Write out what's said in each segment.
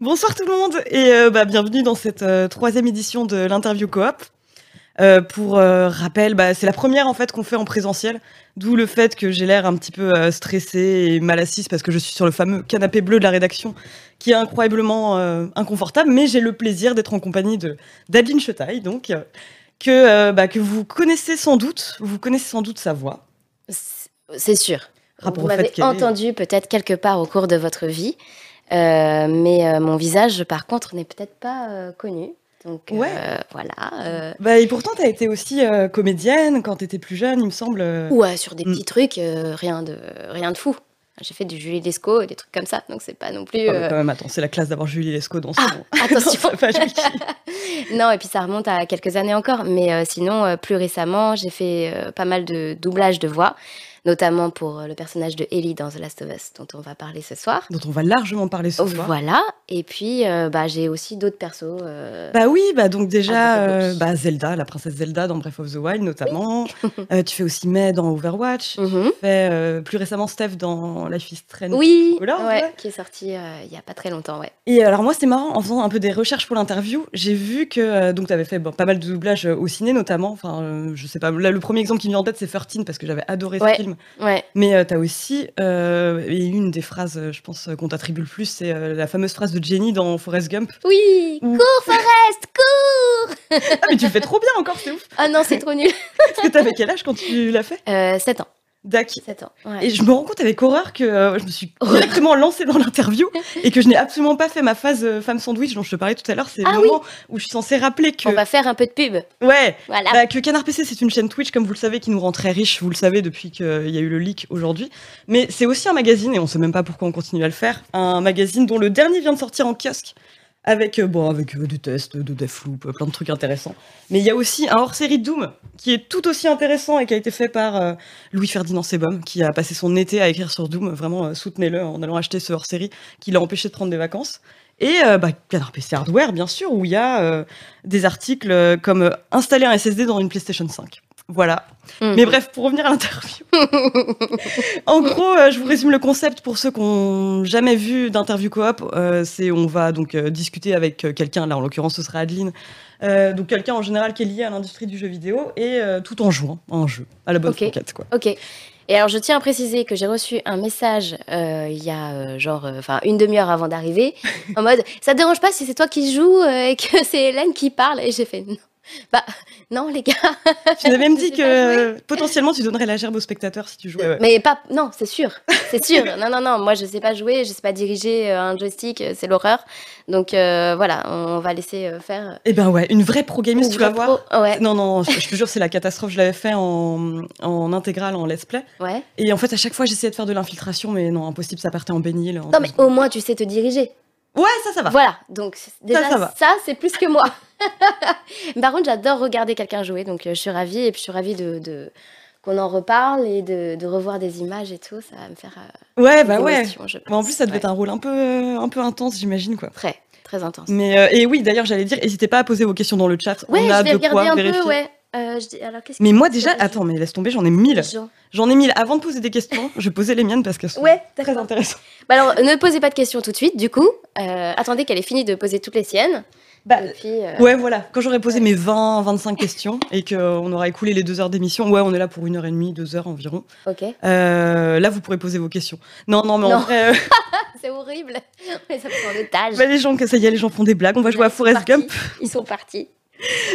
Bonsoir tout le monde et euh, bah, bienvenue dans cette euh, troisième édition de l'interview coop. Euh, pour rappel, bah, c'est la première en fait qu'on fait en présentiel, d'où le fait que j'ai l'air un petit peu stressée et mal assise parce que je suis sur le fameux canapé bleu de la rédaction, qui est incroyablement inconfortable. Mais j'ai le plaisir d'être en compagnie de d'Adeline Chetaille, donc que bah, que vous connaissez sans doute, vous connaissez sans doute sa voix. C'est sûr. Rapport Vous m'avez entendu peut-être quelque part au cours de votre vie, mais euh, mon visage, par contre, n'est peut-être pas euh, connu. Donc Ouais. euh, voilà. euh, Bah, et pourtant, tu as été aussi euh, comédienne quand tu étais plus jeune, il me semble. euh. ouais, sur des Mm. petits trucs, euh, rien de rien de fou. J'ai fait du Julie Lescaut et des trucs comme ça, donc c'est pas non plus. Ah, mais euh, quand même, attends, c'est la classe d'avoir Julie Lescaut dans son, Ah, attention. Non, et puis ça remonte à quelques années encore. Mais euh, sinon, euh, plus récemment, j'ai fait euh, pas mal de doublage de voix, notamment pour euh, le personnage de Ellie dans The Last of Us, dont on va parler ce soir. dont on va largement parler ce soir. Voilà. Et puis, euh, bah, j'ai aussi d'autres persos. euh, Bah oui, bah donc déjà, euh, bah Zelda, la princesse Zelda dans Breath of the Wild notamment. Tu fais aussi May dans Overwatch. mhm. Tu fais plus récemment Steph dans Life is Strange. Oui, ouais, ouais. qui est sorti il y a pas très longtemps, ouais. Et alors moi c'est marrant, en faisant un peu des recherches pour l'interview, j'ai vu que donc tu avais fait bon, pas mal de doublages au ciné notamment. Enfin, je sais pas, là le premier exemple qui me vient en tête c'est 13 parce que j'avais adoré Ouais. ce film. Ouais, Mais euh, tu as aussi, euh, et une des phrases, euh, je pense, euh, qu'on t'attribue le plus, c'est euh, la fameuse phrase de Jenny dans Forrest Gump. oui, Ou- cours Forest, cours Ah mais tu le fais trop bien encore, c'est ouf. Ah non, c'est trop nul. Parce que t'avais quel âge quand tu l'as fait? Euh, 7 ans, Dac. 7 ans, ouais. Et je me rends compte avec horreur que euh, je me suis directement lancée dans l'interview et que je n'ai absolument pas fait ma phase euh, femme sandwich dont je te parlais tout à l'heure. C'est Ah le moment où je suis censée rappeler que On va faire un peu de pub, ouais, voilà. bah, que Canard PC c'est une chaîne Twitch comme vous le savez qui nous rend très riches. Vous le savez depuis qu'il y a eu le leak aujourd'hui. Mais c'est aussi un magazine et on sait même pas pourquoi on continue à le faire. Un magazine dont le dernier vient de sortir en kiosque. Avec, euh, bon, avec euh, des tests de Deathloop, euh, plein de trucs intéressants. Mais il y a aussi un hors-série de Doom qui est tout aussi intéressant et qui a été fait par Louis-Ferdinand Sebum, qui a passé son été à écrire sur Doom. Vraiment, soutenez-le en allant acheter ce hors-série qui l'a empêché de prendre des vacances. Et euh, bah, Canard PC Hardware, bien sûr, où il y a des articles comme installer un SSD dans une PlayStation 5. Voilà. Mhm. Mais bref, pour revenir à l'interview. en gros, euh, je vous résume le concept pour ceux qui n'ont jamais vu d'interview coop. Euh, c'est on va donc euh, discuter avec quelqu'un, là en l'occurrence ce sera Adeline, donc quelqu'un en général qui est lié à l'industrie du jeu vidéo et tout en jouant à un jeu, à la bonne Ok. franquette quoi. Ok. Et alors, je tiens à préciser que j'ai reçu un message il y a genre, enfin, une demi-heure avant d'arriver, en mode, ça te dérange pas si c'est toi qui joues et que c'est Hélène qui parle? Et j'ai fait, non. Bah, non, les gars. Tu m'avais même dit que potentiellement tu donnerais la gerbe aux spectateurs si tu jouais. ouais. Mais pas, non, c'est sûr, c'est sûr. non, non, non, moi je sais pas jouer, je sais pas diriger euh, un joystick, euh, c'est l'horreur. Donc euh, voilà, on va laisser faire. Eh ben ouais, une vraie pro gameuse, tu vas voir. pro- Ouais, Non, non, je, je te jure, c'est la catastrophe. Je l'avais fait en, en intégrale, en let's play. ouais. Et en fait, à chaque fois, j'essayais de faire de l'infiltration, mais non, impossible, ça partait en bénil. en Non, mais secondes. au moins tu sais te diriger. Ouais, ça, ça va. Voilà, donc déjà ça c'est plus que moi. Par contre, j'adore regarder quelqu'un jouer, donc euh, je suis ravie et puis je suis ravie de, de- qu'on en reparle et de, de revoir des images et tout, ça va me faire euh, Ouais, bah ouais. Bon, en plus, ça devait Ouais. être un rôle un peu, euh, un peu intense, j'imagine, quoi. très très intense. Mais, euh, et oui, d'ailleurs, j'allais dire, n'hésitez pas à poser vos questions dans le chat. Ouais, On a je vais de regarder quoi un vérifier. peu, ouais. Euh, je dis- alors, qu'est-ce Mais que- moi, déjà, que attends, mais laisse tomber, j'en ai mille. J'en ai mille. Avant de poser des questions, je posais les miennes parce qu'elles sont Ouais, très d'accord. intéressantes. Bah alors, ne posez pas de questions tout de suite, du coup. Euh, attendez qu'elle ait fini de poser toutes les siennes. Bah, et puis, euh, Ouais, voilà. Quand j'aurais posé mes 20, 25 questions et qu'on aura écoulé les deux heures d'émission, ouais, on est là pour une heure et demie, deux heures environ. ok. Euh, là, vous pourrez poser vos questions. Non, non, mais en Non. vrai, euh, C'est horrible. On les a pris en otage. bah, les gens, que ça y est, les gens font des blagues. On va jouer à partis. Gump. Ils sont partis.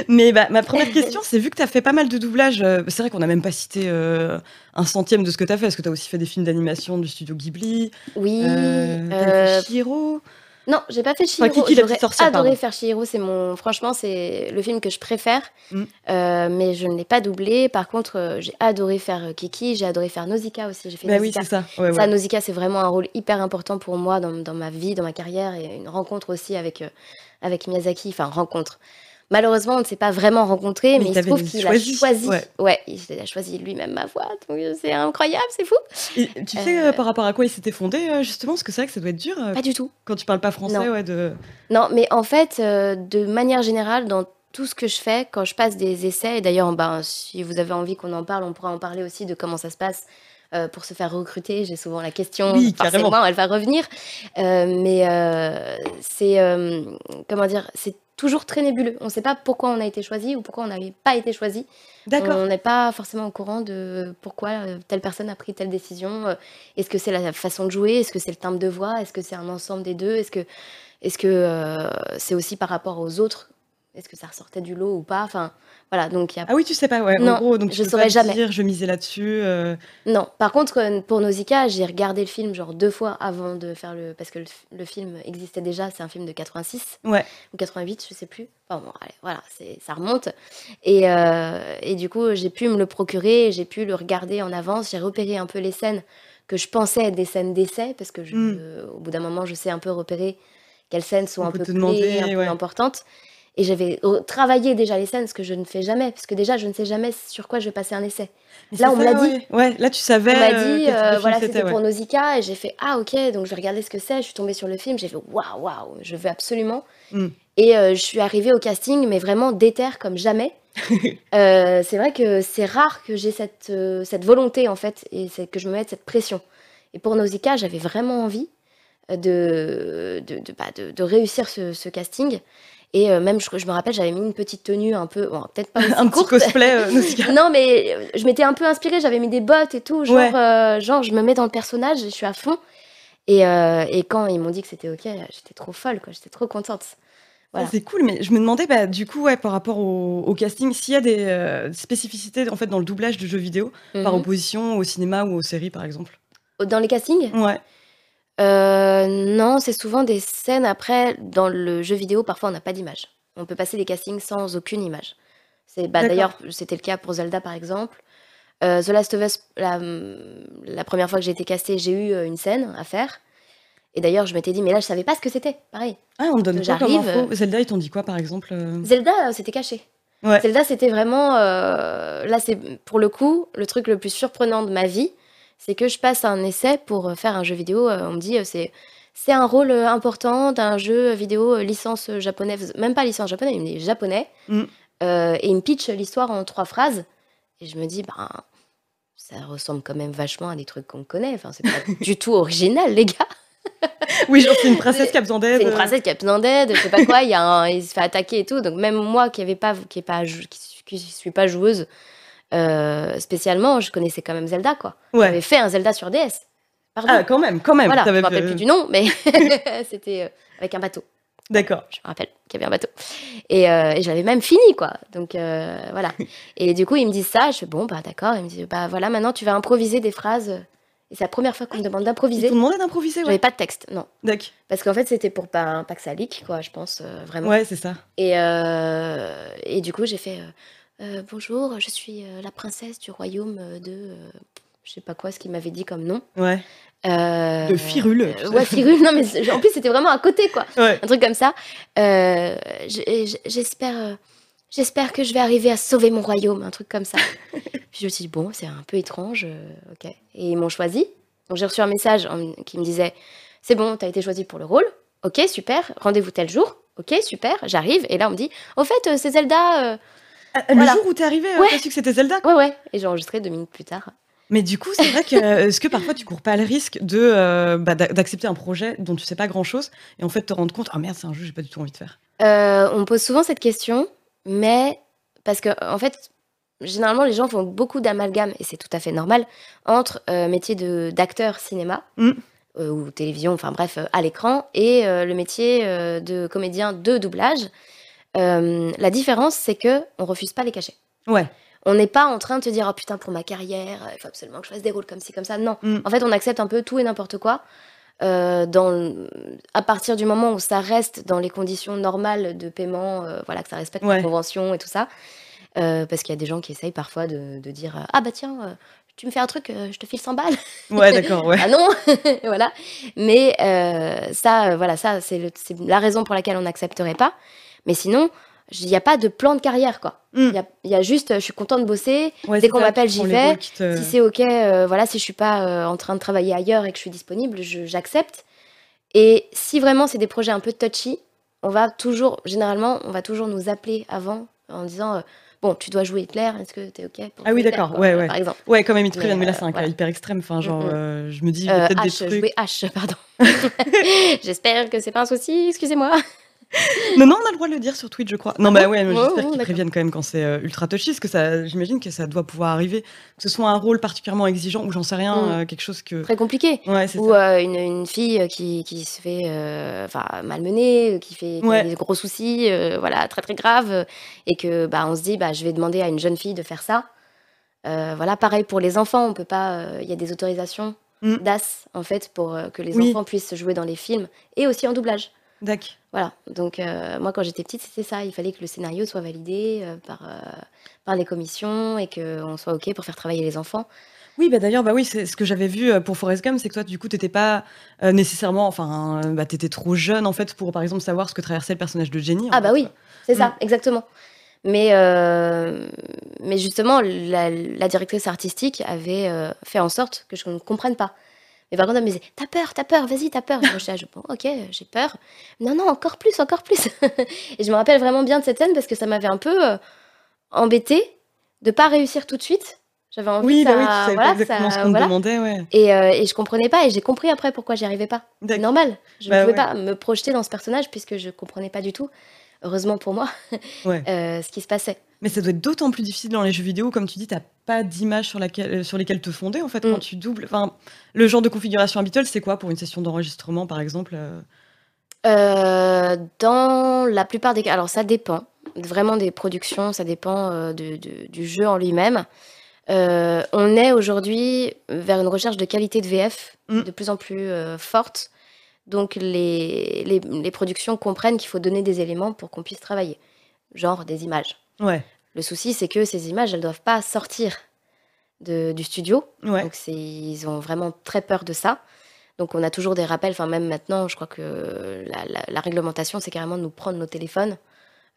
Mais bah, ma première question, c'est vu que tu as fait pas mal de doublages, euh, c'est vrai qu'on n'a même pas cité euh, un centième de ce que tu as fait, parce que tu as aussi fait des films d'animation du studio Ghibli, Oui. euh, t'as euh, fait Chihiro? Non, j'ai pas fait Enfin, Chihiro. Kiki la J'aurais adoré pardon. faire Chihiro. C'est mon, franchement, c'est le film que je préfère. Mm. Euh, mais je ne l'ai pas doublé. Par contre, j'ai adoré faire Kiki. J'ai adoré faire Nausicaa aussi. J'ai fait Bah oui, c'est ça. Ouais, Ça, ouais. Nausicaa, c'est vraiment un rôle hyper important pour moi dans, dans ma vie, dans ma carrière et une rencontre aussi avec, avec Miyazaki. Enfin, rencontre. Malheureusement, on ne s'est pas vraiment rencontrés, Mais mais, il se trouve qu'il a choisi. ouais. Ouais. il a choisi lui-même ma voix. Donc, euh, c'est incroyable, c'est fou. Et tu sais Euh, euh, par rapport à quoi il s'était fondé, justement Parce que c'est vrai que ça doit être dur Pas du tout. quand tu parles pas français, Non. ouais, de... Non, mais en fait, euh, de manière générale, dans tout ce que je fais, quand je passe des essais, et d'ailleurs, ben, si vous avez envie qu'on en parle, on pourra en parler aussi de comment ça se passe euh, pour se faire recruter. J'ai souvent la question, Oui, forcément, carrément. elle va revenir. Euh, mais euh, c'est, comment dire, c'est toujours très nébuleux. On ne sait pas pourquoi on a été choisi ou pourquoi on n'avait pas été choisi. D'accord. On n'est pas forcément au courant de pourquoi euh, telle personne a pris telle décision. Euh, Est-ce que c'est la façon de jouer? Est-ce que c'est le timbre de voix? Est-ce que c'est un ensemble des deux? Est-ce que que euh, c'est aussi par rapport aux autres Est-ce que ça ressortait du lot ou pas Enfin, voilà. Donc il y a Ah oui, tu sais pas, ouais. Non, en gros, donc tu je peux saurais pas jamais. dire, je misais là-dessus. euh, Non, par contre, pour Nausicaa, j'ai regardé le film genre deux fois avant de faire le. Parce que le, film existait déjà, c'est un film de 86 Ouais. ou 88, je sais plus. Enfin bon, allez, voilà, c'est, ça remonte. Et, euh, et du coup, j'ai pu me le procurer, j'ai pu le regarder en avance, j'ai repéré un peu les scènes que je pensais être des scènes d'essai, parce que je, Mm. euh, au bout d'un moment, je sais un peu repérer quelles scènes sont On un peu clés, un peu importantes. Et j'avais euh, travaillé déjà les scènes, ce que je ne fais jamais, parce que déjà, je ne sais jamais sur quoi je vais passer un essai. Mais Là, on me ça, l'a dit. Ouais. Ouais, là, tu savais. On m'a euh, dit, euh, voilà, c'était ouais. pour Nausicaa, et j'ai fait, ah ok, donc je vais regarder ce que c'est. Je suis tombée sur le film, j'ai fait, waouh, waouh, je veux absolument. Mm. Et euh, je suis arrivée au casting, mais vraiment déter comme jamais. Euh, c'est vrai que c'est rare que j'ai cette, cette volonté, en fait, et que je me mette cette pression. Et pour Nausicaa, j'avais vraiment envie de, de, de, bah, de, de réussir ce, ce casting. Et euh, même, je, je me rappelle, j'avais mis une petite tenue un peu, bon, peut-être pas un petit courte, cosplay. euh, non, mais euh, je m'étais un peu inspirée, j'avais mis des bottes et tout, genre, Ouais. euh, genre je me mets dans le personnage, je suis à fond. Et, et quand ils m'ont dit que c'était ok, j'étais trop folle, quoi, j'étais trop contente. Voilà. Ah, C'est cool, mais je me demandais, bah, du coup, ouais, par rapport au, au casting, s'il y a des spécificités en fait dans le doublage de jeux vidéo, par Mhm. opposition au cinéma ou aux séries, par exemple? Dans les castings? Ouais. Euh, Non, c'est souvent des scènes après, dans le jeu vidéo, parfois on n'a pas d'image. On peut passer des castings sans aucune image. C'est, bah, D'accord. d'ailleurs, c'était le cas pour Zelda par exemple. Euh, The Last of Us, la, la première fois que j'ai été castée, j'ai eu euh, une scène à faire. Et d'ailleurs, je m'étais dit, mais là, je savais pas ce que c'était. Pareil. Ah, on te donne quoi comme j'arrive, info Zelda, ils t'ont dit quoi, par exemple euh Zelda, euh, c'était caché. Ouais. Zelda, c'était vraiment. euh, là, c'est pour le coup le truc le plus surprenant de ma vie, c'est que je passe un essai pour euh, faire un jeu vidéo. euh, on me dit, euh, c'est c'est un rôle important d'un jeu vidéo licence japonaise, même pas licence japonaise, il me dit japonais. Mm. Euh, et il me pitch l'histoire en trois phrases. Et je me dis, ben, ça ressemble quand même vachement à des trucs qu'on connaît. Enfin, c'est pas du tout original, les gars. Oui, genre, c'est une princesse qui a besoin d'aide. C'est une princesse qui a besoin d'aide, je sais pas quoi, il, y a un- il se fait attaquer et tout. Donc même moi qui pas, qui est pas, jou- qui, suis- qui suis pas joueuse euh, spécialement, je connaissais quand même Zelda quoi. Ouais. J'avais fait un Zelda sur DS. Pardon. Ah, quand même, quand même. voilà, je me rappelle plus du nom, mais c'était euh, avec un bateau. D'accord. Je me rappelle qu'il y avait un bateau. Et, euh, et je l'avais même fini quoi. Donc euh, voilà. Et du coup ils me disent ça, je fais bon bah d'accord. Ils me disent bah voilà maintenant tu vas improviser des phrases. Et c'est la première fois qu'on me demande Ils d'improviser. t'ont demandé d'improviser, J'avais ouais. pas de texte, non. D'accord. Parce qu'en fait c'était pour pas, pas que ça leak quoi, je pense euh, vraiment. Ouais, c'est ça. Et, et du coup, j'ai fait euh, Bonjour, je suis euh, la princesse du royaume euh, de. euh, je sais pas quoi, ce qu'il m'avait dit comme nom. Ouais. Euh, De Firule, euh, ouais, Firule, non, mais c'est- en plus, c'était vraiment à côté, quoi. Ouais. Un truc comme ça. Euh, j- j- J'espère. euh, J'espère que je vais arriver à sauver mon royaume, un truc comme ça. Puis je me suis dit, bon, c'est un peu étrange, euh, ok. Et ils m'ont choisi. Donc j'ai reçu un message en- qui me disait, c'est bon, t'as été choisi pour le rôle, ok, super, rendez-vous tel jour, ok, super, j'arrive. Et là, on me dit, au fait, euh, c'est Zelda. euh, Ah, Le Voilà. jour où t'es arrivé, euh, Ouais. t'as su que c'était Zelda. quoi. Ouais, ouais. Et j'ai enregistré deux minutes plus tard. Mais du coup, c'est vrai que euh, est-ce que parfois tu cours pas le risque de euh, bah, d'a- d'accepter un projet dont tu sais pas grand chose et en fait te rendre compte ah merde c'est un jeu j'ai pas du tout envie de faire? Euh, on me pose souvent cette question, mais parce que en fait, généralement les gens font beaucoup d'amalgame et c'est tout à fait normal entre euh, métier de d'acteur cinéma Mm. ou télévision, enfin bref, à l'écran et le métier de comédien de doublage. Euh, la différence, c'est que on refuse pas les cachets. Ouais. On n'est pas en train de te dire oh putain pour ma carrière, il faut absolument que je fasse des rôles comme ci comme ça. Non. Mm. En fait, on accepte un peu tout et n'importe quoi. euh, dans, à partir du moment où ça reste dans les conditions normales de paiement, euh, voilà, que ça respecte Ouais. la convention et tout ça. Euh, parce qu'il y a des gens qui essayent parfois de, de dire euh, Ah bah tiens, euh, tu me fais un truc, euh, je te file 100 balles. Ouais d'accord ouais. Ah non Voilà. Mais euh, ça, euh, voilà, ça, c'est la raison pour laquelle on n'accepterait pas. Mais sinon, il n'y a pas de plan de carrière, quoi. Mm. Il y a, il y a juste, euh, je suis contente de bosser. Ouais, dès qu'on m'appelle, j'y vais. te- Si c'est ok, euh, voilà, si je suis pas euh, en train de travailler ailleurs et que je suis disponible, j'accepte. Et si vraiment c'est des projets un peu touchy, on va toujours, généralement, on va toujours nous appeler avant en disant euh, bon, tu dois jouer Hitler, est-ce que t'es ok pour Ah oui, Hitler, d'accord, ouais, ouais. Par exemple. Ouais, quand même, te Mais, mais là, c'est un cas hyper extrême. Enfin, genre, Mm, mm. je me dis, peut-être des trucs. jouer H, pardon. J'espère que c'est pas un souci, excusez-moi. Non, non, on a le droit de le dire sur Twitch, je crois. Non, Ah bah ouais, mais Oh, j'espère oh, qu'ils préviennent quand même quand c'est euh, ultra touchy, parce que ça, j'imagine que ça doit pouvoir arriver, que ce soit un rôle particulièrement exigeant, ou j'en sais rien, Mm. euh, quelque chose que. Très compliqué. Ouais, Ou euh, une, une fille qui, qui se fait euh, enfin, malmener, qui fait qui a Ouais. des gros soucis, euh, voilà, très très graves, euh, et que bah, on se dit, bah, je vais demander à une jeune fille de faire ça. Euh, voilà, pareil pour les enfants, on peut pas. euh, Il y a des autorisations Mm. d'AS en fait pour euh, que les Oui. enfants puissent jouer dans les films et aussi en doublage. D'accord. Voilà. Donc euh, moi quand j'étais petite, c'était ça. Il fallait que le scénario soit validé euh, par euh, par les commissions et qu'on soit ok pour faire travailler les enfants. Oui, bah d'ailleurs, bah oui, c'est ce que j'avais vu pour Forrest Gump, c'est que toi, du coup, t'étais pas euh, nécessairement, enfin, euh, bah, t'étais trop jeune en fait pour, par exemple, savoir ce que traversait le personnage de Jenny. en Ah bah fait, oui, c'est Mm. ça, exactement. Mais, euh, mais justement, la, la directrice artistique avait fait en sorte que je ne comprenne pas. Mais par contre, elle me disait T'as peur, t'as peur, vas-y, t'as peur. Et moi, je- bon, ok, j'ai peur. Non, non, encore plus, encore plus. et je me rappelle vraiment bien de cette scène parce que ça m'avait un peu euh, embêtée de pas réussir tout de suite. J'avais envie Oui, que bah oui, tu ça. savais voilà, pas exactement ça- ce qu'on voilà. demandait, ouais. Et, euh, et je comprenais pas, et j'ai compris après pourquoi j'y arrivais pas. Normal. Je Bah ne pouvais ouais. pas me projeter dans ce personnage puisque je comprenais pas du tout, heureusement pour moi, Ouais. euh, ce qui se passait. Mais ça doit être d'autant plus difficile dans les jeux vidéo, comme tu dis, t'as pas d'image sur, laquelle- euh, sur lesquelles te fonder en fait Mm. quand tu doubles. Enfin, le genre de configuration habituelle, c'est quoi pour une session d'enregistrement par exemple euh Euh, dans la plupart des cas, alors ça dépend vraiment des productions, ça dépend euh, de- de- du jeu en lui-même. Euh, on est aujourd'hui vers une recherche de qualité de VF Mm. de plus en plus euh, forte. Donc les, les, les productions comprennent qu'il faut donner des éléments pour qu'on puisse travailler, genre des images. Ouais, Le souci, c'est que ces images, elles doivent pas sortir de- du studio. ouais. Donc ils ont vraiment très peur de ça. Donc on a toujours des rappels, enfin même maintenant, je crois que la, la- la réglementation, c'est carrément de nous prendre nos téléphones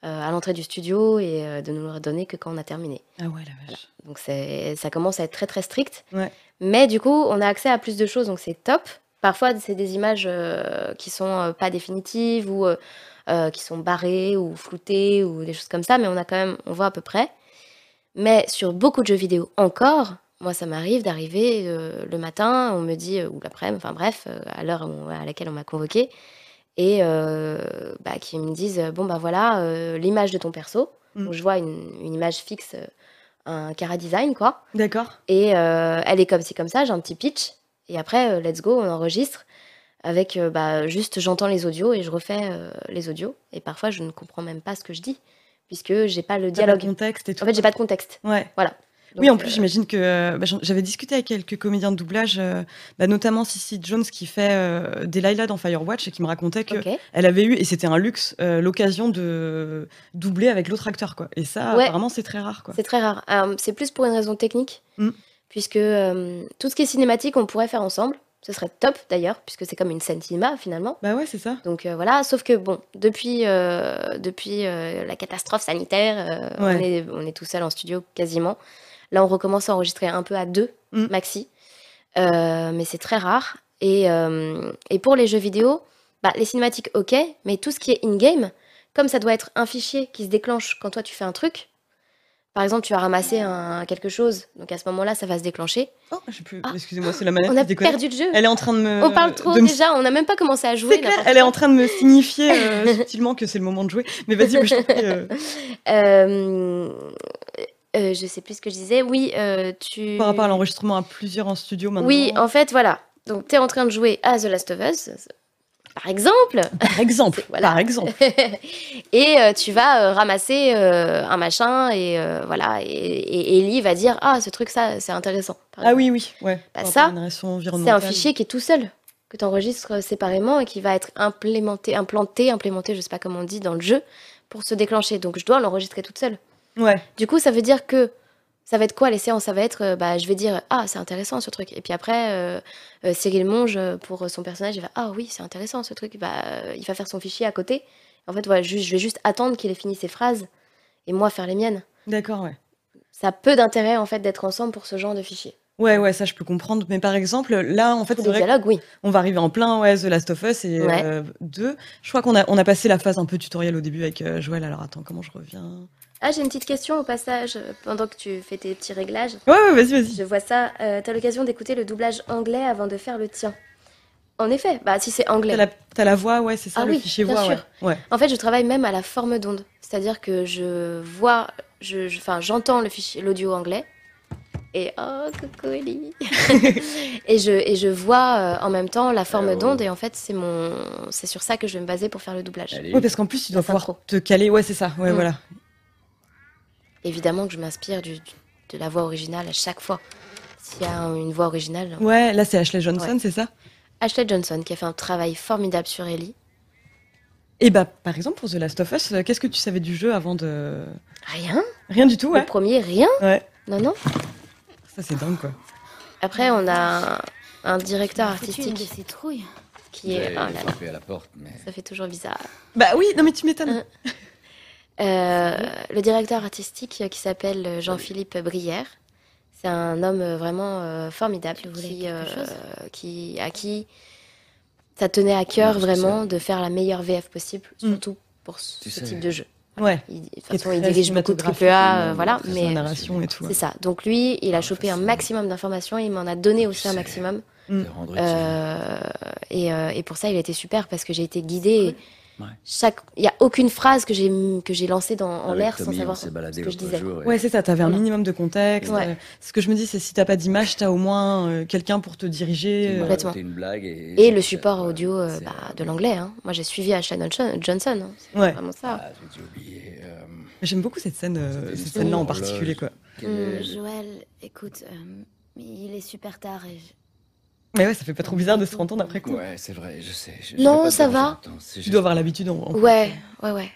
euh, à l'entrée du studio et euh, de nous le redonner que quand on a terminé. Ah ouais, la vache. Donc c'est, ça commence à être très très strict. Ouais. Mais du coup, on a accès à plus de choses, donc c'est top. Parfois, c'est des images euh, qui sont euh, pas définitives ou euh, euh, qui sont barrées ou floutées ou des choses comme ça, mais on a quand même, on voit à peu près. Mais sur beaucoup de jeux vidéo encore, moi, ça m'arrive d'arriver le matin, on me dit, ou l'après-midi, enfin bref, à l'heure à laquelle on m'a convoqué, et bah, qui me disent, bon, bah voilà, l'image de ton perso. Mm. Donc, je vois une, une image fixe, un Cara Design, quoi. D'accord. Et euh, elle est comme ci, comme ça, j'ai un petit pitch. Et après, euh, let's go, on enregistre. Avec euh, bah, juste, j'entends les audios et je refais euh, les audios. Et parfois, je ne comprends même pas ce que je dis, puisque j'ai pas le T'as pas de dialogue. contexte et tout. En fait, j'ai pas de contexte. Ouais. Voilà. oui, en plus, euh, j'imagine que bah, j'avais discuté avec quelques comédiens de doublage, euh, bah, notamment Cissy Jones qui fait euh, Delilah dans Firewatch et qui me racontait que Ok. elle avait eu, et c'était un luxe, l'occasion de doubler avec l'autre acteur. Quoi. Et ça, Ouais. apparemment, c'est très rare. Quoi. C'est très rare. C'est plus pour une raison technique, Mm. Puisque euh, tout ce qui est cinématique, on pourrait faire ensemble. Ce serait top d'ailleurs, puisque c'est comme une scène cinéma finalement. Bah ouais, c'est ça. Donc euh, voilà, sauf que bon, depuis, euh, depuis la catastrophe sanitaire, Ouais. on, est, on est tout seul en studio quasiment. Là, on recommence à enregistrer un peu à deux, Mm. maxi. Mais c'est très rare. Et, et pour les jeux vidéo, bah, les cinématiques, ok, mais tout ce qui est in-game, comme ça doit être un fichier qui se déclenche quand toi tu fais un truc, par exemple, tu vas ramasser un, quelque chose, donc à ce moment-là, ça va se déclencher. Oh, j'ai plus. Ah. Excusez-moi, c'est la manette On a perdu le jeu. Elle est en train de me. On parle trop de me- déjà, on n'a même pas commencé à jouer. Clair, elle est en train de me signifier euh, subtilement que c'est le moment de jouer. Mais vas-y, je euh, Euh, euh, je sais plus ce que je disais. Oui, tu. par rapport à l'enregistrement à plusieurs en studio maintenant. Oui, en fait, voilà. Donc, tu es en train de jouer à The Last of Us, par exemple. Par exemple, Voilà. par exemple. et euh, tu vas euh, ramasser euh, un machin et voilà. Et, et Ellie va dire Ah, ce truc, ça, c'est intéressant. par Ah exemple. oui, oui, ouais. Bah, ça, C'est un fichier qui est tout seul, que tu enregistres séparément et qui va être implémenté, implanté, implémenté, je sais pas comment on dit, dans le jeu pour se déclencher. Donc, je dois l'enregistrer toute seule. Ouais, Du coup, ça veut dire que ça va être quoi les séances? Ça va être, euh, bah, je vais dire, ah, c'est intéressant ce truc. Et puis après, euh, euh, Cyril Monge, pour son personnage, il va, ah oui, c'est intéressant ce truc. Bah, euh, il va faire son fichier à côté. En fait, voilà, je vais juste attendre qu'il ait fini ses phrases et moi faire les miennes. d'accord, ouais. Ça a peu d'intérêt en fait d'être ensemble pour ce genre de fichier. Ouais, ouais, ça je peux comprendre. Mais par exemple, là, en fait, Pour c'est des vrai dialogues, oui. qu'on va arriver en plein ouais, The Last of Us et Ouais. euh, 2. Je crois qu'on a, on a passé la phase un peu tutoriel au début avec euh, Joël. Alors attends, comment je reviens? Ah, j'ai une petite question au passage, euh, pendant que tu fais tes petits réglages. Ouais, ouais, vas-y, vas-y. Je vois ça. Euh, T'as l'occasion d'écouter le doublage anglais avant de faire le tien. En effet, bah si c'est anglais. T'as la, la voix, ouais, c'est ça, Ah le oui, fichier bien voix, sûr. ouais. ouais. En fait, je travaille même à la forme d'onde. C'est-à-dire que je vois, je, je- enfin, j'entends le fichier, l'audio anglais. Et oh, coucou Ellie. et je et je vois euh, en même temps la forme Hello. d'onde et en fait c'est mon c'est sur ça que je vais me baser pour faire le doublage. Allez. Ouais, parce qu'en plus, tu dois pouvoir te caler. Ouais, c'est ça, ouais, Mm. voilà. Évidemment que je m'inspire du, du- de la voix originale à chaque fois. S'il y a une voix originale, Ouais, là, c'est Ashley Johnson, Ouais. c'est ça? Ashley Johnson qui a fait un travail formidable sur Ellie. Et bah, par exemple, pour The Last of Us, euh, qu'est-ce que tu savais du jeu avant de. Rien. Rien du tout, Le ouais. premier, rien. Ouais, Non, non. ça c'est dingue, quoi. Après, on a un, un directeur Foutu une de artistique ces trouilles. qui est. J'ai Oh là là, frappé à la porte, mais ça fait toujours bizarre. Bah oui, non mais tu m'étonnes. Euh, le directeur artistique euh, qui s'appelle Jean-Philippe Brière. C'est un homme euh, vraiment euh, formidable qui, euh, à qui ça tenait à cœur vraiment de faire la meilleure VF possible, Mm. surtout pour ce, Tu ce sais. type de jeu. Ouais. Il, de toute façon, il dirige beaucoup de triple A, euh, voilà, mais narration et tout. ouais. c'est ça. Donc lui, il a Ah, chopé un maximum d'informations, il m'en a donné aussi un sais. maximum. Mm. Euh, et, euh, et pour ça, il a été super parce que j'ai été guidée. Ouais. Chaque, il y a aucune phrase que j'ai que j'ai lancée dans, en l'air sans savoir ce que je disais. jour, et- Ouais, c'est ça, t'avais un minimum de contexte. Ouais. Euh, Ce que je me dis, c'est si t'as pas d'image, t'as au moins euh, quelqu'un pour te diriger. Euh, Complètement. raconté une blague et, le support ouais, audio euh, bah, de l'anglais. Hein. Moi, j'ai suivi Ashley Johnson. Johnson hein. C'est Ouais. vraiment ça. Ah, euh, J'aime beaucoup cette scène, euh, cette scène-là en particulier, quoi. le- Joël, écoute, euh, il est super tard et Mais ouais, ça fait pas trop bizarre de se entendre après coup. Ouais, c'est vrai, je sais. je- Non, ça va. Tu dois avoir l'habitude en. en- Ouais, ouais, ouais.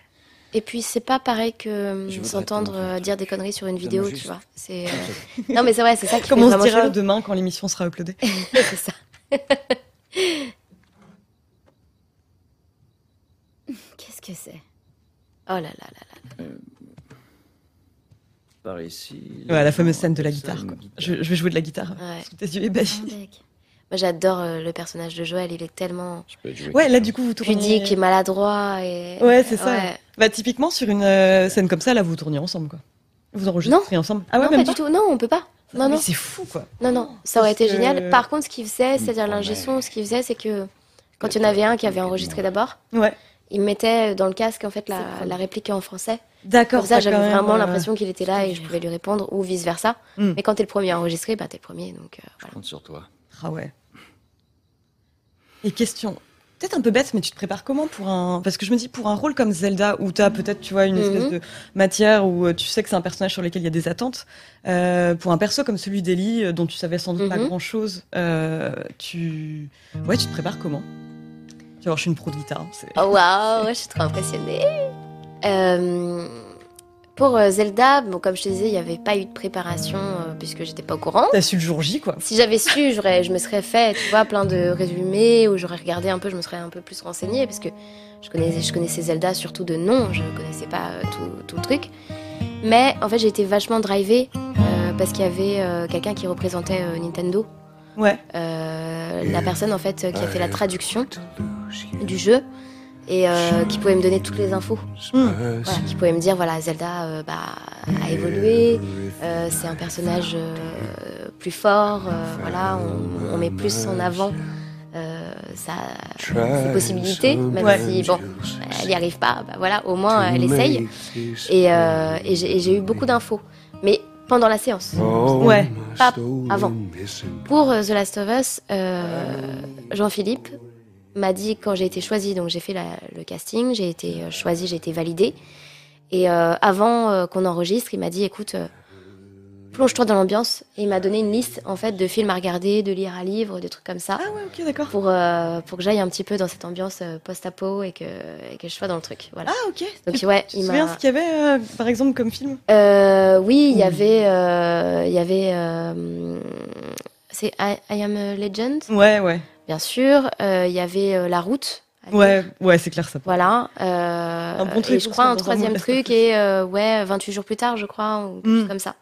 Et puis, c'est pas pareil que euh, s'entendre euh, dire des conneries sur une vidéo, juste- tu vois. C'est, euh, Non, mais c'est vrai, c'est ça qui Comme fait on se dira chelou. demain quand l'émission sera uploadée. c'est ça. qu'est-ce que c'est? Oh là là là là. Par ici. Ouais, la fameuse scène de la guitare, quoi. guitare. Je, je vais jouer de la guitare Ouais. sous tes yeux ébahis. Moi, j'adore euh, le personnage de Joël. Il est tellement Ouais, là, du coup, vous tournez. pudique et maladroit. Et... Ouais, c'est ça. Ouais. Bah, typiquement, sur une euh, scène comme ça, là, vous tourniez ensemble, quoi. Vous enregistrez ensemble. Ah ouais, non, même pas du tout. Non, on peut pas. Non, Mais non. C'est fou, quoi. Non, non, ça aurait été que- génial. Par contre, ce qu'il faisait, c'est-à-dire l'ingé son, ce qu'il faisait, c'est que quand il y en avait un qui avait enregistré d'abord, Ouais. il mettait dans le casque en fait la, réplique en français. D'accord. Comme ça, j'avais vraiment euh, l'impression qu'il était là et je pouvais lui répondre ou vice versa. Hmm. Mais quand t'es le premier à enregistrer, bah t'es le premier, donc euh, Je voilà. compte sur toi. Ah ouais. Et question, peut-être un peu bête, mais tu te prépares comment pour un... Parce que je me dis, pour un rôle comme Zelda, où t'as peut-être, tu vois, une Mhm. espèce de matière où euh, tu sais que c'est un personnage sur lequel il y a des attentes, euh, pour un perso comme celui d'Ellie, euh, dont tu savais sans doute pas Mhm. grand-chose, euh, tu... Ouais, tu te prépares comment? Tu vois, je suis une pro de guitare. hein, Oh waouh, je suis trop impressionnée. Euh, pour euh, Zelda, bon, comme je te disais, il n'y avait pas eu de préparation euh, puisque j'étais pas au courant. T'as su le jour J, quoi. Si j'avais su, j'aurais, je me serais fait, tu vois, plein de résumés ou j'aurais regardé un peu, je me serais un peu plus renseignée parce que je connaissais, je connaissais Zelda surtout de nom, je connaissais pas euh, tout, tout le truc. Mais en fait, j'ai été vachement drivée euh, parce qu'il y avait euh, quelqu'un qui représentait euh, Nintendo, Ouais. Euh, la personne en fait qui a fait la traduction du jeu et euh, qui pouvait me donner toutes les infos. Hmm. Voilà, qui pouvait me dire voilà Zelda euh, bah, a évolué, euh, c'est un personnage euh, plus fort, euh, voilà on, on met plus en avant euh, sa, ses possibilités, même Ouais. si bon elle n'y arrive pas, bah, voilà au moins elle essaye et, euh, et j'ai et j'ai eu beaucoup d'infos, mais pendant la séance. Ouais. Pas avant. Pour The Last of Us, euh, Jean-Philippe m'a dit quand j'ai été choisie, donc j'ai fait la- le casting, j'ai été euh, choisie, j'ai été validée. Et euh, avant euh, qu'on enregistre, il m'a dit écoute, euh, plonge-toi dans l'ambiance. Et il m'a donné une liste en fait de films à regarder, de lire un livre, des trucs comme ça, Ah ouais, ok, d'accord. pour, pour que j'aille un petit peu dans cette ambiance post-apo et que, et que je sois dans le truc. Voilà. Ah ok. Donc tu, ouais, tu te il souviens ce qu'il y avait, par exemple, comme film? Euh, oui, il y avait, il y avait, c'est I, I Am a Legend, Ouais, ouais. Bien sûr. Euh, Il y avait euh, La Route. Ouais, ouais, c'est clair ça. Voilà. Euh, Un bon truc et je crois un troisième truc et euh, ouais, 28 jours plus tard, je crois, ou Mm. comme ça.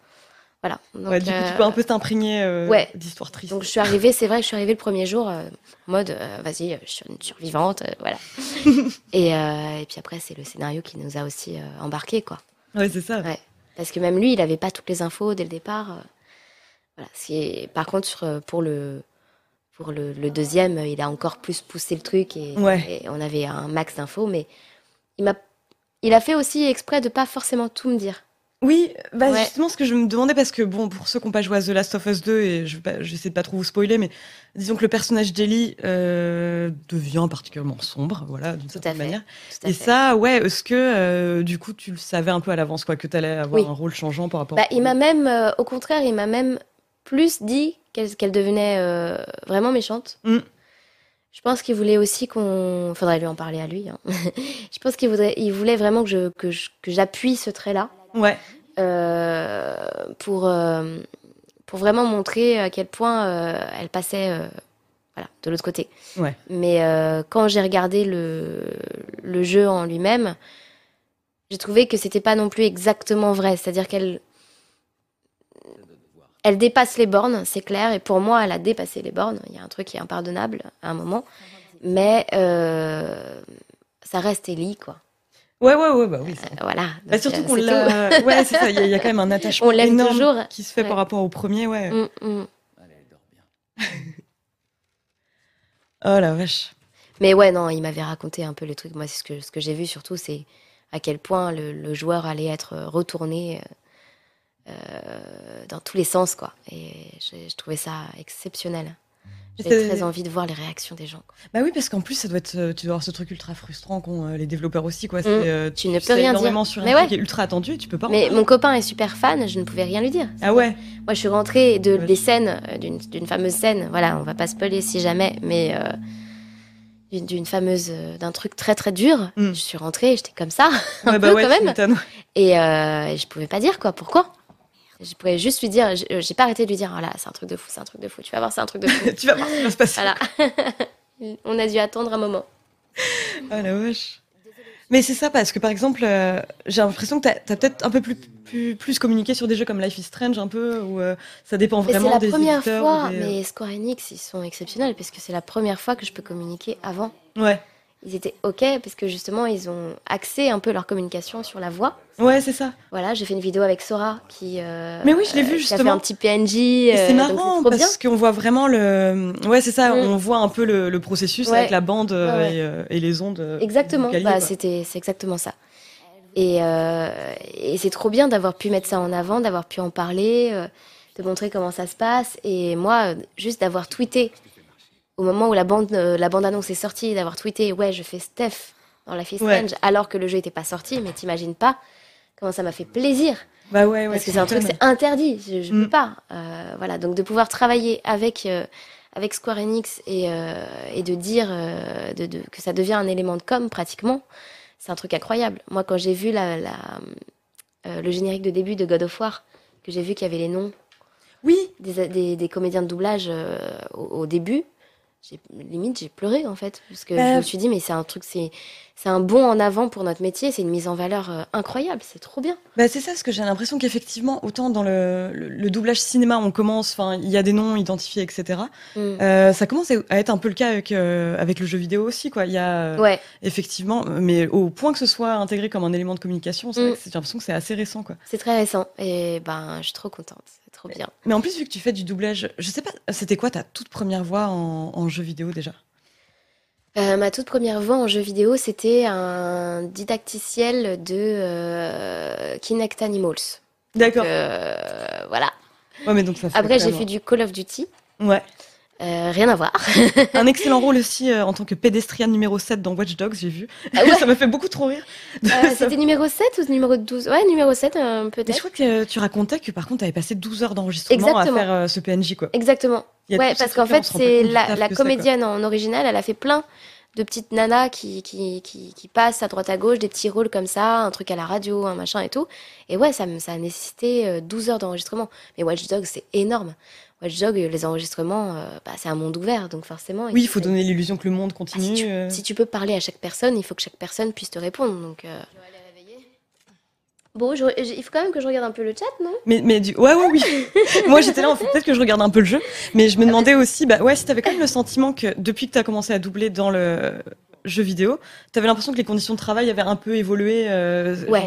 Voilà. Donc, Ouais, du coup, tu peux un peu t'imprégner euh, ouais. d'histoires tristes. Donc je suis arrivée, c'est vrai que je suis arrivée le premier jour euh, en mode euh, vas-y, je suis une survivante, euh, voilà. et, euh, et puis après, c'est le scénario qui nous a aussi euh, embarqués, quoi. Ouais, c'est ça. Ouais. Parce que même lui, il n'avait pas toutes les infos dès le départ. euh, voilà. Ce qui est- Par contre, sur, pour le, pour le, le deuxième, euh, il a encore plus poussé le truc et, Ouais. et on avait un max d'infos, mais il m'a, il a fait aussi exprès de pas forcément tout me dire. Oui, bah Ouais. justement ce que je me demandais parce que bon pour ceux qui n'ont pas joué à The Last of Us 2 et je j'essaie de pas trop vous spoiler mais disons que le personnage d'Ellie euh, devient particulièrement sombre voilà d'une certaine à manière à et fait. ça ouais est-ce que euh, du coup tu le savais un peu à l'avance quoi que tu allais avoir Oui. un rôle changeant par rapport Bah, au il m'a même, euh, au contraire, il m'a même plus dit qu'elle devenait euh, vraiment méchante. Mm. Je pense qu'il voulait aussi qu'on. Faudrait lui en parler à lui. hein. je pense qu'il voudrait, il voulait vraiment que je que je- que j'appuie ce trait-là ouais euh, pour euh, pour vraiment montrer à quel point elle passait voilà de l'autre côté. Ouais. Mais quand j'ai regardé le le jeu en lui-même, j'ai trouvé que c'était pas non plus exactement vrai. C'est-à-dire qu'elle elle dépasse les bornes, c'est clair. Et pour moi, elle a dépassé les bornes. Il y a un truc qui est impardonnable à un moment. Mais euh, ça reste Ellie, quoi. ouais ouais ouais bah oui ça- Euh, voilà. Bah, surtout euh, qu'on l'a ouais c'est ça il y, a- il y a quand même un attachement On l'aime énorme toujours. qui se fait par rapport au premier ouais Mm, mm. Allez, elle dort bien. oh la vache Mais ouais, non, il m'avait raconté un peu le truc. Moi, c'est ce que, ce que j'ai vu surtout, c'est à quel point le, le joueur allait être retourné euh, dans tous les sens, quoi. Et je, je trouvais ça exceptionnel. J'avais C'est- très envie de voir les réactions des gens. quoi. Bah oui, parce qu'en plus, ça doit être, euh, tu dois avoir ce truc ultra frustrant qu'ont euh, les développeurs aussi, quoi. C'est, Mm. euh, Tu ne peux rien dire. sur un Mais truc ouais. qui est ultra attendu et tu peux pas. Mais mon copain est super fan, je ne pouvais rien lui dire. Ah ouais. Moi, je suis rentrée de Ouais. des scènes, d'une fameuse scène. Voilà, on va pas spoiler si jamais, mais euh, d'une- fameuse, d'un truc très très dur. Mm. Je suis rentrée, j'étais comme ça. un Ouais, bah peu quand même. Et euh, je pouvais pas dire quoi. Pourquoi Je pouvais juste lui dire. je- J'ai pas arrêté de lui dire. Voilà, c'est un truc de fou, c'est un truc de fou. Tu vas voir, c'est un truc de fou. tu vas voir qui va se passer. voilà. On a dû attendre un moment. Ah la vache. Mais c'est ça, parce que par exemple, euh, j'ai l'impression que t'as as, peut-être un peu plus, plus, plus communiqué sur des jeux comme Life is Strange, un peu, où euh, ça dépend Mais c'est vraiment la des première fois. des- euh, Mais Square Enix, ils sont exceptionnels parce que c'est la première fois que je peux communiquer avant. Ouais, Ils étaient ok parce que justement ils ont axé un peu leur communication sur la voix. ouais, c'est ça. Voilà, j'ai fait une vidéo avec Sora qui. euh, Mais oui, je l'ai vu, qui a fait justement. un petit PNJ. C'est euh, marrant donc c'est trop parce qu'on voit vraiment le. Ouais, c'est ça, Mm. on voit un peu le, le processus Ouais. avec la bande euh, Ouais. Et, euh, et les ondes. euh. Exactement. Bah, c'était c'est exactement ça. Et, euh, et c'est trop bien d'avoir pu mettre ça en avant, d'avoir pu en parler, euh, de montrer comment ça se passe. Et moi, euh, juste d'avoir tweeté au moment où la bande, euh, la bande annonce est sortie, d'avoir tweeté ouais, je fais Steph dans la Fist Ouais. Alors que le jeu n'était pas sorti, mais t'imagines pas comment ça m'a fait plaisir. Bah ouais, ouais. Parce que c'est un truc, c'est interdit. Je, je Mm. peux pas. Euh, voilà. Donc de pouvoir travailler avec euh, avec Square Enix et euh, et de dire de, de- que ça devient un élément de com pratiquement, c'est un truc incroyable. Moi, quand j'ai vu la, la le générique de début de God of War, que j'ai vu qu'il y avait les noms Oui, des, des, des comédiens de doublage au, au début, limite j'ai pleuré en fait parce que je me suis dit mais c'est un truc c'est c'est un bond en avant pour notre métier, c'est une mise en valeur euh, incroyable, c'est trop bien. Bah c'est ça, parce que j'ai l'impression qu'effectivement, autant dans le, le, le doublage cinéma, on commence, enfin, il y a des noms identifiés, etc. Mm. Euh, ça commence à être un peu le cas avec, euh, avec le jeu vidéo aussi, quoi. Il y a euh, Ouais. effectivement, mais au point que ce soit intégré comme un élément de communication, Mm. j'ai l'impression que c'est assez récent, quoi. C'est très récent et ben je suis trop contente, trop bien. Mais en plus, vu que tu fais du doublage, je sais pas, c'était quoi ta toute première voix en, en jeu vidéo déjà? Euh, ma toute première voix en jeu vidéo, c'était un didacticiel de euh, Kinect Animals. D'accord. Euh, voilà. Ouais, mais donc ça fait Après, j'ai fait du Call of Duty. Ouais. Euh, rien à voir. Un excellent rôle aussi euh, en tant que pédestrienne numéro 7 dans Watch Dogs, j'ai vu. Ah ouais ça m'a fait beaucoup trop rire. Euh, c'était numéro 7 ou numéro 12 Ouais, numéro 7 euh, Mais je peut-être. crois que tu racontais que par contre, tu avais passé 12 heures d'enregistrement à faire ce PNJ, quoi. Exactement. Ouais, parce qu'en fait, c'est la, comédienne en original, elle a fait plein de petites nanas qui, qui, qui, qui passent à droite à gauche, des petits rôles comme ça, un truc à la radio, un machin et tout. Et ouais, ça, ça a nécessité euh, 12 heures d'enregistrement. Mais Watch Dogs, c'est énorme. Watch Dogs, euh, les enregistrements, euh, bah, c'est un monde ouvert, donc forcément. Oui, il faut donner l'illusion que le monde Ah, continue. si, tu, euh. si tu peux parler à chaque personne, il faut que chaque personne puisse te répondre. Donc, euh, Bon, je- je- il faut quand même que je regarde un peu le chat, non? Mais, mais du... ouais, ouais, oui. Moi, j'étais là, en fait, peut-être que je regarde un peu le jeu. Mais je me demandais aussi, bah ouais, si t'avais quand même le sentiment que depuis que t'as commencé à doubler dans le jeu vidéo, t'avais l'impression que les conditions de travail avaient un peu évolué. euh, Ouais.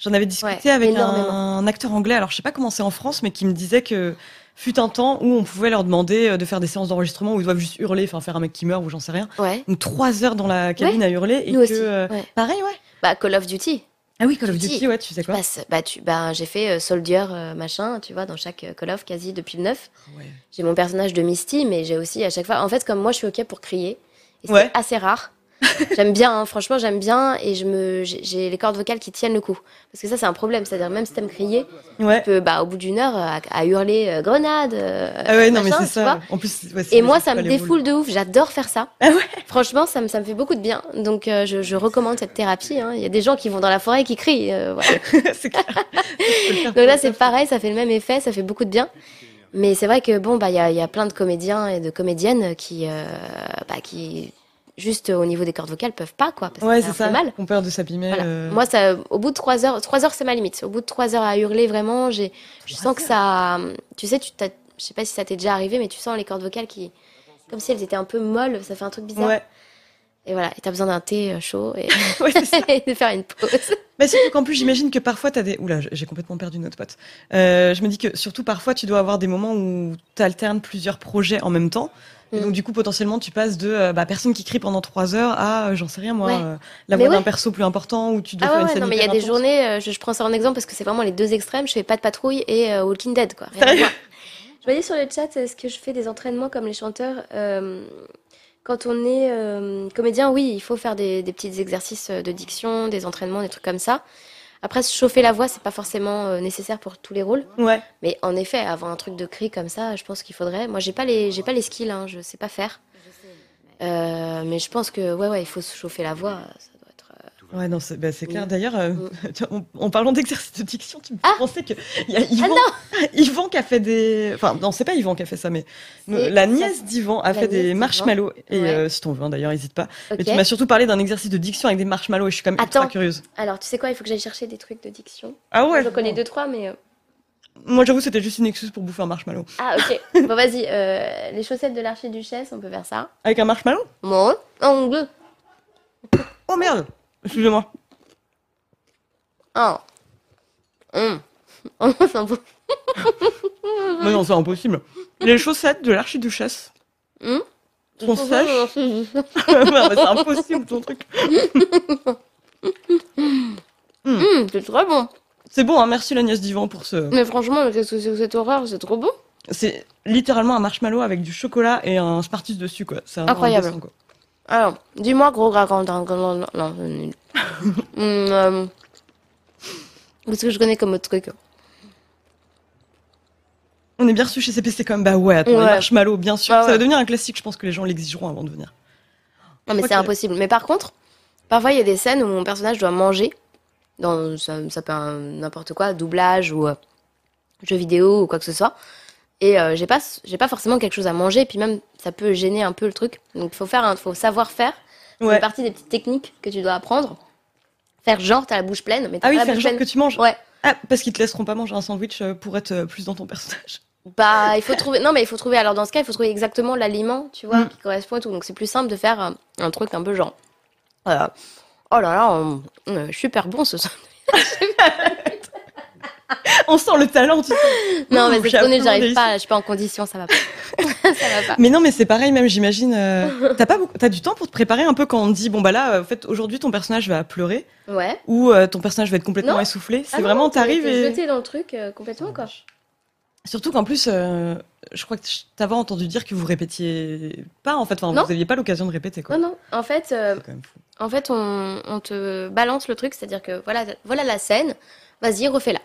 J'en avais discuté Ouais, avec un, un acteur anglais, alors je sais pas comment c'est en France, mais qui me disait que fut un temps où on pouvait leur demander euh, de faire des séances d'enregistrement où ils doivent juste hurler, enfin faire un mec qui meurt ou j'en sais rien. Ouais. Donc trois heures dans la cabine à hurler et Nous que aussi. euh, ouais. pareil, ouais. Bah, Call of Duty. Ah oui, Call of Duty. Duty, ouais, tu sais quoi bah, tu, bah, j'ai fait euh, Soldier, euh, machin, tu vois, dans chaque Call of quasi depuis le 9. Ouais. J'ai mon personnage de Misty, mais j'ai aussi à chaque fois. En fait, comme moi, je suis OK pour crier. Et c'est assez rare. j'aime bien, hein, franchement, j'aime bien. Et je me, j'ai les cordes vocales qui tiennent le coup. Parce que ça, c'est un problème. C'est-à-dire, même si t'aimes crier, Ouais. tu peux, bah, au bout d'une heure, à, à hurler euh, grenade. euh, Ah ouais, non, mais c'est ça. En plus, ouais, Et moi, ça me défoule de ouf. J'adore faire ça. Ah ouais Franchement, ça me, ça me fait beaucoup de bien. Donc, euh, je, je recommande cette thérapie. hein. Il y a des gens qui vont dans la forêt et qui crient. voilà. c'est Donc là, c'est pareil, ça fait le même effet, ça fait beaucoup de bien. Mais c'est vrai que bon, bah, il y a, y a plein de comédiens et de comédiennes qui, bah, qui juste au niveau des cordes vocales peuvent pas, quoi, parce Ouais, que c'est ça ça. fait mal. On peur de s'abîmer. Voilà. euh, Moi, ça, au bout de trois heures, trois heures, c'est ma limite. Au bout de trois heures à hurler, vraiment, j'ai, je sens que ça, tu sais, tu t'as- je sais pas si ça t'est déjà arrivé, mais tu sens les cordes vocales qui, comme si elles étaient un peu molles, ça fait un truc bizarre. Ouais. Et voilà, et t'as besoin d'un thé euh, chaud et, ouais, et de faire une pause. Mais surtout qu'en plus, j'imagine que parfois, t'as des. Oula, j'ai complètement perdu notre pote. Euh, je me dis que surtout parfois, tu dois avoir des moments où t'alternes plusieurs projets en même temps. Et Mm. donc, du coup, potentiellement, tu passes de euh, bah, personne qui crie pendant trois heures à, euh, j'en sais rien moi, Ouais. euh, la voix d'un perso plus important où tu dois Ah faire ouais, une non, mais il y a des journées, euh, je, je prends ça en exemple parce que c'est vraiment les deux extrêmes. Je fais pas de patrouille et euh, Walking Dead, quoi. Rien. Je voyais sur le chat, est-ce que je fais des entraînements comme les chanteurs euh, Quand on est euh, comédien, oui, il faut faire des, des petits exercices de diction, des entraînements, des trucs comme ça. Après, se chauffer la voix, c'est pas forcément euh, nécessaire pour tous les rôles. Ouais. Mais en effet, avoir un truc de cri comme ça, je pense qu'il faudrait. Moi, j'ai pas les, j'ai pas les skills, hein, je sais pas faire. Euh, mais je pense que, ouais, ouais, il faut se chauffer la voix. Ça Ouais, non, c'est bah, clair. Mm. D'ailleurs, euh, Mm. en, en parlant d'exercice de diction, tu me Ah penser que y a Yvan, Yvan qui a fait des. Enfin, non, c'est pas Yvan qui a fait ça, mais C'est- la nièce d'Yvan a La fait des marshmallows. Et Ouais. euh, si t'en veux, d'ailleurs, n'hésite pas. Mais tu m'as surtout parlé d'un exercice de diction avec des marshmallows et je suis quand même Attends. ultra curieuse. Alors, tu sais quoi, il faut que j'aille chercher des trucs de diction. Ah ouais je connais deux, trois, mais. euh, Moi, j'avoue, c'était juste une excuse pour bouffer un marshmallow. Ah, ok. bon, vas-y, euh, les chaussettes de l'archiduchesse, on peut faire ça. Avec un marshmallow? Bon, un, deux, Oh merde Excusez-moi. un. Hum. Oh, c'est un peu. Mais non, c'est impossible. Les chaussettes de l'archiduchesse Hum. sont sèches. C'est impossible ton truc. Hum, c'est très bon. C'est bon, hein, merci la nièce d'Yvan pour ce. Mais franchement, qu'est-ce que c'est que cette horreur? C'est trop bon. C'est littéralement un marshmallow avec du chocolat et un Spartus dessus, quoi. C'est Incroyable. quoi. Alors, dis-moi, gros gras, quand non, non, non, c'est nul. Euh, Qu'est-ce que je connais comme autre truc On est bien reçu chez CPC quand même. Bah ouais, attends, les Ouais. marshmallows, bien sûr. Ah Ça ouais. va devenir un classique, je pense que les gens l'exigeront avant de venir. Non, mais c'est impossible. Mais par contre, parfois, il y a des scènes où mon personnage doit manger. Dans, ça, ça peut n'importe quoi, doublage ou euh, jeu vidéo ou quoi que ce soit. Et euh, j'ai pas, j'ai pas forcément quelque chose à manger. Puis même, ça peut gêner un peu le truc. Donc, il faut faire, un- faut savoir faire. C'est Ouais. partie des petites techniques que tu dois apprendre. Faire genre, t'as la bouche pleine, mais t'as Ah oui, pas la faire bouche genre pleine. que tu manges. Ouais. Ah, parce qu'ils te laisseront pas manger un sandwich euh, pour être euh, plus dans ton personnage. Bah, il faut trouver. Non, mais il faut trouver. Alors, dans ce cas, il faut trouver exactement l'aliment, tu vois, Mm. qui correspond et tout. Donc, c'est plus simple de faire un, un truc un peu genre. euh, oh là là, hum, hum, super bon ce soir. On sent le talent, tu sais. Non, mais nul, absolument j'arrive pas. Je suis pas en condition, ça va pas. ça va pas. Mais non, mais c'est pareil, même j'imagine. euh, T'as pas beaucoup... T'as du temps pour te préparer un peu quand on te dit bon bah là, euh, en fait, aujourd'hui ton personnage va pleurer Ouais. ou euh, ton personnage va être complètement Non. essoufflé. C'est Ah vraiment t'arrives et jeté dans le truc euh, complètement, quoi. surtout qu'en plus, je crois que t'avais entendu dire que vous répétiez pas en fait. Enfin, Non. vous aviez pas l'occasion de répéter quoi. Non, non. En fait, C'est quand même fou. en fait on, on te balance le truc, c'est-à-dire que voilà, voilà la scène, vas-y, refais-la.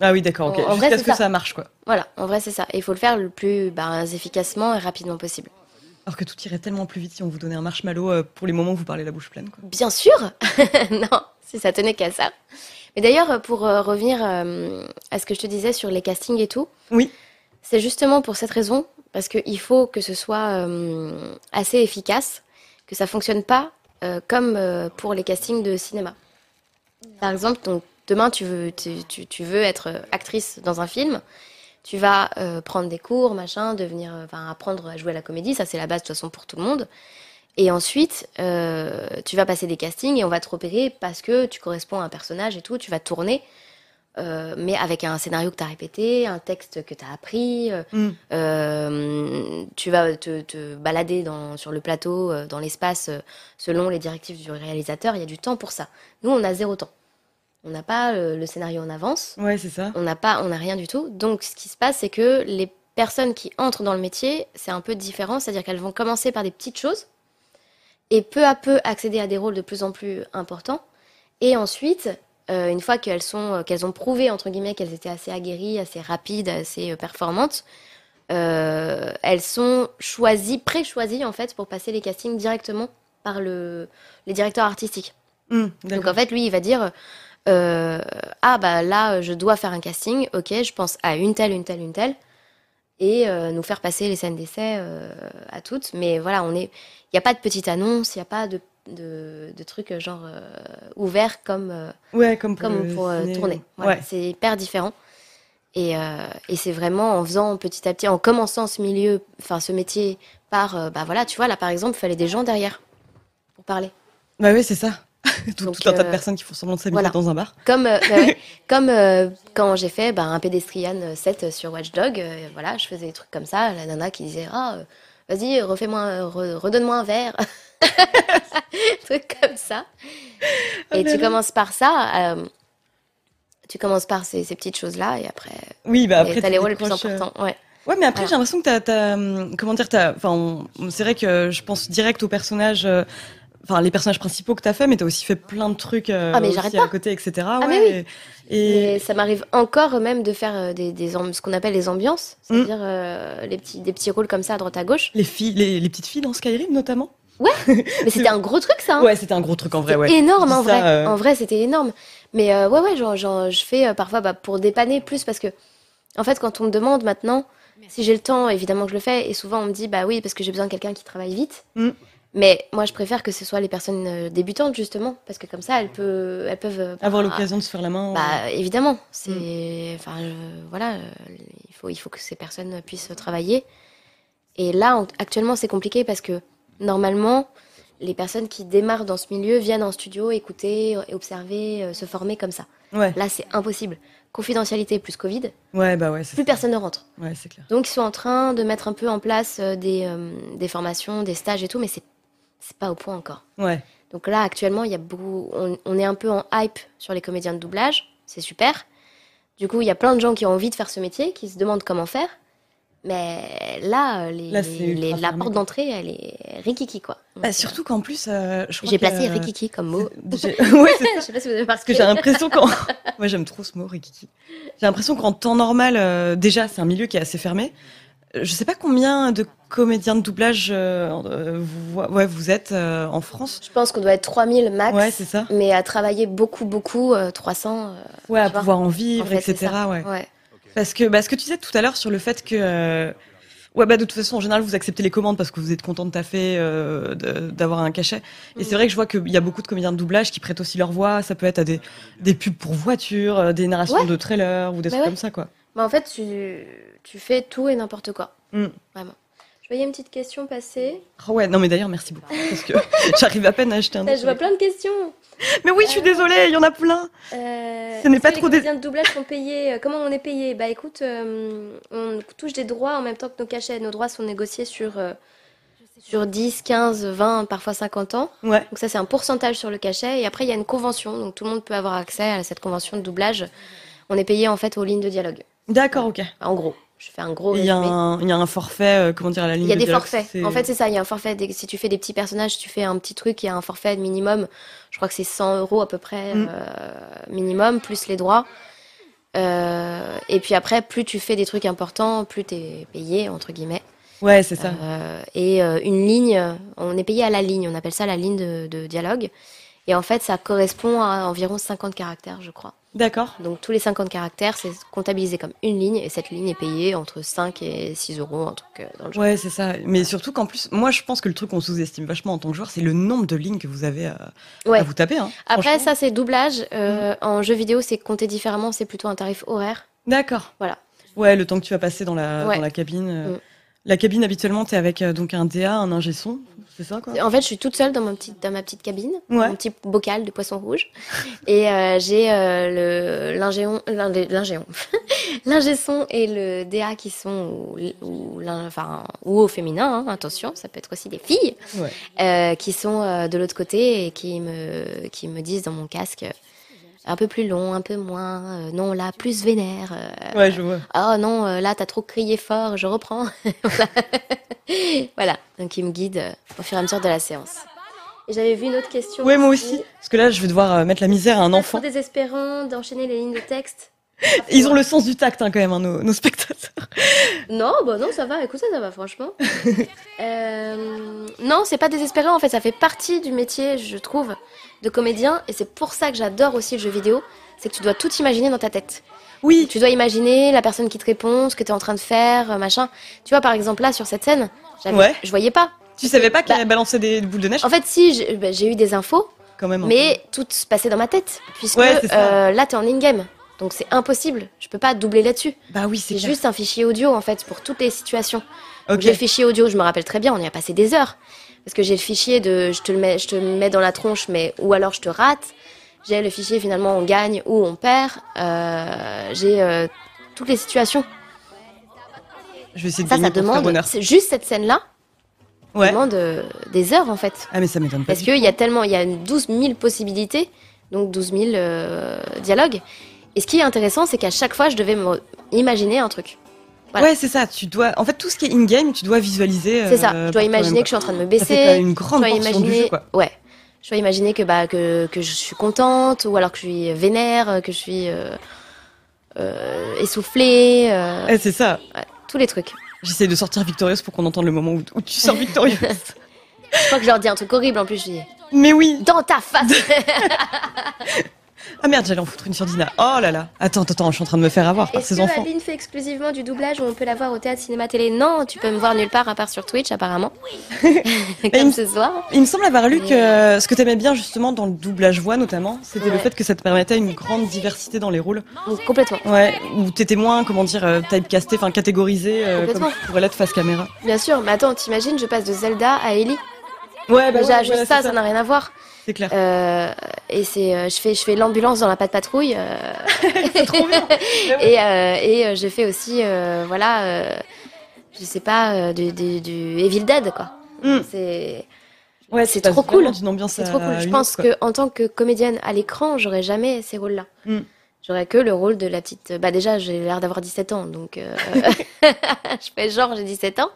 Ah oui, d'accord, ok. En- en vrai, Jusqu'à c'est ce que ça. ça marche quoi. Voilà, en vrai, c'est ça. Et il faut le faire le plus bah, efficacement et rapidement possible. Alors que tout irait tellement plus vite si on vous donnait un marshmallow euh, pour les moments où vous parlez la bouche pleine quoi. Bien sûr Non, si ça tenait qu'à ça. Mais d'ailleurs, pour euh, revenir euh, à ce que je te disais sur les castings et tout, Oui. c'est justement pour cette raison, parce qu'il faut que ce soit euh, assez efficace, que ça fonctionne pas euh, comme euh, pour les castings de cinéma. Par exemple, donc, demain tu veux, tu, tu- tu veux être actrice dans un film, tu vas euh, prendre des cours, machin, devenir, euh, enfin, apprendre à jouer à la comédie, ça c'est la base de toute façon pour tout le monde. Et ensuite, euh, tu vas passer des castings et on va te repérer parce que tu corresponds à un personnage et tout, tu vas tourner, euh, mais avec un scénario que tu as répété, un texte que tu as appris, Mm. tu vas te, te balader dans, sur le plateau, dans l'espace, selon les directives du réalisateur, il y a du temps pour ça. Nous, on a zéro temps. On n'a pas euh, le scénario en avance, Ouais, c'est ça. on n'a pas, on n'a rien du tout. Donc, ce qui se passe, c'est que les personnes qui entrent dans le métier, c'est un peu différent, c'est-à-dire qu'elles vont commencer par des petites choses et peu à peu accéder à des rôles de plus en plus importants. Et ensuite, euh, une fois qu'elles sont, euh, qu'elles ont prouvé entre guillemets qu'elles étaient assez aguerries, assez rapides, assez performantes, euh, elles sont choisies, pré-choisies en fait pour passer les castings directement par le, les directeurs artistiques. Mm, Donc en fait, lui, il va dire euh, ah bah là, je dois faire un casting. Ok, je pense à une telle, une telle, une telle, et euh, nous faire passer les scènes d'essai euh, à toutes. Mais voilà, on est, il n'y a pas de petite annonce, il n'y a pas de de, de trucs genre ouverts comme Ouais, comme pour, comme tourner. Voilà, Ouais. C'est hyper différent. Et, et c'est vraiment en faisant petit à petit, en commençant ce milieu, enfin ce métier par, bah voilà, tu vois, là par exemple, il fallait des gens derrière pour parler. Bah oui, c'est ça. tout, Donc, tout un tas de euh, personnes qui font semblant de s'habiller voilà. dans un bar. Comme, euh, bah ouais, comme euh, quand j'ai fait bah, un pédestrian 7 sur Watchdog, voilà, je faisais des trucs comme ça, la nana qui disait Ah, vas-y, refais-moi, un- re- redonne-moi un verre. trucs comme ça. Oh Et tu commences par ça, euh, tu commences par ces, ces petites choses-là, et après, Oui, bah après. t'as les rôles les plus importants. Ouais. Ouais, mais après, Voilà. j'ai l'impression que t'as, t'as, hum, comment dire, t'as, enfin, c'est vrai que je pense direct aux personnages, euh, enfin, les personnages principaux que t'as fait, mais t'as aussi fait plein de trucs euh, Ah, mais aussi à côté, etc. Ah, mais ouais, Et, Et ça m'arrive encore même de faire euh, des, des ce qu'on appelle les ambiances, Mm. c'est-à-dire euh, les petits, des petits rôles comme ça à droite à gauche. les filles, les, les petites filles dans Skyrim notamment. Mais c'était un gros truc ça. hein. Ouais, c'était un gros truc en vrai, C'était ouais. énorme en vrai. euh, En vrai, c'était énorme. Mais euh, ouais, ouais, genre, genre, je fais euh, parfois bah, pour dépanner plus parce que, en fait, quand on me demande maintenant si j'ai le temps, évidemment que je le fais. Et souvent, on me dit bah oui, parce que j'ai besoin de quelqu'un qui travaille vite. Mm. Mais moi, je préfère que ce soit les personnes euh, débutantes justement, parce que comme ça, elles, peuvent, elles peuvent euh, Avoir bah, l'occasion de se faire la main. Bah évidemment, c'est, Mm. enfin je- voilà, euh, il faut, il faut que ces personnes puissent travailler. Et là, on- actuellement, c'est compliqué parce que normalement, les personnes qui démarrent dans ce milieu viennent en studio écouter, observer, euh, se former comme ça. ouais, Là, c'est impossible. Confidentialité plus Covid, ouais, bah ouais, c'est plus ça. personne ne rentre. Ouais, c'est clair. Donc, ils sont en train de mettre un peu en place euh, des, euh, des formations, des stages et tout, mais c'est, c'est pas au point encore. Ouais, Donc là, actuellement, il y a beaucoup, on, on est un peu en hype sur les comédiens de doublage. C'est super. Du coup, il y a plein de gens qui ont envie de faire ce métier, qui se demandent comment faire. Mais là, euh, les, Là, c'est les- ultra la porte d'entrée, elle est rikiki, quoi. Donc, Bah, euh, surtout qu'en plus, euh, je J'ai placé euh, rikiki comme mot. c'est Je sais pas si vous avez Parce que j'ai l'impression qu'en. Moi, j'aime trop ce mot, Rikiki. J'ai l'impression qu'en temps normal, euh, déjà, c'est un milieu qui est assez fermé. Je sais pas combien de comédiens de doublage euh, euh, vous, ouais, vous êtes euh, en France. Je pense qu'on doit être 3000 max. Ouais, c'est ça. mais à travailler beaucoup, beaucoup, euh, 300. euh, Ouais, à pouvoir en vivre, en fait, c'est etc. Ouais. ouais. Parce que bah, ce que tu disais tout à l'heure sur le fait que. euh, Ouais, bah, de toute façon, en général, vous acceptez les commandes parce que vous êtes content de taffer, euh, d'avoir un cachet. Et c'est vrai que je vois qu'il y a beaucoup de comédiens de doublage qui prêtent aussi leur voix. Ça peut être à des, des pubs pour voitures, des narrations Ouais. de trailers ou des Mais trucs ouais. comme ça, quoi. Mais en fait, tu, tu fais tout et n'importe quoi. Mm. Vraiment. Je voyais une petite question passer. Ah ouais, non mais d'ailleurs merci beaucoup parce que j'arrive à peine à acheter un. Là, je vois plein de questions. Mais oui, je suis désolée, il y en a plein. Euh, Ce n'est pas que trop des- de doublage sont payés euh, Comment on est payé? Bah écoute, euh, on touche des droits en même temps que nos cachets. Nos droits sont négociés sur, euh, sur 10, 15, 20, parfois 50 ans. Ouais. Donc ça, c'est un pourcentage sur le cachet. Et après, il y a une convention. Donc tout le monde peut avoir accès à cette convention de doublage. On est payé en fait aux lignes de dialogue. D'accord, ok. En gros, je fais un gros Il y a un, il y a un forfait, euh, comment dire à la ligne. Il y a de des dialogue, forfaits. En fait, c'est ça. Il y a un forfait. Si tu fais des petits personnages, tu fais un petit truc. Il y a un forfait minimum. Je crois que c'est 100 euros à peu près Mm. euh, minimum, plus les droits. Euh, et puis après, plus tu fais des trucs importants, plus tu es payé, entre guillemets. ouais, c'est ça. Et une ligne, on est payé à la ligne. On appelle ça la ligne de, de dialogue. Et en fait, ça correspond à environ 50 caractères, je crois. D'accord. Donc tous les 50 caractères, c'est comptabilisé comme une ligne et cette ligne est payée entre 5 et 6 euros, un truc euh, dans le genre. Ouais, c'est ça. Mais surtout qu'en plus, moi, je pense que le truc qu'on sous-estime vachement en tant que joueur, c'est le nombre de lignes que vous avez à, Ouais. à vous taper. Hein, Après, ça c'est doublage. Euh, En jeu vidéo, c'est compté différemment, c'est plutôt un tarif horaire. D'accord. Voilà. Ouais, le temps que tu vas passer dans la, Ouais. dans la cabine. euh, Mm. La cabine, habituellement, t'es avec euh, donc un DA, un ingé son, c'est ça quoi En fait, je suis toute seule dans, mon petit, dans ma petite cabine, Ouais. mon petit bocal de poisson rouge. Et euh, j'ai euh, le l'ingéon, l'ingé son et le DA qui sont, ou, ou, l'in- enfin, ou au féminin, hein, attention, ça peut être aussi des filles, Ouais. euh, qui sont euh, de l'autre côté et qui me, qui me disent dans mon casque un peu plus long, un peu moins, euh, non là, plus vénère. euh, Ouais, je vois. Oh non, euh, là, t'as trop crié fort, je reprends. voilà. Voilà. donc il me guide au fur et à mesure de la séance. Et j'avais vu une autre question. Ouais, moi aussi. Parce que là, je vais devoir mettre la misère à un enfant. trop désespérant d'enchaîner les lignes de texte. Ils ont le sens du tact, hein, quand même, hein, nos, nos spectateurs. Non, bah non, ça va. Écoute, ça, ça va, franchement. Euh, non, c'est pas désespérant. En fait, ça fait partie du métier, je trouve, de comédien. Et c'est pour ça que j'adore aussi le jeu vidéo. C'est que tu dois tout imaginer dans ta tête. Oui, Tu dois imaginer la personne qui te répond, ce que tu es en train de faire, euh, machin. Tu vois, par exemple, là, sur cette scène, Ouais. je voyais pas. tu savais pas qu'il Bah- allait balancer des boules de neige? En fait, si, j'ai bah, j'ai eu des infos, Quand même. un mais tout se passait dans ma tête. Puisque Ouais, euh, là, t'es en in-game. Donc c'est impossible. Je peux pas doubler là-dessus. Bah oui, c'est juste un fichier audio, en fait, pour toutes les situations. Donc, Ok. J'ai le fichier audio, je me rappelle très bien, on y a passé des heures. Parce que j'ai le fichier de je te le mets, je te mets dans la tronche, mais ou alors je te rate. J'ai le fichier finalement on gagne ou on perd. Euh, j'ai euh, toutes les situations. Je vais essayer de Ça, ça demande. juste cette scène-là Ouais. demande euh, des heures en fait. Ah, mais ça m'étonne pas. Parce qu'il y a tellement, il y a 12 000 possibilités, donc 12 000 euh, dialogues. Et ce qui est intéressant, c'est qu'à chaque fois, je devais imaginer un truc. Voilà. Ouais, c'est ça. Tu dois, en fait, tout ce qui est in-game, tu dois visualiser. C'est ça. euh, Je dois imaginer que je suis en train de me baisser. une Je grande dois portion du imaginer, jeu, quoi. ouais. Je dois imaginer que bah que, que je suis contente ou alors que je suis vénère, que je suis euh, euh, essoufflée, Ouais, c'est ça. ouais, tous les trucs. J'essaie de sortir victorieuse pour qu'on entende le moment où, où tu sors victorieuse. Je crois que je leur dis un truc horrible en plus. Je dis mais oui. dans ta face. Ah merde, j'allais en foutre une sur Dina. Oh là là. Attends, attends, je suis en train de me faire avoir par Est-ce ces que enfants. Aline fait exclusivement du doublage ou on peut la voir au théâtre, cinéma, télé Non, tu peux me voir nulle part à part sur Twitch apparemment. il Comme me- ce soir. Il me semble avoir lu que euh, ce que t'aimais bien justement dans le doublage voix notamment, c'était le fait que ça te permettait une grande diversité dans les rôles. Donc, complètement. Ouais, où t'étais moins, comment dire, euh, typecasté, enfin catégorisé, euh, comme tu pourrais l'être face caméra. Bien sûr, mais attends, t'imagines, je passe de Zelda à Ellie. Ouais, bah Déjà, ouais, juste ça, ça n'a rien à voir. C'est clair. Euh, et c'est, euh, je fais, je fais l'ambulance dans la patte patrouille. euh, trop bien. et et je fais aussi, voilà, je sais pas, du, du, du Evil Dead, quoi. Mm. C'est, Ouais, c'est trop cool. C'est trop cool. Je pense quoi. que en tant que comédienne à l'écran, j'aurais jamais ces rôles-là. Mm. J'aurais que le rôle de la petite. Bah déjà, j'ai l'air d'avoir 17 ans, donc euh, je fais genre j'ai 17 ans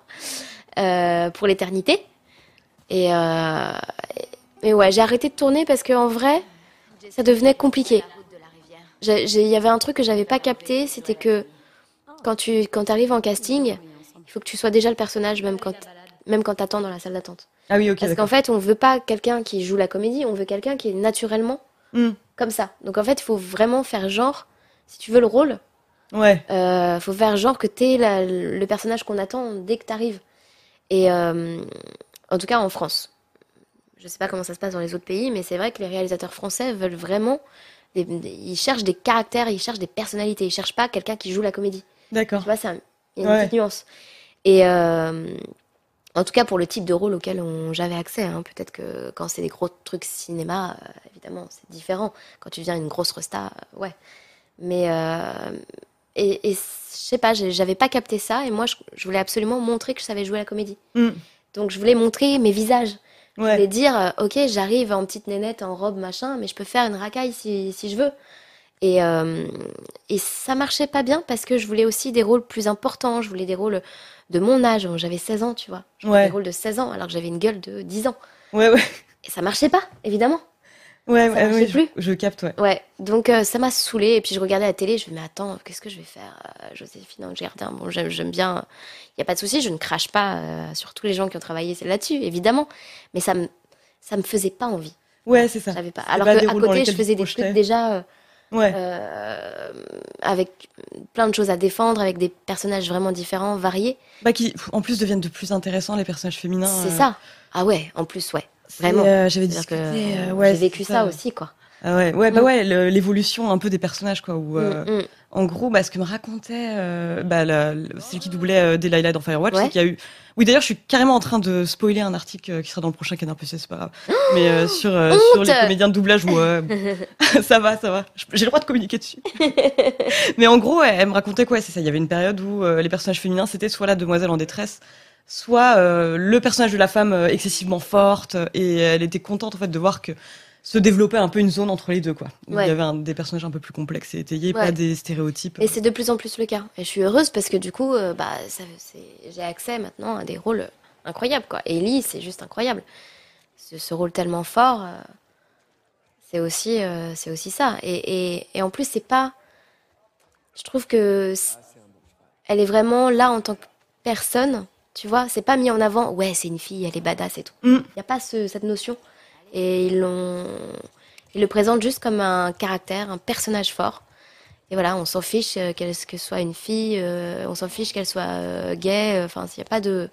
euh, pour l'éternité. Et euh, mais ouais, j'ai arrêté de tourner parce que en vrai, ça devenait compliqué. Il y avait un truc que j'avais pas capté, c'était que quand tu quand arrives en casting, il faut que tu sois déjà le personnage même quand même quand t'attends dans la salle d'attente. Ah oui, ok. Parce qu'en fait, on veut pas quelqu'un qui joue la comédie, on veut quelqu'un qui est naturellement Mm. comme ça. Donc en fait, il faut vraiment faire genre, si tu veux le rôle, Ouais. euh, faut faire genre que t'es la- le personnage qu'on attend dès que t'arrives. Et euh, en tout cas en France. Je sais pas comment ça se passe dans les autres pays, mais c'est vrai que les réalisateurs français veulent vraiment. des- des- ils cherchent des caractères, ils cherchent des personnalités. Ils cherchent pas quelqu'un qui joue la comédie. D'accord. Tu vois, c'est un- il y a une Ouais. petite nuance. Et euh, en tout cas, pour le type de rôle auquel j'avais accès, hein, peut-être que quand c'est des gros trucs cinéma, euh, évidemment, c'est différent. Quand tu deviens une grosse resta, euh, ouais. Mais, et, et je sais pas, j'avais pas capté ça, et moi, je, je voulais absolument montrer que je savais jouer la comédie. Mm. Donc, je voulais montrer mes visages. Je Ouais. voulais dire, euh, ok, j'arrive en petite nénette, en robe, machin, mais je peux faire une racaille si, si je veux. Et, euh, et ça marchait pas bien parce que je voulais aussi des rôles plus importants. Je voulais des rôles de mon âge. J'avais 16 ans, tu vois. Je voulais Ouais. des rôles de 16 ans alors que j'avais une gueule de 10 ans. Ouais, ouais. Et ça marchait pas, évidemment. Ouais, Ça ouais, marchait oui, je, plus? je capte, ouais. Ouais, donc euh, ça m'a saoulée. Et puis je regardais la télé, je me mais attends, qu'est-ce que je vais faire, euh, Joséphine un bon, j'aime bien. Il y a pas de souci, je ne crache pas euh, sur tous les gens qui ont travaillé là-dessus, évidemment. Mais ça me, ça me faisait pas envie. Ouais, c'est ça. Pas. Alors qu'à côté, je faisais des trucs déjà euh, Ouais. euh, avec plein de choses à défendre, avec des personnages vraiment différents, variés. Bah, qui, en plus, deviennent de plus intéressants, les personnages féminins. C'est euh, ça. Ah ouais, en plus, ouais. Vraiment. euh, J'avais discuté. que euh, ouais, j'ai vécu ça, aussi, quoi. Ah ouais, ouais, bah Mm. ouais, le- l'évolution un peu des personnages, quoi. Où, euh, Mm, mm. En gros, bah, ce que me racontait euh, bah, la- la- celle qui doublait euh, Delilah dans Firewatch, Ouais. c'est qu'il y a eu. Oui, d'ailleurs, je suis carrément en train de spoiler un article qui sera dans le prochain Canard PC, c'est pas grave. Mais euh, sur, euh, sur les comédiens de doublage, ouais, ça va, ça va. J'ai le droit de communiquer dessus. Mais en gros, elle, elle me racontait quoi C'est ça. Il y avait une période où euh, les personnages féminins, c'était soit la demoiselle en détresse, soit euh, le personnage de la femme euh, excessivement forte, et elle était contente en fait de voir que se développait un peu une zone entre les deux, quoi. Où Ouais. Il y avait un- des personnages un peu plus complexes et étayés, Ouais. pas des stéréotypes. Et c'est de plus en plus le cas. Et je suis heureuse parce que du coup, euh, bah, j'ai accès maintenant à des rôles incroyables, quoi. Et Ellie, c'est juste incroyable. Ce, ce rôle tellement fort, euh, c'est aussi, euh, c'est aussi ça. Et, et, et en plus, c'est pas. Je trouve que elle est vraiment là en tant que personne. Tu vois, c'est pas mis en avant. Ouais, c'est une fille, elle est badass et tout. Il Mm. n'y a pas ce- cette notion. Et ils l'ont, ils le présentent juste comme un caractère, un personnage fort. Et voilà, on s'en fiche euh, qu'elle que soit une fille, euh, on s'en fiche qu'elle soit euh, gay. Enfin, il n'y a pas de.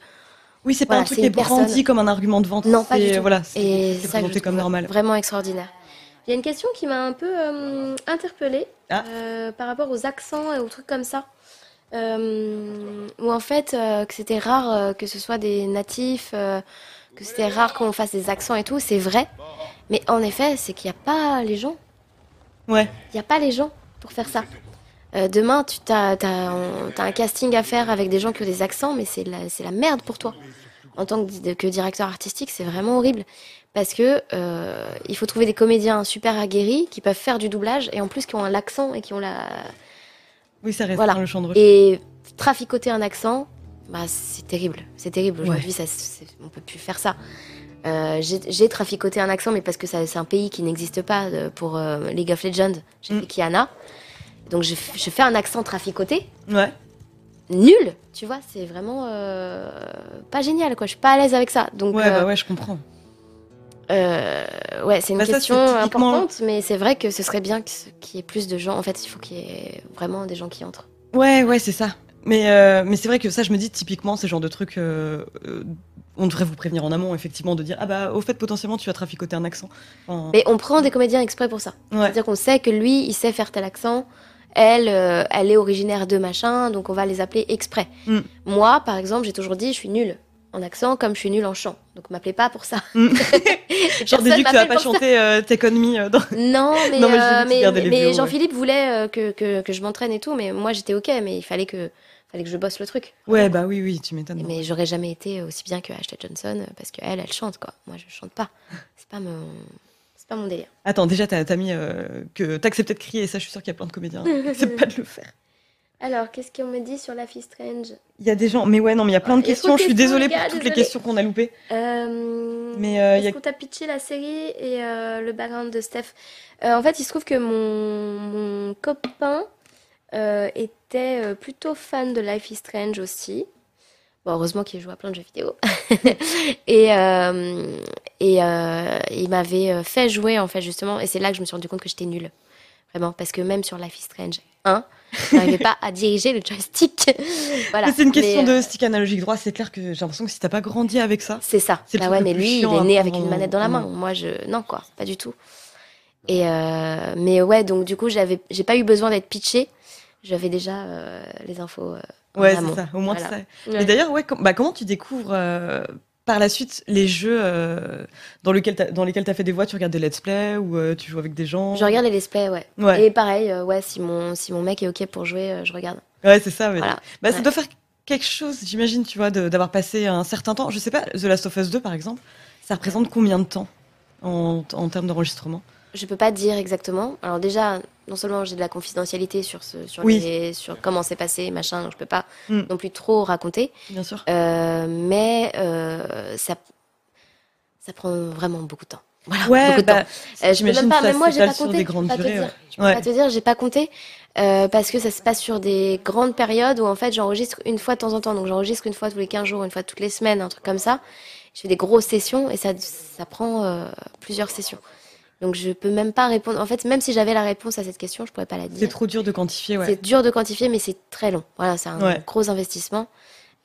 Oui, c'est pas un truc qui est brandi comme un argument de vente. Non, pas du tout. Voilà, c'est présenté comme normal. Vraiment extraordinaire. Il y a une question qui m'a un peu euh, interpellée Ah. par rapport aux accents et aux trucs comme ça. Euh, où en fait, euh, que c'était rare euh, que ce soit des natifs, euh, que c'était rare qu'on fasse des accents et tout, c'est vrai. Mais en effet, c'est qu'il n'y a pas les gens. Ouais. Il n'y a pas les gens pour faire ça. Demain, tu as, un casting à faire avec des gens qui ont des accents, mais c'est la, merde pour toi. En tant que, que directeur artistique, c'est vraiment horrible. Parce que il faut trouver des comédiens super aguerris qui peuvent faire du doublage et en plus qui ont l'accent et qui ont la. Oui, ça reste Voilà. dans le champ de. Et traficoter un accent, bah, c'est terrible. C'est terrible. Aujourd'hui, c'est- on peut plus faire ça. Euh, j'ai traficoté un accent, mais parce que c'est un pays qui n'existe pas euh, pour euh, League of Legends. J'ai Mm. fait Kiana. Donc je fais un accent traficoté. Ouais. Nul, tu vois, c'est vraiment euh, pas génial, quoi. Je suis pas à l'aise avec ça. Donc, Ouais, bah ouais, je comprends. Euh, ouais, c'est une Bah question typiquement- importante, mais c'est vrai que ce serait bien qu'il y ait plus de gens. En fait, il faut qu'il y ait vraiment des gens qui entrent. Ouais, ouais, c'est ça. Mais, euh, mais c'est vrai que ça, je me dis, typiquement, c'est le genre de truc. euh, on devrait vous prévenir en amont, effectivement, de dire Ah bah, au fait, potentiellement, tu as traficoté un accent. Enfin, Mais on prend des comédiens exprès pour ça. ouais. C'est-à-dire qu'on sait que lui, il sait faire tel accent. Elle, euh, elle est originaire de machin, donc on va les appeler exprès. Mm. Moi, par exemple, j'ai toujours dit, je suis nulle en accent comme je suis nulle en chant. Donc m'appelez pas pour ça. J'en déduis que tu vas pas chanter euh, Me euh, dans. Non, mais, Non, mais euh, que mais, mais Jean-Philippe voulait euh, que, que, que je m'entraîne et tout, mais moi j'étais ok, mais il fallait que, fallait que je bosse le truc. Ouais, bah oui, oui, tu m'étonnes. Mais j'aurais jamais été aussi bien que Ashley Johnson euh, parce qu'elle, elle chante quoi. Moi je chante pas. C'est pas mon, c'est pas mon délire. Attends, déjà, t'as mis que t'acceptais de crier, et ça, je suis sûre qu'il y a plein de comédiens acceptent pas de le faire. Alors, qu'est-ce qu'on me dit sur la fille Strange? Il y a des gens, mais ouais, non, mais il y a plein de a questions. Je suis désolée pour toutes les questions qu'on a loupées. Euh, Mais, euh, Est-ce a- qu'on t'a pitché la série et euh, le background de Steph? Euh, En fait, il se trouve que mon, mon copain euh, était euh, plutôt fan de Life is Strange aussi. Bon, heureusement qu'il joue à plein de jeux vidéo. et euh, et euh, il m'avait euh, fait jouer, en fait, justement. Et c'est là que je me suis rendu compte que j'étais nulle. Vraiment. Parce que même sur Life is Strange 1, je n'arrivais pas à diriger le joystick. voilà. C'est une question Mais, euh, de stick analogique droit. C'est clair que j'ai l'impression que si t'as pas grandi avec ça, C'est ça. C'est Bah ouais, mais lui, il est né avec une manette dans la main. Moi, je non quoi, pas du tout. Et euh, mais ouais, donc du coup, j'avais, j'ai pas eu besoin d'être pitché. J'avais déjà euh, les infos. euh, ouais, c'est ça. Au moins Voilà. ça. Ouais. Et d'ailleurs, ouais, com- bah, comment tu découvres par la suite les jeux euh, dans, lequel dans lesquels tu as fait des voix Tu regardes des let's play ou euh, tu joues avec des gens Je regarde les let's play, ouais. Ouais, Et pareil, euh, ouais, si mon si mon mec est ok pour jouer, je regarde. ouais c'est ça. Voilà. Bah, ça doit faire quelque chose, j'imagine, tu vois, d'avoir passé un certain temps. Je sais pas, The Last of Us 2, par exemple, ça représente combien de temps en, en termes d'enregistrement? Je peux pas dire exactement. Alors déjà, non seulement j'ai de la confidentialité sur ce sur Oui. les sur comment c'est passé, machin, donc je peux pas Mm. non plus trop raconter. Bien sûr. Euh, mais euh, ça, ça prend vraiment beaucoup de temps. Voilà, Ouais, beaucoup de bah, temps. Euh, je peux j'imagine même pas, même moi j'ai pas compté. je peux grandes pas te durées, dire. ouais. Je peux Ouais. pas te dire, j'ai pas compté euh, parce que ça se passe sur des grandes périodes où en fait j'enregistre une fois de temps en temps. Donc j'enregistre une fois tous les 15 jours, une fois toutes les semaines, un truc comme ça. Je fais des grosses sessions et ça, ça prend plusieurs sessions. Donc je peux même pas répondre. En fait, même si j'avais la réponse à cette question, je pourrais pas la C'est dire. trop dur de quantifier, ouais. C'est dur de quantifier, mais c'est très long. Voilà, c'est un Ouais. gros investissement.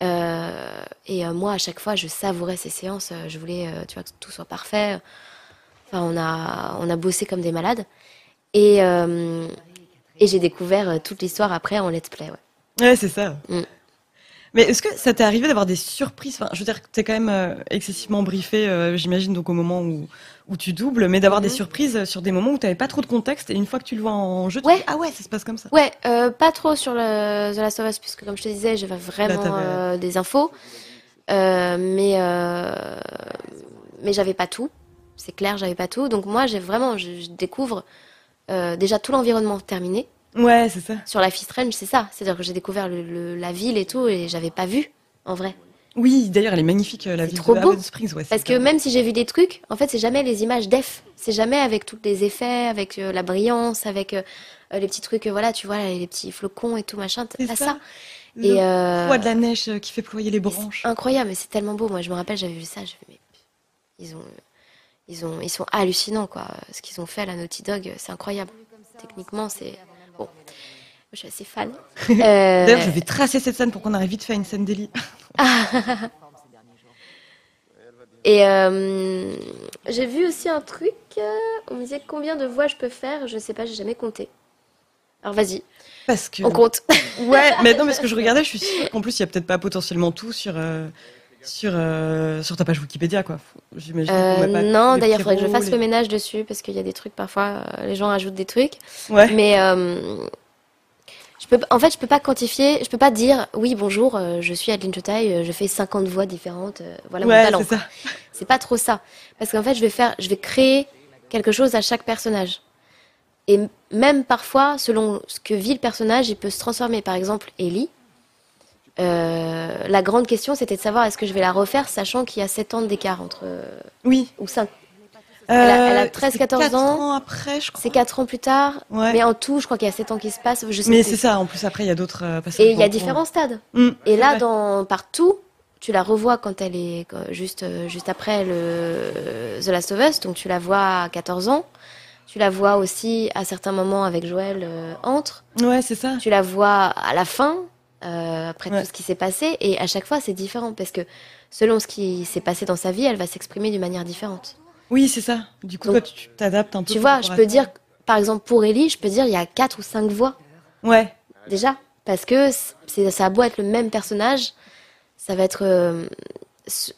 Euh, et euh, moi, à chaque fois, je savourais ces séances. Euh, Je voulais, euh, tu vois, que tout soit parfait. Enfin, on a, on a bossé comme des malades. Et, et j'ai découvert toute l'histoire après en let's play. Ouais. Ouais, c'est ça. Mm. Mais est-ce que ça t'est arrivé d'avoir des surprises? Enfin, Je veux dire que t'es quand même euh, excessivement briefé, euh, j'imagine, donc au moment où, où tu doubles, mais d'avoir des Mhm. surprises sur des moments où t'avais pas trop de contexte et une fois que tu le vois en jeu, tu Ouais. dis, ah ouais, ça se passe comme ça. Ouais, euh, pas trop sur le The Last of Us, puisque comme je te disais, j'avais vraiment des infos. Mais mais j'avais pas tout. C'est clair, j'avais pas tout. Donc moi, j'ai vraiment, je, je découvre déjà tout l'environnement terminé. Ouais, c'est ça. Sur la Fist Range, c'est ça. C'est-à-dire que j'ai découvert le- le- la ville et tout, et j'avais pas vu, en vrai. Oui, d'ailleurs, elle est magnifique, euh, la ville trop de beau. Springs. Ouais, Parce que même si j'ai vu des trucs, en fait, c'est jamais les images def. C'est jamais avec tous les effets, avec euh, la brillance, avec euh, les petits trucs, euh, voilà, tu vois, les petits flocons et tout, machin. T'as ça. ça. Le Et poids de la neige qui fait ployer les branches. incroyable, mais c'est tellement beau. Moi, je me rappelle, j'avais vu ça, j'ai fait, mais ils ont, ils ont, ils sont hallucinants, quoi. Ce qu'ils ont fait à la Naughty Dog, c'est incroyable. Techniquement, c'est bon. Je suis assez fan. Euh, D'ailleurs, je vais tracer cette scène pour qu'on arrive vite fait à une scène d'Ellie. Et euh, j'ai vu aussi un truc. euh, on me disait combien de voix je peux faire. Je sais pas, j'ai jamais compté. Alors vas-y, Parce que. on compte. Ouais, mais non, parce que je regardais, je suis sûre qu'en plus, il y a peut-être pas potentiellement tout sur, euh, sur, euh, sur ta page Wikipédia, quoi. J'imagine Euh, non, d'ailleurs, petits faudrait que je fasse le ménage dessus parce qu'il y a des trucs parfois, euh, les gens ajoutent des trucs. Ouais. Mais euh, je peux, en fait, je peux pas quantifier, je peux pas dire oui, bonjour, je suis Adeline Chotaille, euh, je fais 50 voix différentes, voilà mon ouais, talent. c'est ça. C'est pas trop ça. Parce qu'en fait, je vais faire, je vais créer quelque chose à chaque personnage. Et même parfois, selon ce que vit le personnage, il peut se transformer. Par exemple, Ellie. Euh, la grande question, c'était de savoir est-ce que je vais la refaire, sachant qu'il y a 7 ans d'écart entre. euh, Oui. ou 5. a- elle a Euh, 13, c'est 14 quatre ans. ans après, je crois. C'est 4 ans plus tard. Ouais. Mais en tout, je crois qu'il y a 7 ans qui se passent. Je sais Mais c'est ça, en plus, après, il y a d'autres euh, passages. Et il y a différents stades. Mm, Et là, vrai. dans partout, tu la revois quand elle est juste, euh, juste après le The Last of Us. Donc tu la vois à 14 ans. Tu la vois aussi à certains moments avec Joël euh, entre. Ouais, c'est ça. Tu la vois à la fin, euh, après Ouais. tout ce qui s'est passé. Et à chaque fois, c'est différent parce que selon ce qui s'est passé dans sa vie, elle va s'exprimer d'une manière différente. Oui, c'est ça. Du coup, Donc, toi, tu t'adaptes un peu. Tu vois, je peux dire, par exemple, pour Ellie, je peux dire il y a quatre ou cinq voix Ouais. déjà. Parce que c'est, ça a beau être le même personnage, ça va être. euh,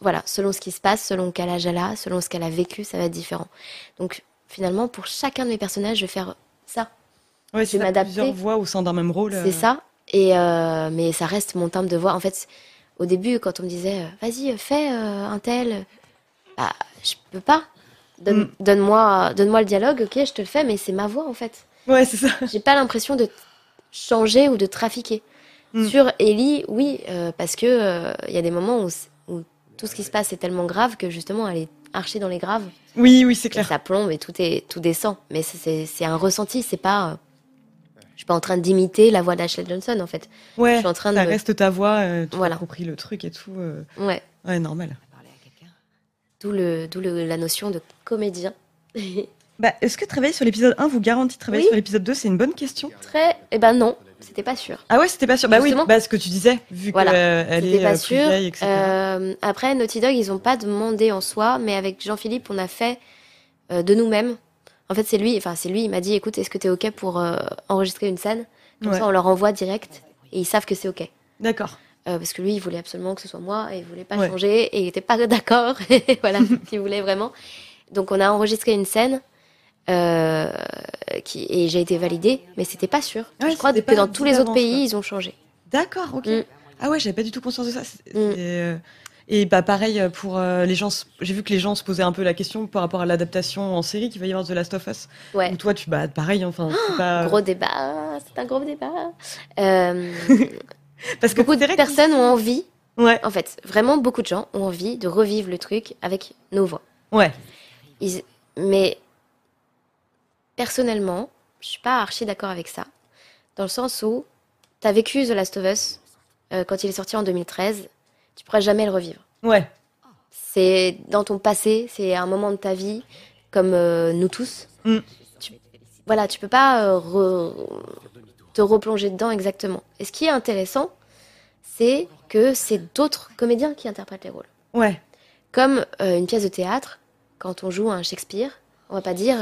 voilà, selon ce qui se passe, selon quel âge elle a, selon ce qu'elle a vécu, ça va être différent. Donc finalement, pour chacun de mes personnages, je vais faire ça. Ouais, Je c'est m'adapter. plusieurs voix au sein d'un même rôle. C'est ça. Et euh, mais ça reste mon timbre de voix. En fait, au début, quand on me disait euh, vas-y, fais euh, un tel, bah, je peux pas. Donne, Mm. Donne-moi donne-moi le dialogue, ok, je te le fais, mais c'est ma voix en fait. Ouais, c'est ça. J'ai pas l'impression de changer ou de trafiquer. Mm. Sur Ellie, oui, euh, parce que il y a des moments où, tout ce qui se passe est tellement grave que justement elle est archée dans les graves. Oui, oui, c'est Et clair. ça plombe et tout est tout descend. Mais c'est- c'est c'est un ressenti, c'est pas. Euh, je suis pas en train d'imiter la voix d'Ashley Johnson en fait. Je Ouais. suis en train de. Ça me- reste ta voix, euh, tu Voilà. as compris le truc et tout. euh, Ouais. Ouais, normal. D'où le, d'où le- la notion de comédien. Bah, est-ce que travailler sur l'épisode 1 vous garantit de travailler Oui. sur l'épisode 2 C'est une bonne question? Très. Eh ben non, c'était pas sûr. Ah ouais, c'était pas sûr. Bah oui, Justement. bah ce que tu disais, vu Voilà. qu'elle C'était est pas euh, plus sûr. vieille, etc. Euh, après, Naughty Dog, ils ont pas demandé en soi, mais avec Jean-Philippe, on a fait euh, de nous-mêmes. En fait, c'est lui, enfin, c'est lui, il m'a dit écoute, est-ce que tu es OK pour euh, enregistrer une scène? Comme Ouais. ça, on leur envoie direct et ils savent que c'est OK. D'accord. Euh, parce que lui, il voulait absolument que ce soit moi et il voulait pas Ouais. changer et il était pas d'accord. Voilà, il voulait vraiment. Donc, on a enregistré une scène. euh, qui, et j'ai été validée, mais c'était pas sûr. Ouais, je crois que dans tous les autres pays, quoi. ils ont changé. D'accord, ok. Mm. Ah ouais, j'avais pas du tout conscience de ça. C'est- Mm. Et bah pareil euh, pour euh, les gens, j'ai vu que les gens se posaient un peu la question par rapport à l'adaptation en série qu'il va y avoir de The Last of Us. Ouais. Ou toi, tu bah pareil, enfin, c'est pas Gros débat, c'est un gros débat. Euh, parce que beaucoup de personnes ont envie, Ouais, en fait, vraiment beaucoup de gens ont envie de revivre le truc avec nos voix. ouais, Ils- Mais personnellement, je suis pas archi d'accord avec ça, dans le sens où tu as vécu The Last of Us euh, quand il est sorti en 2013, tu pourras jamais le revivre. ouais, C'est dans ton passé, c'est un moment de ta vie comme euh, nous tous. Mm. Tu, voilà, tu peux pas euh, re- te replonger dedans exactement. Et ce qui est intéressant, c'est que c'est d'autres comédiens qui interprètent les rôles. Ouais. Comme euh, une pièce de théâtre, quand on joue un Shakespeare, on va pas dire.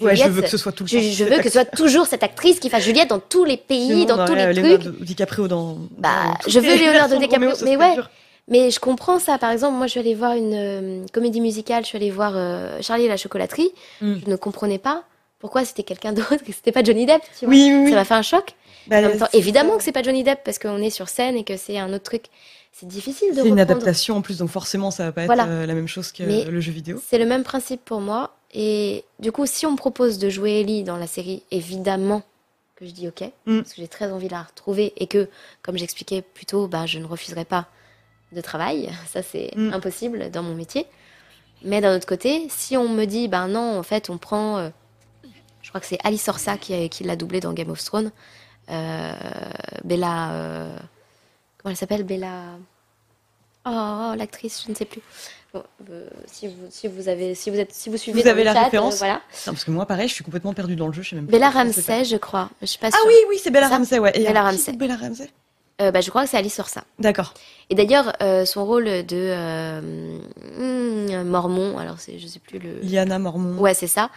Euh, Ouais, je veux que ce soit tout le je, temps. je veux que ce soit toujours cette actrice qui fasse Juliette dans tous les pays, dans tous les trucs. Leonardo DiCaprio dans. Bah, dans je veux Leonardo DiCaprio, mais ouais. dur. Mais je comprends ça. Par exemple, moi, je suis allée voir une euh, comédie musicale. Je suis allée voir euh, Charlie et la chocolaterie. Mm. Je ne comprenais pas pourquoi c'était quelqu'un d'autre, que c'était pas Johnny Depp. Tu vois. Oui, oui, oui. Ça m'a fait un choc. Bah, En même temps, évidemment que c'est pas Johnny Depp parce qu'on est sur scène et que c'est un autre truc. C'est difficile de C'est une adaptation en plus, donc forcément, ça va pas être Voilà. euh, la même chose que Mais- le jeu vidéo. C'est le même principe pour moi. Et du coup, si on me propose de jouer Ellie dans la série, évidemment que je dis ok, Mm. parce que j'ai très envie de la retrouver et que, comme j'expliquais plus tôt, bah, je ne refuserai pas de travail. Ça, c'est Mm. impossible dans mon métier. Mais d'un autre côté, si on me dit, ben non, en fait, on prend. euh, je crois que c'est Alice Orsa qui, qui l'a doublé dans Game of Thrones. Euh, Bella. euh, comment elle s'appelle Bella. Oh, l'actrice, je ne sais plus. Euh, si vous si vous avez si vous êtes si vous suivez Vous avez la chat, euh, référence voilà. Non, parce que moi, pareil, je suis complètement perdue dans le jeu. Je sais même Bella. Ramsey, je crois. Je suis pas Ah sûre. oui, oui, c'est Bella Ramsey, ouais. Et Bella Ramsey. Bella Ramsey Euh, bah, je crois que c'est Alice Orsa. D'accord. Et d'ailleurs, son rôle de hmm, Mormon, alors c'est je sais plus le. Liana Mormon. Ouais, c'est ça.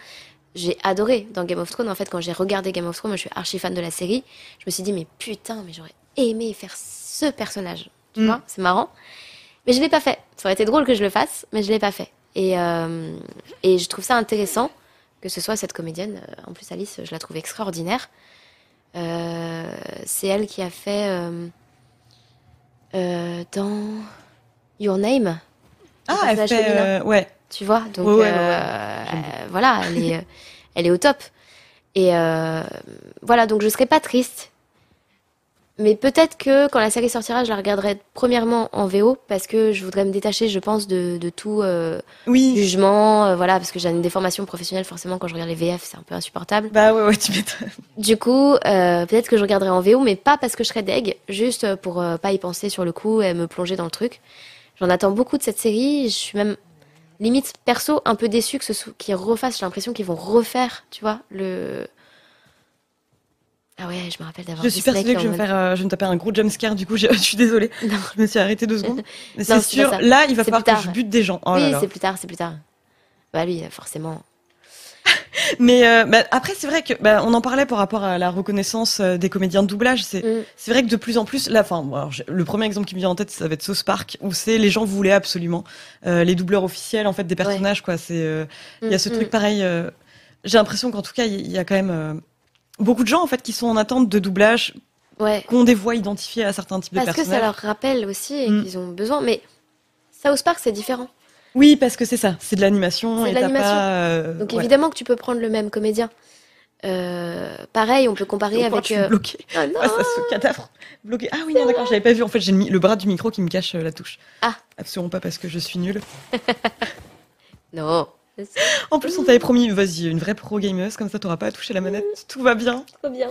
J'ai adoré dans Game of Thrones. En fait, quand j'ai regardé Game of Thrones, moi, je suis archi fan de la série. Je me suis dit, mais putain, mais j'aurais aimé faire ce personnage. Tu Mm. vois, c'est marrant. Mais je l'ai pas fait. Ça aurait été drôle que je le fasse, mais je l'ai pas fait. Et, euh, et je trouve ça intéressant que ce soit cette comédienne. Euh, En plus, Alice, je la trouve extraordinaire. Euh, c'est elle qui a fait euh, dans Your Name. Ah, Le elle fait. ouais. tu vois donc Ouais, ouais, voilà elle est, elle est au top et voilà donc je serais pas triste mais peut-être que quand la série sortira je la regarderai premièrement en VO parce que je voudrais me détacher je pense de, de tout euh, Oui. jugement euh, voilà parce que j'ai une déformation professionnelle forcément quand je regarde les VF c'est un peu insupportable Bah ouais, ouais, tu m'étonnes. du coup euh, peut-être que je regarderai en VO mais pas parce que je serais deg juste pour euh, pas y penser sur le coup et me plonger dans le truc j'en attends beaucoup de cette série je suis même limite perso un peu déçue que ce soit qu'ils refassent j'ai l'impression qu'ils vont refaire tu vois le ah ouais je me rappelle d'avoir Je suis persuadée que je vais me faire, euh, je vais me taper un gros jumpscare. Du coup, je, je suis désolée. Non. Je me suis arrêtée deux secondes. Mais c'est sûr, là, il va falloir que je bute des gens. Oh oui c'est plus tard c'est plus tard bah lui forcément Mais euh, bah, après, c'est vrai que bah, on en parlait par rapport à la reconnaissance euh, des comédiens de doublage. C'est Mm. vrai que de plus en plus, là, enfin, bon, le premier exemple qui me vient en tête, ça va être South Park, où c'est les gens voulaient absolument euh, les doubleurs officiels en fait des personnages. Quoi, c'est euh, il y a ce Mm, truc mm. pareil. euh, J'ai l'impression qu'en tout cas, il y a quand même euh, beaucoup de gens en fait qui sont en attente de doublage, ouais qui ont des voix identifiées à certains types de parce que ça personnages. leur rappelle aussi et Mm. qu'ils ont besoin mais South Park c'est différent Oui, parce que c'est ça, c'est de l'animation C'est de l'animation. euh, Donc ouais. évidemment que tu peux prendre le même comédien. Euh, pareil, on peut comparer avec. je suis euh, bloquée. Ah non, Ah, ça se cadavre bloqué. Ah oui, non, d'accord, j'avais pas vu. En fait, j'ai le bras du micro qui me cache euh, la touche. Ah. Absolument pas parce que je suis nulle. non. En plus, on t'avait promis, vas-y, une vraie pro gameuse, comme ça t'auras pas à toucher la manette, tout va bien. Trop bien.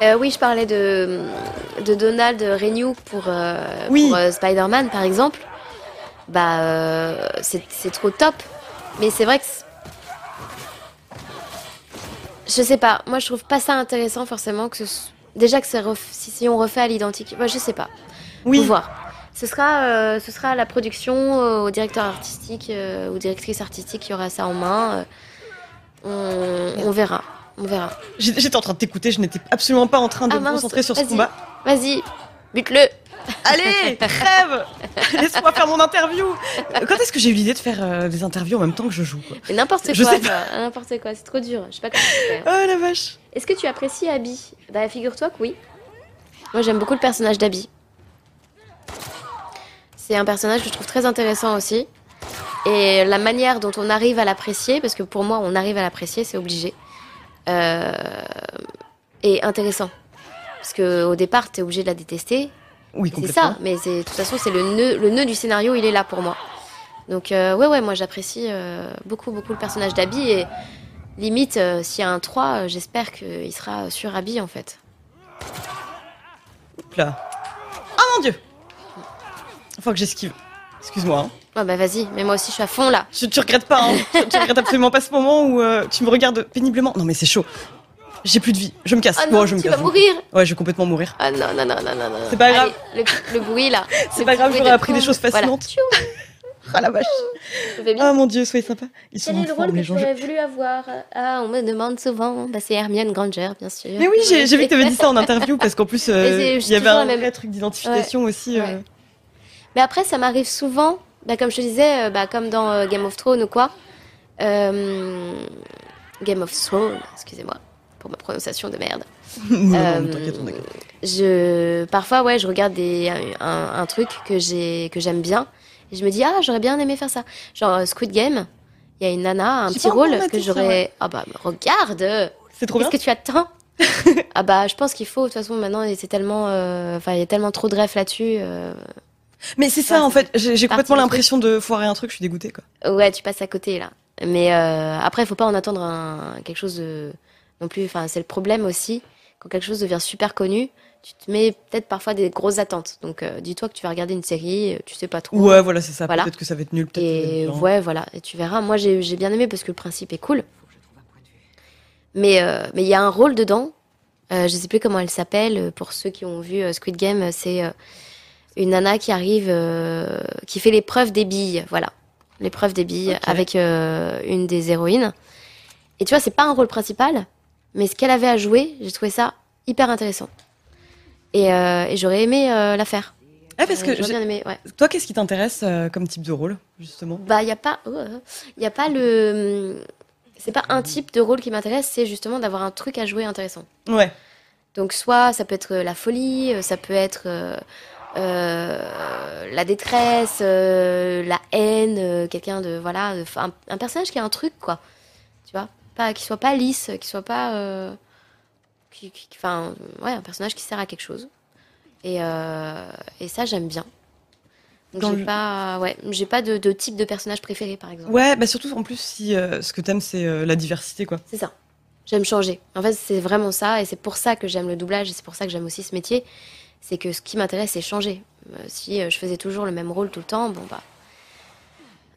Euh, oui, je parlais de, de Donald Renew pour, euh, Oui. pour euh, Spider-Man, par exemple. Bah, c'est trop top. Mais c'est vrai que. Je sais pas, moi je trouve pas ça intéressant forcément que ce Déjà que c'est ref- si, si on refait à l'identique. Moi, je sais pas. Oui, Faut voir. Ce sera, euh, ce sera à la production, euh, au directeur artistique, euh, ou directrice artistique qui aura ça en main. euh, on, on verra. On verra. J'étais en train de t'écouter, je n'étais absolument pas en train de Ah, me concentrer sur ce combat. Vas-y, bute-le. Allez, crève Laisse-moi faire mon interview Quand est-ce que j'ai eu l'idée de faire des interviews en même temps que je joue n'importe Je quoi, sais toi, N'importe quoi, c'est trop dur. Je sais pas comment faire. Oh la vache Est-ce que tu apprécies Abby? Bah, figure-toi que oui. Moi, j'aime beaucoup le personnage d'Abby. C'est un personnage que je trouve très intéressant aussi. Et la manière dont on arrive à l'apprécier, parce que pour moi, on arrive à l'apprécier, c'est obligé, euh, est intéressant. Parce que au départ, t'es obligé de la détester. Oui, C'est ça, mais de toute façon, c'est le nœud, le nœud du scénario, il est là pour moi. Donc, euh, ouais, ouais, moi j'apprécie euh, beaucoup, beaucoup le personnage d'Abby. Et limite, euh, s'il y a un 3, euh, j'espère qu'il sera sur Abby en fait. Là. Oh mon dieu Faut que j'esquive. Excuse-moi. hein. Oh bah vas-y, mais moi aussi je suis à fond là. Tu, tu regrettes pas, hein tu, tu regrettes absolument pas ce moment où euh, tu me regardes péniblement. Non mais c'est chaud. J'ai plus de vie. Je me casse. Non, Bon, je me tu casse. vas mourir. Ouais, je vais complètement mourir. Ah non, non, non, non, non, non. C'est pas grave. Allez, le, le bruit là. C'est pas grave, j'aurais appris des choses fascinantes. Ah la vache. Je. Ah mon dieu, soyez sympa. Ils sont Quel est en le forme, rôle que les tu gens. aurais voulu avoir? Ah, on me demande souvent. Bah, c'est Hermione Granger, bien sûr. Mais oui, j'ai j'ai vu que t'avais dit ça en interview parce qu'en plus, euh, Mais c'est- il y avait toujours un la même- vrai truc d'identification aussi. euh. Ouais. Mais après, ça m'arrive souvent, bah, comme je te disais, euh, bah, comme dans euh, Game of Thrones ou quoi. Euh, Game of Thrones, excusez-moi pour ma prononciation de merde. Non, Euh, t'inquiète, t'inquiète. Je, parfois, ouais, je regarde des, un, un truc que j'ai, que j'aime bien, et je me dis ah, j'aurais bien aimé faire ça. Genre Squid Game, il y a une nana, un J'ai petit rôle que ça, j'aurais. ouais. Ah bah regarde, C'est trop bien. qu'est-ce que tu attends Ah bah je pense qu'il faut. De toute façon, maintenant, c'est tellement, euh, enfin, il y a tellement trop de refs là-dessus. euh, Mais c'est ça en fait. J'ai complètement l'impression de foirer un truc. Je suis dégoûtée quoi. Ouais, tu passes à côté là. Mais euh, après, il faut pas en attendre un, quelque chose de, non plus. Enfin, c'est le problème aussi quand quelque chose devient super connu. Tu te mets peut-être parfois des grosses attentes. Donc, euh, dis-toi que tu vas regarder une série, euh, tu sais pas trop. Ouais, voilà, c'est ça. Voilà. Peut-être que ça va être nul. Va Et être ouais, voilà. Et tu verras. Moi, j'ai bien aimé parce que le principe est cool. Mais euh, mais il y a un rôle dedans. Je sais plus comment elle s'appelle. Pour ceux qui ont vu Squid Game, c'est une nana qui arrive, euh, qui fait l'épreuve des billes. Voilà, l'épreuve des billes avec euh, une des héroïnes. Et tu vois, c'est pas un rôle principal, mais ce qu'elle avait à jouer, j'ai trouvé ça hyper intéressant. Et, euh, et j'aurais aimé euh, la faire. Ah, parce que bien aimé, ouais. toi, qu'est-ce qui t'intéresse euh, comme type de rôle justement? Bah, il y a pas, il y a pas le, c'est pas un type de rôle qui m'intéresse, c'est justement d'avoir un truc à jouer intéressant. Ouais. Donc soit ça peut être la folie, ça peut être la détresse, euh, la haine, euh, quelqu'un de voilà, de- un, un personnage qui a un truc quoi, tu vois, pas qui soit pas lisse, qui soit pas, euh, qui, qui- enfin ouais, un personnage qui sert à quelque chose. Et, euh, et ça j'aime bien. J'ai le- pas, ouais, j'ai pas de, de type de personnage préféré par exemple. Ouais, bah surtout en plus si euh, ce que t'aimes c'est euh, la diversité quoi. C'est ça. J'aime changer. En fait, c'est vraiment ça, et c'est pour ça que j'aime le doublage, et c'est pour ça que j'aime aussi ce métier. C'est que ce qui m'intéresse, c'est changer. Euh, si euh, je faisais toujours le même rôle tout le temps, bon bah.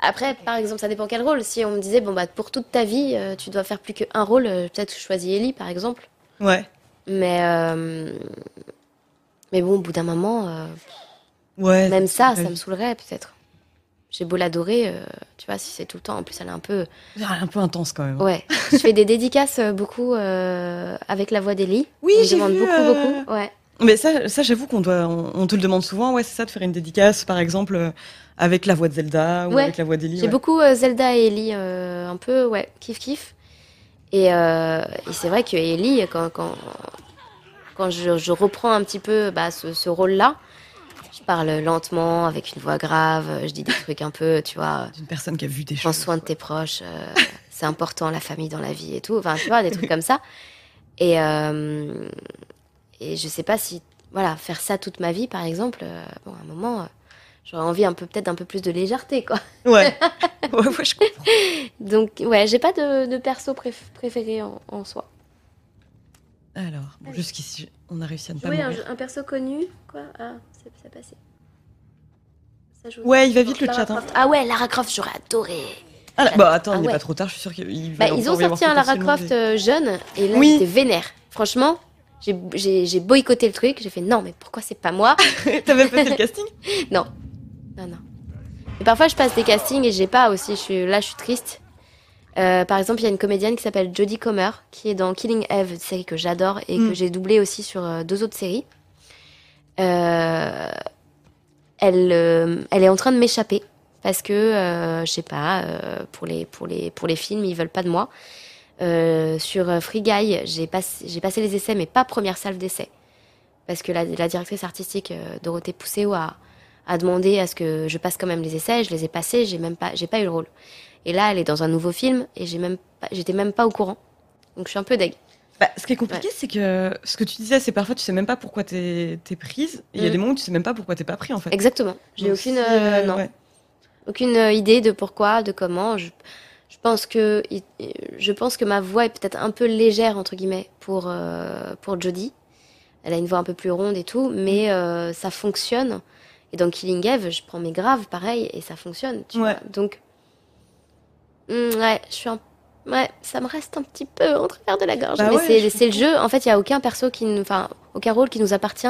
Après, par exemple, ça dépend quel rôle. Si on me disait, bon bah, pour toute ta vie, euh, tu dois faire plus qu'un rôle, peut-être je choisis Ellie, par exemple. Ouais. Mais. euh, Mais bon, au bout d'un moment, euh, Ouais. même ça, ça me saoulerait peut-être. J'ai beau l'adorer, euh, tu vois, si c'est tout le temps, en plus elle est un peu. Ah, Un peu intense quand même. Ouais, je fais des dédicaces beaucoup euh, avec la voix d'Ellie. Oui, j'ai demande vu, beaucoup, euh, beaucoup. Ouais. Mais ça, ça j'avoue qu'on doit, on, on te le demande souvent. Ouais, c'est ça de faire une dédicace, par exemple, euh, avec la voix de Zelda ou Ouais. avec la voix d'Ellie. J'ai ouais. beaucoup euh, Zelda et Ellie, euh, un peu, ouais, kiff kiff. Et, et c'est vrai que Ellie, quand, quand, quand je, je reprends un petit peu bah, ce, ce rôle-là, je parle lentement, avec une voix grave, je dis des trucs un peu, tu vois, D'une personne qui a vu des prends choses. soin de tes proches, c'est important la famille dans la vie et tout, enfin tu vois, des trucs comme ça. Et, euh, et je sais pas si, voilà, faire ça toute ma vie par exemple, euh, bon, à un moment, euh, j'aurais envie un peu, peut-être un peu plus de légèreté, quoi. Ouais. ouais, ouais, je comprends. Donc, ouais, j'ai pas de, de perso préf- préféré en, en soi. Alors, bon, jusqu'ici, on a réussi à ne pas Jouer un, mourir. un perso connu, quoi? Ah, c'est c'est passé. Ça joue. Ouais, il va vite le Lara chat. hein. Ah ouais, Lara Croft, j'aurais adoré. Ah, là- bah attends, Ah il n'est ouais. pas trop tard, je suis sûre qu'il va Bah, ils ont sorti un Lara Croft euh, jeune, et là, Oui. j'étais vénère. Franchement, j'ai- boycotté le truc. J'ai fait non, mais pourquoi c'est pas moi? T'avais passé le casting? Non, non, non. Et parfois, je passe des castings et j'ai pas aussi. Je suis, là, je suis triste. Euh, par exemple, il y a une comédienne qui s'appelle Jodie Comer, qui est dans Killing Eve, une série que j'adore et Mm. que j'ai doublé aussi sur euh, deux autres séries. Euh, elle, elle est en train de m'échapper parce que, je sais pas, pour, les, pour, les, pour les films, ils veulent pas de moi. Euh, sur euh, Free Guy, j'ai passé, les essais, mais pas première salve d'essai. Parce que la, la directrice artistique, euh, Dorothée Pousseau, a, a demandé à ce que je passe quand même les essais. Je les ai passés, j'ai même pas, j'ai pas eu le rôle. Et là, elle est dans un nouveau film et j'ai même pas, j'étais même pas au courant. Donc je suis un peu deg. Bah, ce qui est compliqué, c'est que ce que tu disais, c'est parfois tu sais même pas pourquoi t'es es prise. Il y a Mm. des moments où tu sais même pas pourquoi t'es pas pris en fait. Exactement. J'ai aucune, si, euh, non, ouais. aucune idée de pourquoi, de comment. Je pense que, je pense que ma voix est peut-être un peu légère entre guillemets pour euh, pour Jodie. Elle a une voix un peu plus ronde et tout, mais euh, ça fonctionne. Et dans Killing Eve, je prends mes graves, pareil, et ça fonctionne. Tu Ouais. vois. Donc, mm, ouais, je suis un... Ouais, ça me reste un petit peu en travers de la gorge. Bah mais ouais, c'est le jeu. En fait, il y a aucun perso qui, nous- enfin, aucun rôle qui nous appartient,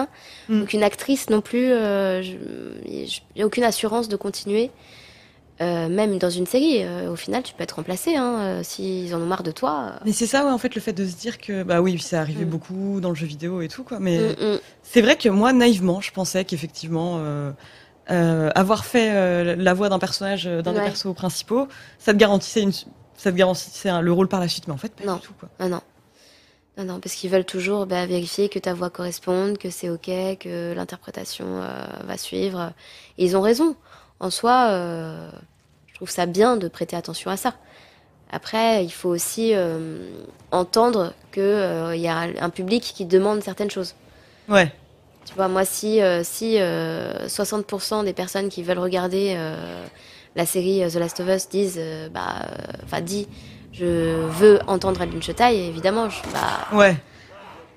Mm. aucune actrice non plus. euh, je- Il n'y a aucune assurance de continuer. Euh, même dans une série, euh, au final, tu peux être remplacé hein, euh, s'ils en ont marre de toi. Mais c'est ça, ouais, en fait, le fait de se dire que, bah oui, ça arrivait Mm. beaucoup dans le jeu vidéo et tout, quoi. Mais Mm, mm. c'est vrai que moi, naïvement, je pensais qu'effectivement, euh, euh, avoir fait euh, la voix d'un personnage, euh, d'un des persos principaux, ça te garantissait une, ça te garantissait un- le rôle par la suite. Mais en fait, pas Non. du tout, quoi. Non, non. Non, non, parce qu'ils veulent toujours bah, vérifier que ta voix corresponde, que c'est OK, que l'interprétation euh, va suivre. Et ils ont raison. En soi, euh, trouve ça bien de prêter attention à ça. Après, il faut aussi euh, entendre qu'il y a un, public qui demande certaines choses. Ouais. Tu vois, moi, si, euh, si euh, 60% des personnes qui veulent regarder euh, la série euh, The Last of Us disent, euh, bah, euh, enfin, dit, je veux entendre Adeline Chetaille, évidemment, je, bah, Ouais.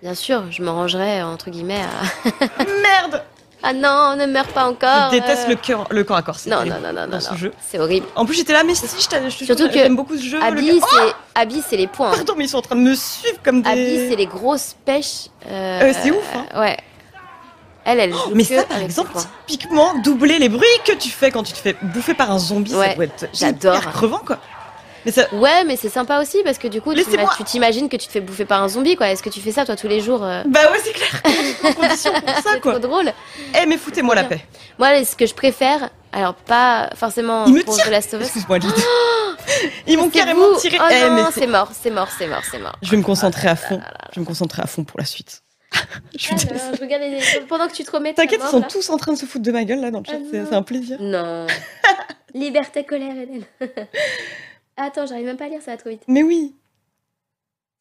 bien sûr, je me rangerai, entre guillemets, à... Merde ah non, ne meurs pas encore. Je déteste euh. le, cœur, le corps à corps. Non, non, non, non, non, ce jeu. C'est horrible. En plus, j'étais là, mais si, je t'a- je te Surtout que j'aime beaucoup ce jeu. le Abby, c'est Abby, c'est les points. Oh, pardon, mais ils sont en train de me suivre comme des. Abby, c'est les grosses pêches. euh, Euh, c'est ouf, hein. Ouais. Elle, elle joue Mais ça, par exemple, typiquement, doubler les bruits que tu fais quand tu te fais bouffer par un zombie, ça Ouais, doit être j'adore. crevant, quoi. Mais ça, Ouais, mais c'est sympa aussi parce que du coup, tu Laissez-moi. tu t'imagines que tu te fais bouffer par un zombie, quoi. Est-ce que tu fais ça, toi, tous les jours euh, bah ouais, c'est clair. En condition pour ça, C'est quoi. trop drôle. Eh, mais foutez-moi la paix. Moi, ce que je préfère, alors pas forcément Il me pour tire. The Last of Us. Excuse-moi. Ils m'ont C'est carrément vous. tiré. Oh Eh, mais non, c'est- c'est mort, c'est mort, c'est mort, c'est mort. Je vais me concentrer Ah à fond. Je vais me concentrer à fond pour la suite. Je suis Alors, je regarde les... pendant que tu te remets. T'inquiète, ils sont là. tous en train de se foutre de ma gueule là dans le chat. Ah c'est un plaisir. Non. Liberté, colère, Hélène. Attends, j'arrive même pas à lire, ça va trop vite. Mais oui,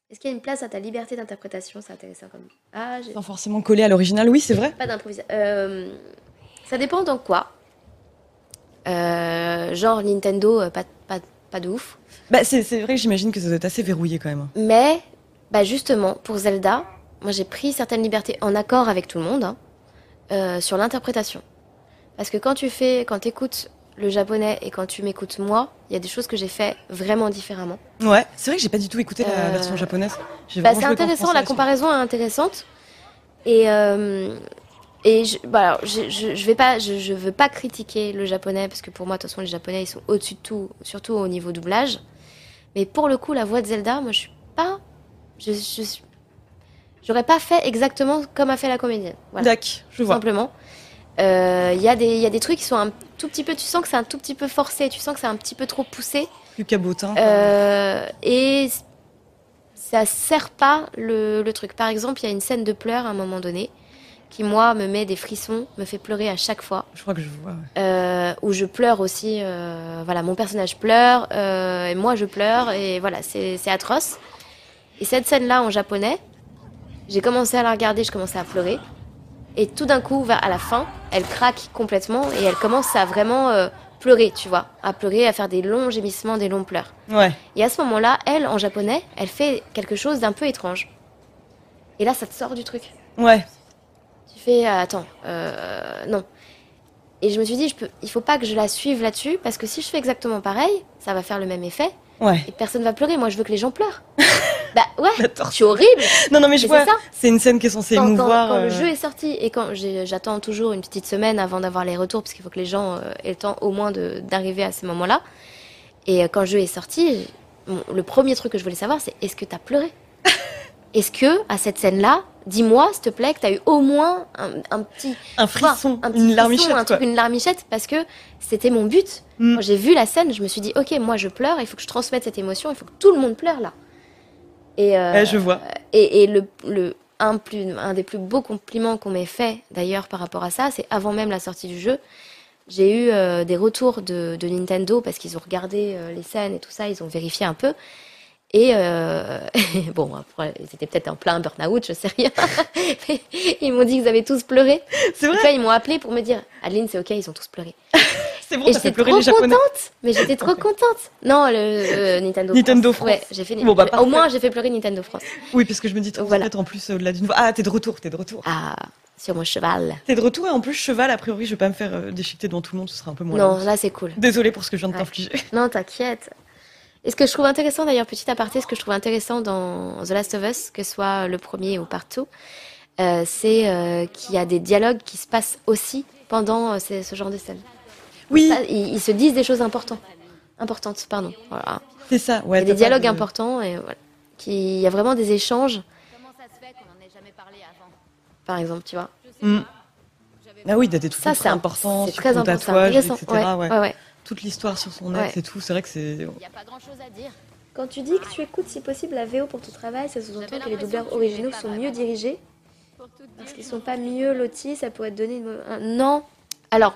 Est-ce qu'il y a une place à ta liberté d'interprétation? C'est intéressant comme. Ah, j'ai sans forcément coller à l'original. Oui, c'est vrai. pas d'improvisation. Euh, ça dépend dans quoi. Euh, genre Nintendo, euh, pas, pas, pas de ouf. Bah, c'est c'est vrai que j'imagine que ça doit être assez verrouillé quand même. Mais, bah justement, pour Zelda, moi j'ai pris certaines libertés en accord avec tout le monde hein, euh, sur l'interprétation. Parce que quand tu fais, quand écoutes le japonais et quand tu m'écoutes moi, il y a des choses que j'ai fait vraiment différemment. Ouais, c'est vrai que j'ai pas du tout écouté la Euh, version japonaise. Bah, c'est intéressant, la comparaison est intéressante. Et, euh, et je, bah, alors, je, je, je vais pas, je, je veux pas critiquer le japonais parce que pour moi, de toute façon, les japonais ils sont au-dessus de tout, surtout au niveau doublage. Mais pour le coup, la voix de Zelda, moi je suis pas. Je, J'aurais pas fait exactement comme a fait la comédienne. Voilà, D'accord, je vois. simplement. Euh, Il y, a des- il y a des trucs qui sont un tout petit peu. Tu sens que c'est un tout petit peu forcé, tu sens que c'est un petit peu trop poussé. Plus cabotin. Euh, et ça sert pas le, le truc. Par exemple, il y a une scène de pleurs à un moment donné qui, moi, me met des frissons, me fait pleurer à chaque fois. Je crois que je vois. ouais. Euh, où je pleure aussi. euh, voilà, mon personnage pleure euh, et moi je pleure et voilà, c'est atroce. Et cette scène-là en japonais, j'ai commencé à la regarder, je commençais à pleurer. Et tout d'un coup, à la fin, elle craque complètement et elle commence à vraiment euh, pleurer, tu vois, à pleurer, à faire des longs gémissements, des longs pleurs. Ouais. Et à ce moment-là, elle, en japonais, elle fait quelque chose d'un peu étrange. Et là, ça te sort du truc. Ouais. Tu fais, euh, attends, euh, non. Et je me suis dit, je peux, il faut pas que je la suive là-dessus, parce que si je fais exactement pareil, ça va faire le même effet, Ouais. et personne va pleurer. Moi, je veux que les gens pleurent. bah ouais, je suis horrible. Non, non, mais je Mais vois. c'est ça. C'est une scène qui est censée Quand, émouvoir. quand euh, le jeu est sorti, et quand j'attends toujours une petite semaine avant d'avoir les retours, parce qu'il faut que les gens euh, aient le temps au moins d'arriver à ce moment-là. Et euh, quand le jeu est sorti, le premier truc que je voulais savoir, c'est est-ce que t'as pleuré? Est-ce que, à cette scène-là, dis-moi, s'il te plaît, que t'as eu au moins un, un petit Un frisson, un petit une frisson, larmichette. un quoi. truc, une larmichette, parce que c'était mon but. Mm. Quand j'ai vu la scène, je me suis dit, ok, moi je pleure, il faut que je transmette cette émotion, il faut que tout le monde pleure là. Et, euh, Ouais, je vois. et, et le, le un, plus, un des plus beaux compliments qu'on m'ait fait d'ailleurs par rapport à ça, c'est avant même la sortie du jeu, j'ai eu euh, des retours de, de Nintendo parce qu'ils ont regardé euh, les scènes et tout ça, ils ont vérifié un peu. Et euh, bon, après, ils étaient peut-être en plein burn-out, je sais rien. Ils m'ont dit qu'ils avaient tous pleuré. C'est vrai. là, ils m'ont appelé pour me dire Adeline, c'est ok, ils ont tous pleuré. C'est bon, fait j'étais trop les contente. Mais j'étais trop contente. Non, le euh, Nintendo, Nintendo France. Ouais, j'ai fait. Bon, bah, Au moins, j'ai fait pleurer Nintendo France. Oui, parce que je me dis trop Voilà. en plus au-delà d'une voix. Ah, t'es de retour, t'es de retour. Ah, sur mon cheval. T'es de retour et en plus, cheval, a priori, je vais pas me faire euh, déchiqueter devant tout le monde, ce sera un peu moins. Non, long. là c'est cool. Désolée pour ce que je viens de Ouais. t'infliger. Non, t'inquiète. Et ce que je trouve intéressant, d'ailleurs, petit aparté, ce que je trouve intéressant dans The Last of Us, que ce soit le premier ou partout, euh, c'est euh, qu'il y a des dialogues qui se passent aussi pendant euh, ces- ce genre de scène. Oui, Ça, ils, ils se disent des choses importantes. Importantes, pardon. Voilà. c'est ça. Ouais, il y a des dialogues de- importants et voilà. Qui- Il y a vraiment des échanges, Comment ça se fait qu'on en ait jamais parlé avant par exemple, tu vois. Mm. Ah oui, t'as des trucs Ça, très c'est importants c'est très important, c'est tatouage, intéressant. etc. Ouais, ouais. ouais, ouais. Toute l'histoire sur son Ouais. ex et tout, c'est vrai que c'est. Il n'y a pas grand chose à dire. Quand tu dis que tu écoutes si possible la VO pour ton travail, ça sous-entend que les doubleurs originaux sont mieux dirigés Parce qu'ils sont pas mieux lotis, ça pourrait te donner une... un- Non. Alors,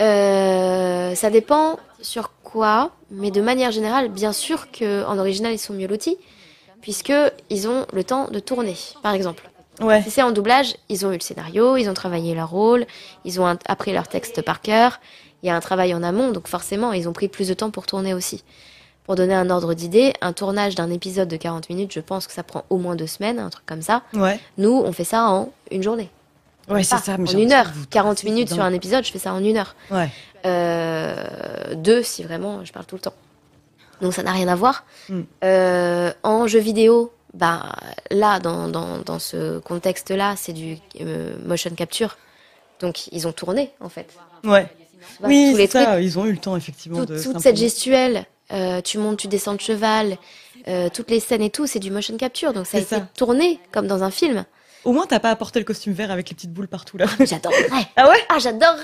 euh, ça dépend sur quoi, mais de manière générale, bien sûr qu'en original, ils sont mieux lotis, puisque ils ont le temps de tourner, par exemple. Ouais. Si c'est en doublage, ils ont eu le scénario, ils ont travaillé leur rôle, ils ont appris leur texte par cœur, il y a un travail en amont, donc forcément, ils ont pris plus de temps pour tourner aussi. Pour donner un ordre d'idée, un tournage d'un épisode de 40 minutes, je pense que ça prend au moins deux semaines, un truc comme ça. Ouais. Nous, on fait ça en une journée. Ouais, c'est ça. mais en une heure. que vous 40 traversez, minutes sur un épisode, je fais ça en une heure. Ouais. Euh, deux, si vraiment, je parle tout le temps. Donc ça n'a rien à voir. Mm. Euh, en jeu vidéo, bah, là, dans, dans, dans ce contexte-là, c'est du euh, motion capture. Donc ils ont tourné, en fait. Ouais. Oui, c'est ça. trucs, Ils ont eu le temps, effectivement. de toute cette gestuelle, euh, tu montes, tu descends de cheval, euh, toutes les scènes et tout, c'est du motion capture. Donc ça a été ça. tourné comme dans un film. Au moins, t'as pas apporté le costume vert avec les petites boules partout là. J'adorerais. Ah ouais? Ah, j'adorerais.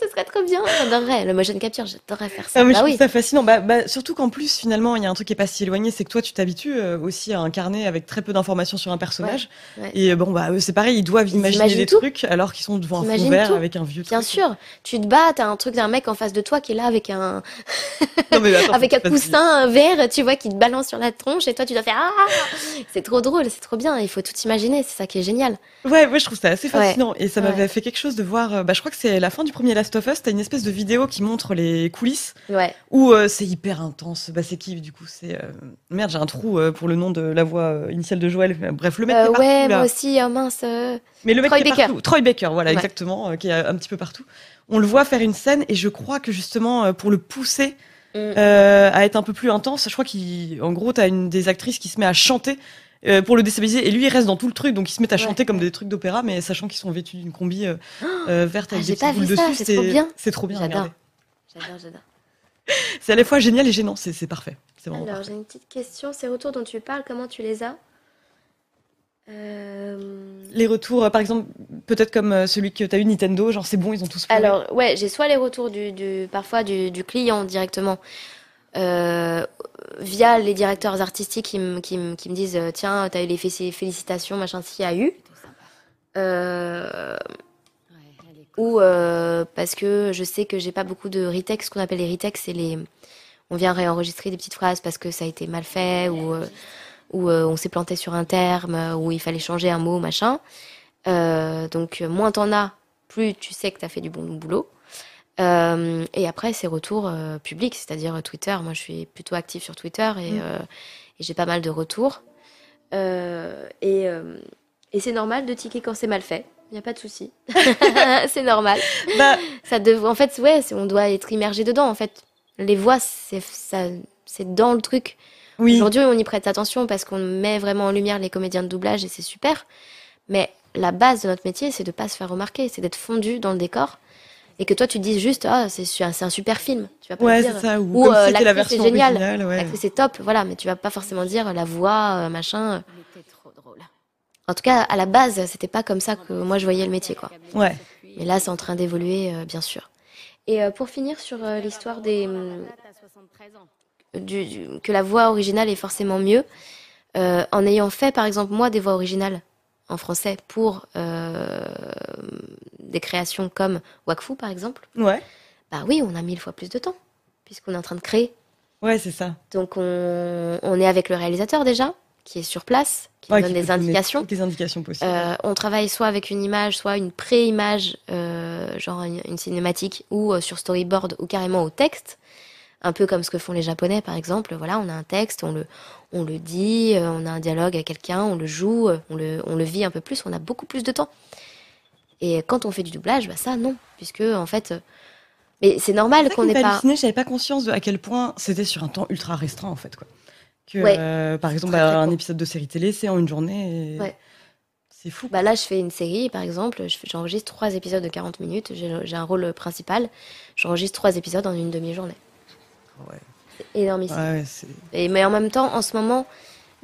Ce serait trop bien. J'adorerais. Le motion capture, j'adorerais faire ça. Ah, mais bah je oui. trouve ça fascinant. Bah, bah, surtout qu'en plus, finalement, il y a un truc qui est pas si éloigné, c'est que toi, tu t'habitues euh, aussi à incarner avec très peu d'informations sur un personnage. Ouais, ouais. Et euh, bon, bah, eux, c'est pareil, ils doivent Ils imaginer des tout. trucs alors qu'ils sont devant un fond vert tout. avec un vieux Bien truc. sûr, tu te bats, t'as un truc d'un mec en face de toi qui est là avec un, Non, mais attends, avec un coussin vert, tu vois, qui te balance sur la tronche et toi tu dois faire ah C'est trop drôle, c'est trop bien, il faut tout imaginer, c'est ça qui est génial. Ouais, ouais, je trouve ça assez fascinant. Et ça m'avait fait quelque chose de voir. euh, Bah, je crois que c'est la fin du premier Last of Us. T'as une espèce de vidéo qui montre les coulisses Ouais. où euh, c'est hyper intense. Bah, c'est qui du coup? C'est euh, merde, j'ai un trou euh, pour le nom de la voix initiale de Joël. Bref, le mec qui est partout, ouais, là. moi aussi, oh mince. Mais le mec Troy qui est Baker. partout. Troy Baker, voilà, Ouais. exactement, qui est un petit peu partout. On le voit faire une scène et je crois que justement pour le pousser Mm. à être un peu plus intense, je crois qu'en gros t'as une des actrices qui se met à chanter euh, pour le déstabiliser et lui il reste dans tout le truc donc ils se mettent à Ouais. chanter comme des trucs d'opéra mais sachant qu'ils sont vêtus d'une combi euh, euh, verte Ah, avec j'ai des pas vu ça, dessus. c'est trop bien. C'est trop bien. J'adore. J'adore, j'adore. C'est à la fois génial et gênant. C'est c'est parfait. C'est vraiment Alors, j'ai une petite question, ces retours dont tu parles, comment tu les as? Euh, Les retours, par exemple, peut-être comme celui que t'as eu Nintendo, genre c'est bon, ils ont tous pleuré. Alors, ouais, j'ai soit les retours du, du- parfois du, du client directement, euh, via les directeurs artistiques qui, me- qui, qui disent euh, Tiens, t'as eu les fé- félicitations, machin, s'il y a eu. Euh, ou euh, parce que je sais que j'ai pas beaucoup de retakes, ce qu'on appelle les retakes, c'est les. On vient réenregistrer des petites phrases parce que ça a été mal fait ou, euh, ou on s'est planté sur un terme ou il fallait changer un mot, machin. Donc, moins t'en as, plus tu sais que tu as fait du bon boulot. Euh, et après, c'est retours euh, publics, c'est-à-dire Twitter. Moi, je suis plutôt active sur Twitter et, Mm. euh, et j'ai pas mal de retours. Euh, et et c'est normal de tiquer quand c'est mal fait. Il n'y a pas de souci. c'est normal. Bah, Ça dev- En fait, ouais, on doit être immergé dedans. En fait, les voix, c'est dans le truc. oui. Aujourd'hui, on y prête attention parce qu'on met vraiment en lumière les comédiens de doublage et c'est super. Mais la base de notre métier, c'est de pas se faire remarquer, c'est d'être fondu dans le décor et que toi tu dises juste ah c'est c'est un super film. Tu vas pas Ouais, dire c'est ça. Ou, ou, comme euh, la version géniale. originale. Ouais. l'actrice est top, voilà, mais tu vas pas forcément dire la voix euh, machin. Trop drôle. En tout cas, à la base, c'était pas comme ça que moi je voyais le métier quoi. Ouais. Mais là, c'est en train d'évoluer, euh, bien sûr. Et euh, pour finir sur euh, l'histoire des hum, T'as 73 ans. du- du- que la voix originale est forcément mieux. Euh, en ayant fait, par exemple, moi, des voix originales en français pour euh, des créations comme Wakfu, par exemple, Ouais. bah oui, on a mille fois plus de temps, puisqu'on est en train de créer. Ouais, c'est ça. Donc, on, on est avec le réalisateur déjà, qui est sur place, qui Ouais, donne qui des indications. Les indications possibles. Euh, on travaille soit avec une image, soit une pré-image, euh, genre une, une cinématique, ou euh, sur storyboard, ou carrément au texte. Un peu comme ce que font les Japonais, par exemple. Voilà, on a un texte, on le, on le dit, euh, on a un dialogue avec quelqu'un, on le joue, euh, on le, on le vit un peu plus, on a beaucoup plus de temps. Et quand on fait du doublage, bah ça non, puisque en fait, euh, mais c'est normal qu'on n'ait pas. halluciner, j'avais pas conscience de à quel point c'était sur un temps ultra restreint en fait quoi. Que Ouais. euh, par exemple Très, très un épisode de série télé c'est en une journée. et Ouais. C'est fou. Bah là, je fais une série, par exemple, je j'enregistre trois épisodes de 40 minutes, j'ai un rôle principal, j'enregistre trois épisodes en une demi-journée. Ouais. C'est énormissime. Ouais, ouais, c'est- Et, mais en même temps, en ce moment,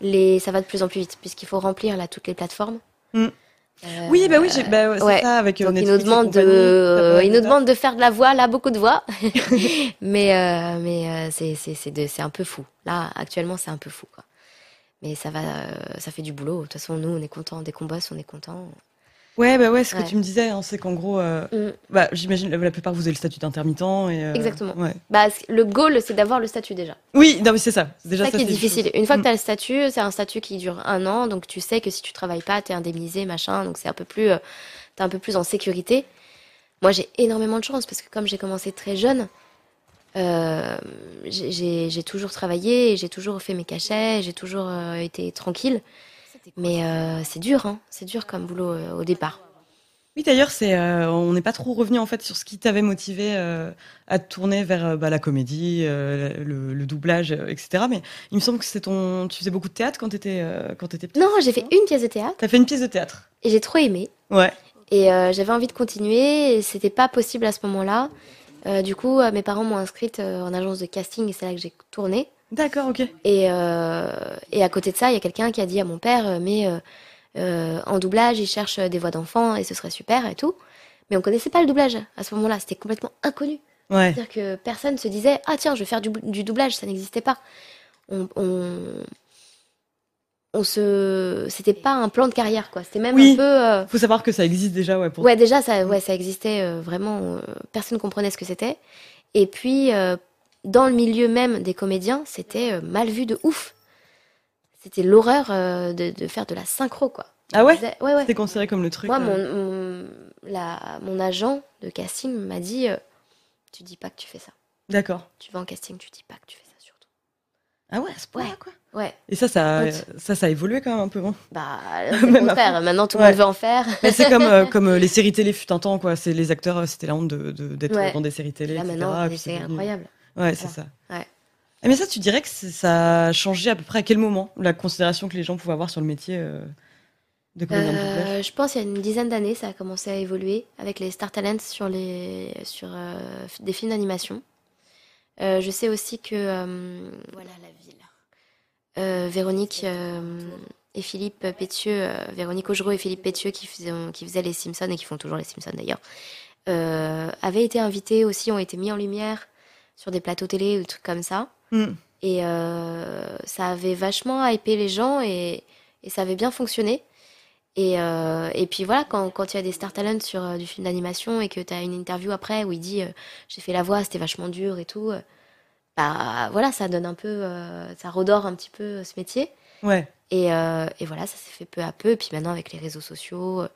les, ça va de plus en plus vite, puisqu'il faut remplir là toutes les plateformes. Mm. Euh, Oui bah oui j'ai- bah, c'est ouais. ça avec euh, Donc ils nous demandent de, ils nous demandent de faire de la voix, là beaucoup de voix, mais euh, mais c'est c'est c'est de- c'est un peu fou. Là actuellement c'est un peu fou quoi. Mais ça va, ça fait du boulot. De toute façon nous on est content dès qu'on bosse, on est content. Ouais bah ouais ce que tu me disais hein, c'est qu'en gros euh, Mm. bah j'imagine la, la plupart vous avez le statut d'intermittent et euh, Exactement. Ouais. Bah le goal c'est d'avoir le statut déjà. Oui non mais c'est ça déjà C'est ça qui est difficile. Une fois que Mm. tu as le statut, c'est un statut qui dure un an, donc tu sais que si tu travailles pas, tu es indemnisé, machin, donc c'est un peu plus, euh, t'es un peu plus en sécurité. Moi, j'ai énormément de chance parce que comme j'ai commencé très jeune, euh, j'ai- toujours travaillé, j'ai toujours fait mes cachets, j'ai toujours été tranquille. Mais euh, c'est dur, hein, c'est dur comme boulot euh, au départ. Oui, d'ailleurs, c'est, euh, on n'est pas trop revenu en fait sur ce qui t'avait motivé euh, à te tourner vers bah, la comédie, euh, le, le doublage, etc. Mais il me semble que c'est ton, tu faisais beaucoup de théâtre quand t'étais euh, quand t'étais petite. Non, j'ai fait une pièce de théâtre T'as fait une pièce de théâtre. et j'ai trop aimé. Ouais. Et euh, j'avais envie de continuer et c'était pas possible à ce moment-là. Euh, du coup, euh, mes parents m'ont inscrite euh, en agence de casting et c'est là que j'ai tourné. D'accord, ok. Et, euh, et à côté de ça, il y a quelqu'un qui a dit à mon père, euh, mais euh, euh, en doublage, il cherche des voix d'enfants et ce serait super et tout. Mais on connaissait pas le doublage à ce moment-là, c'était complètement inconnu. Ouais. C'est-à-dire que personne se disait, ah tiens, je vais faire du, du doublage, ça n'existait pas. On, on, on se, c'était pas un plan de carrière quoi. C'était même Oui. un peu. euh, Faut savoir que ça existe déjà, ouais. Pour... Ouais, déjà, ça, ouais, ça existait vraiment. personne comprenait ce que c'était. Et puis, euh, dans le milieu même des comédiens, c'était euh, mal vu de ouf. C'était l'horreur euh, de, de faire de la synchro, quoi. Ah ouais? Disait- ouais, ouais. C'était considéré comme le truc. Moi, euh, mon, mon, la, mon agent de casting m'a dit euh, Tu dis pas que tu fais ça. D'accord. Tu vas en casting, tu dis pas que tu fais ça, surtout. Ah ouais, à ce point-là, Ouais. quoi. Ouais, Et ça, ça, Honte. ça, ça a évolué quand même un peu. Hein. bah, Même contraire. Maintenant, tout le Ouais. monde veut en faire. C'est comme, euh, comme les séries télé fut un temps, quoi. C'est les acteurs, c'était la honte de, de- d'être Ouais. dans des séries télé, Là, etc. maintenant, c'est incroyable. Ouais, c'est ça. Ouais. Mais ça, tu dirais que ça a changé à peu près à quel moment La considération que les gens pouvaient avoir sur le métier euh, de comédien Euh, je pense il y a une dizaine d'années, ça a commencé à évoluer avec les Star Talents sur, les, sur euh, des films d'animation. Euh, je sais aussi que euh, Voilà la ville. Véronique et Philippe Pétieux, Véronique Augereau et Philippe Pétieux qui faisaient, qui faisaient les Simpsons et qui font toujours les Simpsons d'ailleurs, avaient été invités aussi, ont été mis en lumière sur des plateaux télé ou des trucs comme ça. Hmm. Et euh, ça avait vachement hypé les gens et, et ça avait bien fonctionné. Et, euh, et puis voilà, quand, quand il y a des Star Talents sur euh, du film d'animation et que tu as une interview après où il dit j'ai fait la voix, c'était vachement dur et tout, bah voilà, ça donne un peu, ça redore un petit peu ce métier. Ouais. Et, et voilà, ça s'est fait peu à peu. Et puis maintenant, avec les réseaux sociaux,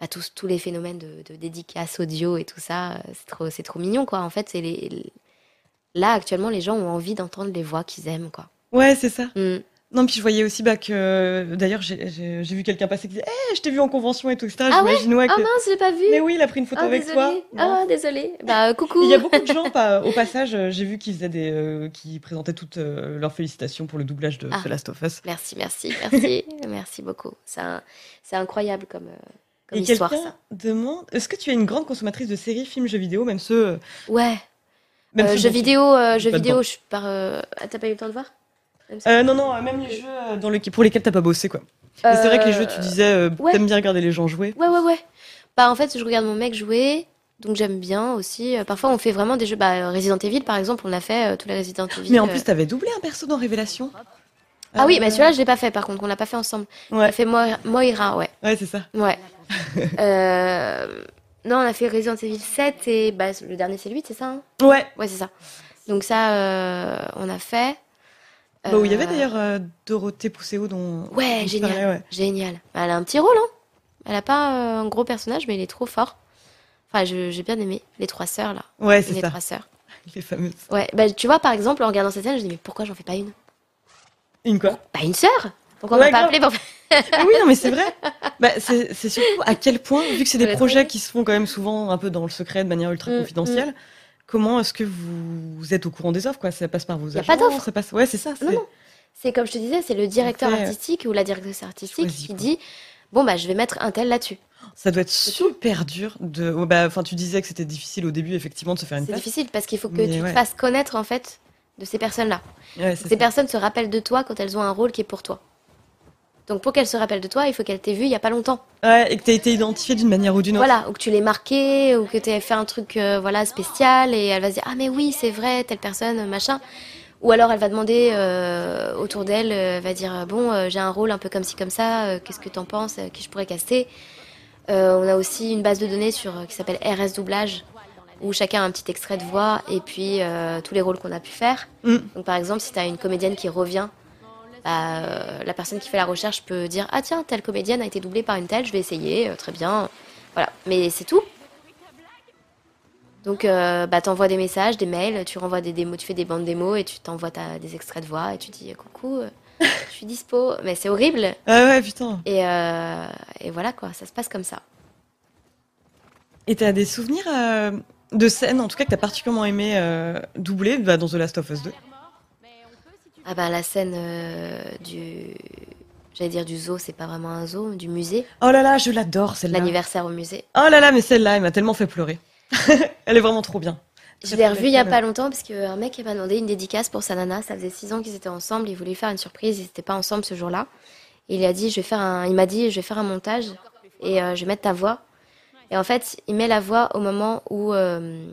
bah, tous, tous les phénomènes de, de dédicaces audio et tout ça, c'est trop, trop mignon, quoi. En fait, c'est les, les- là, actuellement, les gens ont envie d'entendre les voix qu'ils aiment, quoi. Ouais, c'est ça. Mm. Non, puis je voyais aussi bah, que. D'ailleurs, j'ai vu quelqu'un passer qui disait Eh, je t'ai vu en convention et tout, etc. Ah ouais Ah que- mince, j'ai pas vu Mais oui, il a pris une photo Ah, avec toi. Ah, désolé. Bah, coucou Il y a beaucoup de gens, pas, au passage, euh, j'ai vu qu'ils faisaient des, euh, qui présentaient toutes euh, leurs félicitations pour le doublage de Ah. The Last of Us. Merci, merci, merci, merci beaucoup. C'est incroyable comme, euh, comme Et histoire, quelqu'un ça. demande, est-ce que tu es une grande consommatrice de séries, films, jeux vidéo, même ceux, euh, Ouais. Même Euh, jeux vidéo, euh, jeux vidéo, je suis par. euh, ah, T'as pas eu le temps de voir? Euh, non, non, euh, même les jeux euh, dans pour lesquels t'as pas bossé, quoi. C'est vrai que les jeux, tu disais, ouais. t'aimes bien regarder les gens jouer. Ouais, ouais, ouais. Bah, en fait, je regarde mon mec jouer, donc j'aime bien aussi. Parfois, on fait vraiment des jeux. Bah, Resident Evil, par exemple, on a fait tous les Resident Evil. Mais en plus, t'avais doublé un perso dans Révélation. Ah oui, mais celui-là, je l'ai pas fait, par contre, on l'a pas fait ensemble. On Ouais, a fait Moira, Moira, ouais. ouais, c'est ça. Ouais. Euh, Non, on a fait Resident Evil 7 et bah, le dernier, c'est le 8, c'est ça hein? Ouais. Ouais, c'est ça. Donc, ça, euh, on a fait. Bah, où il y avait Euh, d'ailleurs euh, Dorothée Pousseau dont. Ouais, dont génial. parlais, ouais. Génial. Elle a un petit rôle, hein. Elle a pas euh, un gros personnage, mais il est trop fort. Enfin, j'ai bien aimé. Les trois sœurs, là. Ouais, c'est Les ça. trois sœurs. Les fameuses. Ouais, bah, tu vois, par exemple, en regardant cette scène, je dis, mais pourquoi j'en fais pas une? Une quoi? Bah, une sœur Pourquoi on Ouais, m'a pas appelé pour faire- Ah oui, non, mais c'est vrai. Bah, c'est surtout à quel point, vu que c'est des projets qui se font quand même souvent un peu dans le secret, de manière ultra Mm, confidentielle, comment est-ce que vous, êtes au courant des offres quoi? Ça passe par vos Y a agents pas d'offre. ça passe... Ouais, c'est ça. Non, c'est- non. C'est comme je te disais, c'est le directeur fait, artistique ou la directrice artistique qui quoi. dit bon bah je vais mettre un tel là-dessus. Ça doit être super dur de. ouais, bah, Enfin, tu disais que c'était difficile au début, effectivement, de se faire une C'est difficile parce qu'il faut que Mais tu ouais. te fasses connaître en fait de ces personnes-là. Ouais, Ces ça. personnes se rappellent de toi quand elles ont un rôle qui est pour toi. Donc pour qu'elles se rappellent de toi, il faut qu'elles t'aient vu il y a pas longtemps. Ouais, et que tu été identifié d'une manière ou d'une autre. Voilà, ou que tu l'aies marqué, ou que tu aies fait un truc euh, voilà spécial et elle va se dire ah mais oui c'est vrai telle personne machin. Ou alors elle va demander euh, autour d'elle, euh, elle va dire bon euh, j'ai un rôle un peu comme ci comme ça, qu'est-ce que t'en penses, qui je pourrais caster. On a aussi une base de données sur qui s'appelle RS doublage où chacun a un petit extrait de voix et puis euh, tous les rôles qu'on a pu faire. Mm. Donc par exemple si tu as une comédienne qui revient, bah, euh, la personne qui fait la recherche peut dire ah tiens telle comédienne a été doublée par une telle, je vais essayer, euh, très bien. Voilà, mais c'est tout. Donc, euh, bah, t'envoies des messages, des mails, tu renvoies des démos, tu fais des bandes démos et tu t'envoies des extraits de voix et tu dis coucou, euh, je suis dispo. Mais c'est horrible. Ah ouais, putain. Et, euh, et voilà quoi, ça se passe comme ça. Et t'as des souvenirs de scènes, en tout cas, que t'as particulièrement aimé doubler bah, dans The Last of Us 2 Ah bah la scène euh, du, j'allais dire du zoo, c'est pas vraiment un zoo, du musée, Oh là là, je l'adore, celle-là. l'anniversaire au musée. Oh là là, mais celle-là, elle m'a tellement fait pleurer. elle est vraiment trop bien. Je l'ai très revu il y a pas longtemps parce qu'un mec m'a demandé une dédicace pour sa nana. Ça faisait six ans qu'ils étaient ensemble. Il voulait faire une surprise. Ils n'étaient pas ensemble ce jour-là. Il a dit, je vais faire un, il m'a dit, je vais faire un montage et euh, je vais mettre ta voix. Et en fait, il met la voix au moment où, euh,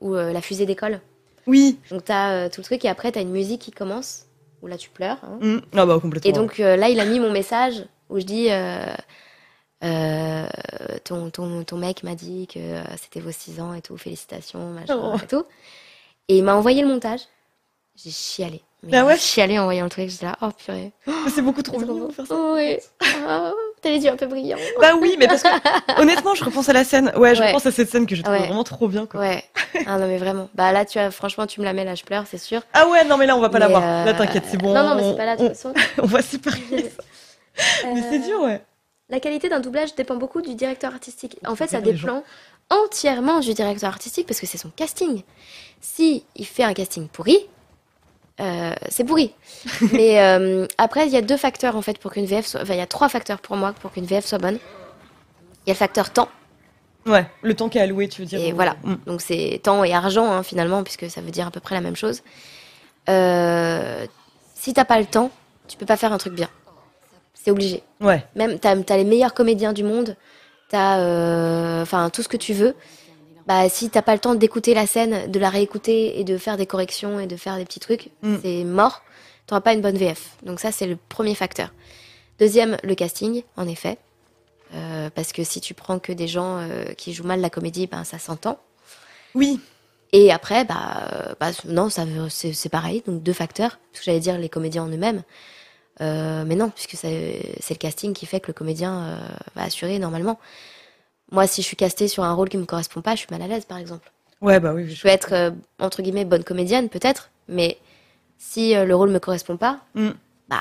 où euh, la fusée décolle. Oui. Donc t'as euh, tout le truc et après t'as une musique qui commence où là tu pleures. hein. Mm. Ah bah complètement. Et donc euh, là, il a mis mon message où je dis euh, euh, ton, ton, ton mec m'a dit que c'était vos 6 ans et tout, félicitations, machin Oh. et tout. Et il m'a envoyé le montage. J'ai chialé. Mais Ah ouais j'ai chialé en voyant le truc. J'étais là, oh purée. C'est beaucoup trop mignon beau. de faire ça. Oh, ouais. T'as les yeux un peu brillants. Bah oui, mais parce que honnêtement, je repense à la scène. Ouais, je Ouais. repense à cette scène que je trouve Ouais. vraiment trop bien. Quoi. Ouais. Ah non, mais vraiment. Bah là, tu as, franchement, tu me la mets là, je pleure, c'est sûr. Ah ouais, non mais là on va pas la Mais, voir. euh, Là t'inquiète, c'est bon. Non, non, mais c'est pas là, de on, toute façon. on va séparer. ça. Mais c'est Euh, dur, ouais. La qualité d'un doublage dépend beaucoup du directeur artistique. En fait, ça dépend entièrement du directeur artistique parce que c'est son casting. Si il fait un casting pourri, euh, c'est pourri. Mais euh, après, il y a deux facteurs en fait pour qu'une VF soit. Enfin, il y a trois facteurs pour moi pour qu'une VF soit bonne. Il y a le facteur temps. Ouais, le temps qui est alloué, tu veux dire. Et voilà. Mm. Donc c'est temps et argent hein, finalement, puisque ça veut dire à peu près la même chose. Euh, si t'as pas le temps, tu peux pas faire un truc bien. C'est obligé. Ouais. Même t'as as les meilleurs comédiens du monde, t'as euh, enfin tout ce que tu veux. Bah si t'as pas le temps d'écouter la scène, de la réécouter et de faire des corrections et de faire des petits trucs, Mm. c'est mort. T'auras pas une bonne VF. Donc ça c'est le premier facteur. Deuxième, le casting, en effet. Euh, parce que si tu prends que des gens euh, qui jouent mal la comédie, ben ça s'entend. Oui. Et après, bah, euh, bah, non, ça c'est c'est pareil. Donc deux facteurs. Parce que j'allais dire les comédiens en eux-mêmes. Euh, mais non, puisque c'est c'est le casting qui fait que le comédien euh, va assurer normalement. Moi, si je suis castée sur un rôle qui me correspond pas, je suis mal à l'aise, par exemple. Ouais, bah oui. Je peux être euh, entre guillemets bonne comédienne, peut-être, mais si euh, le rôle me correspond pas, Mm. bah,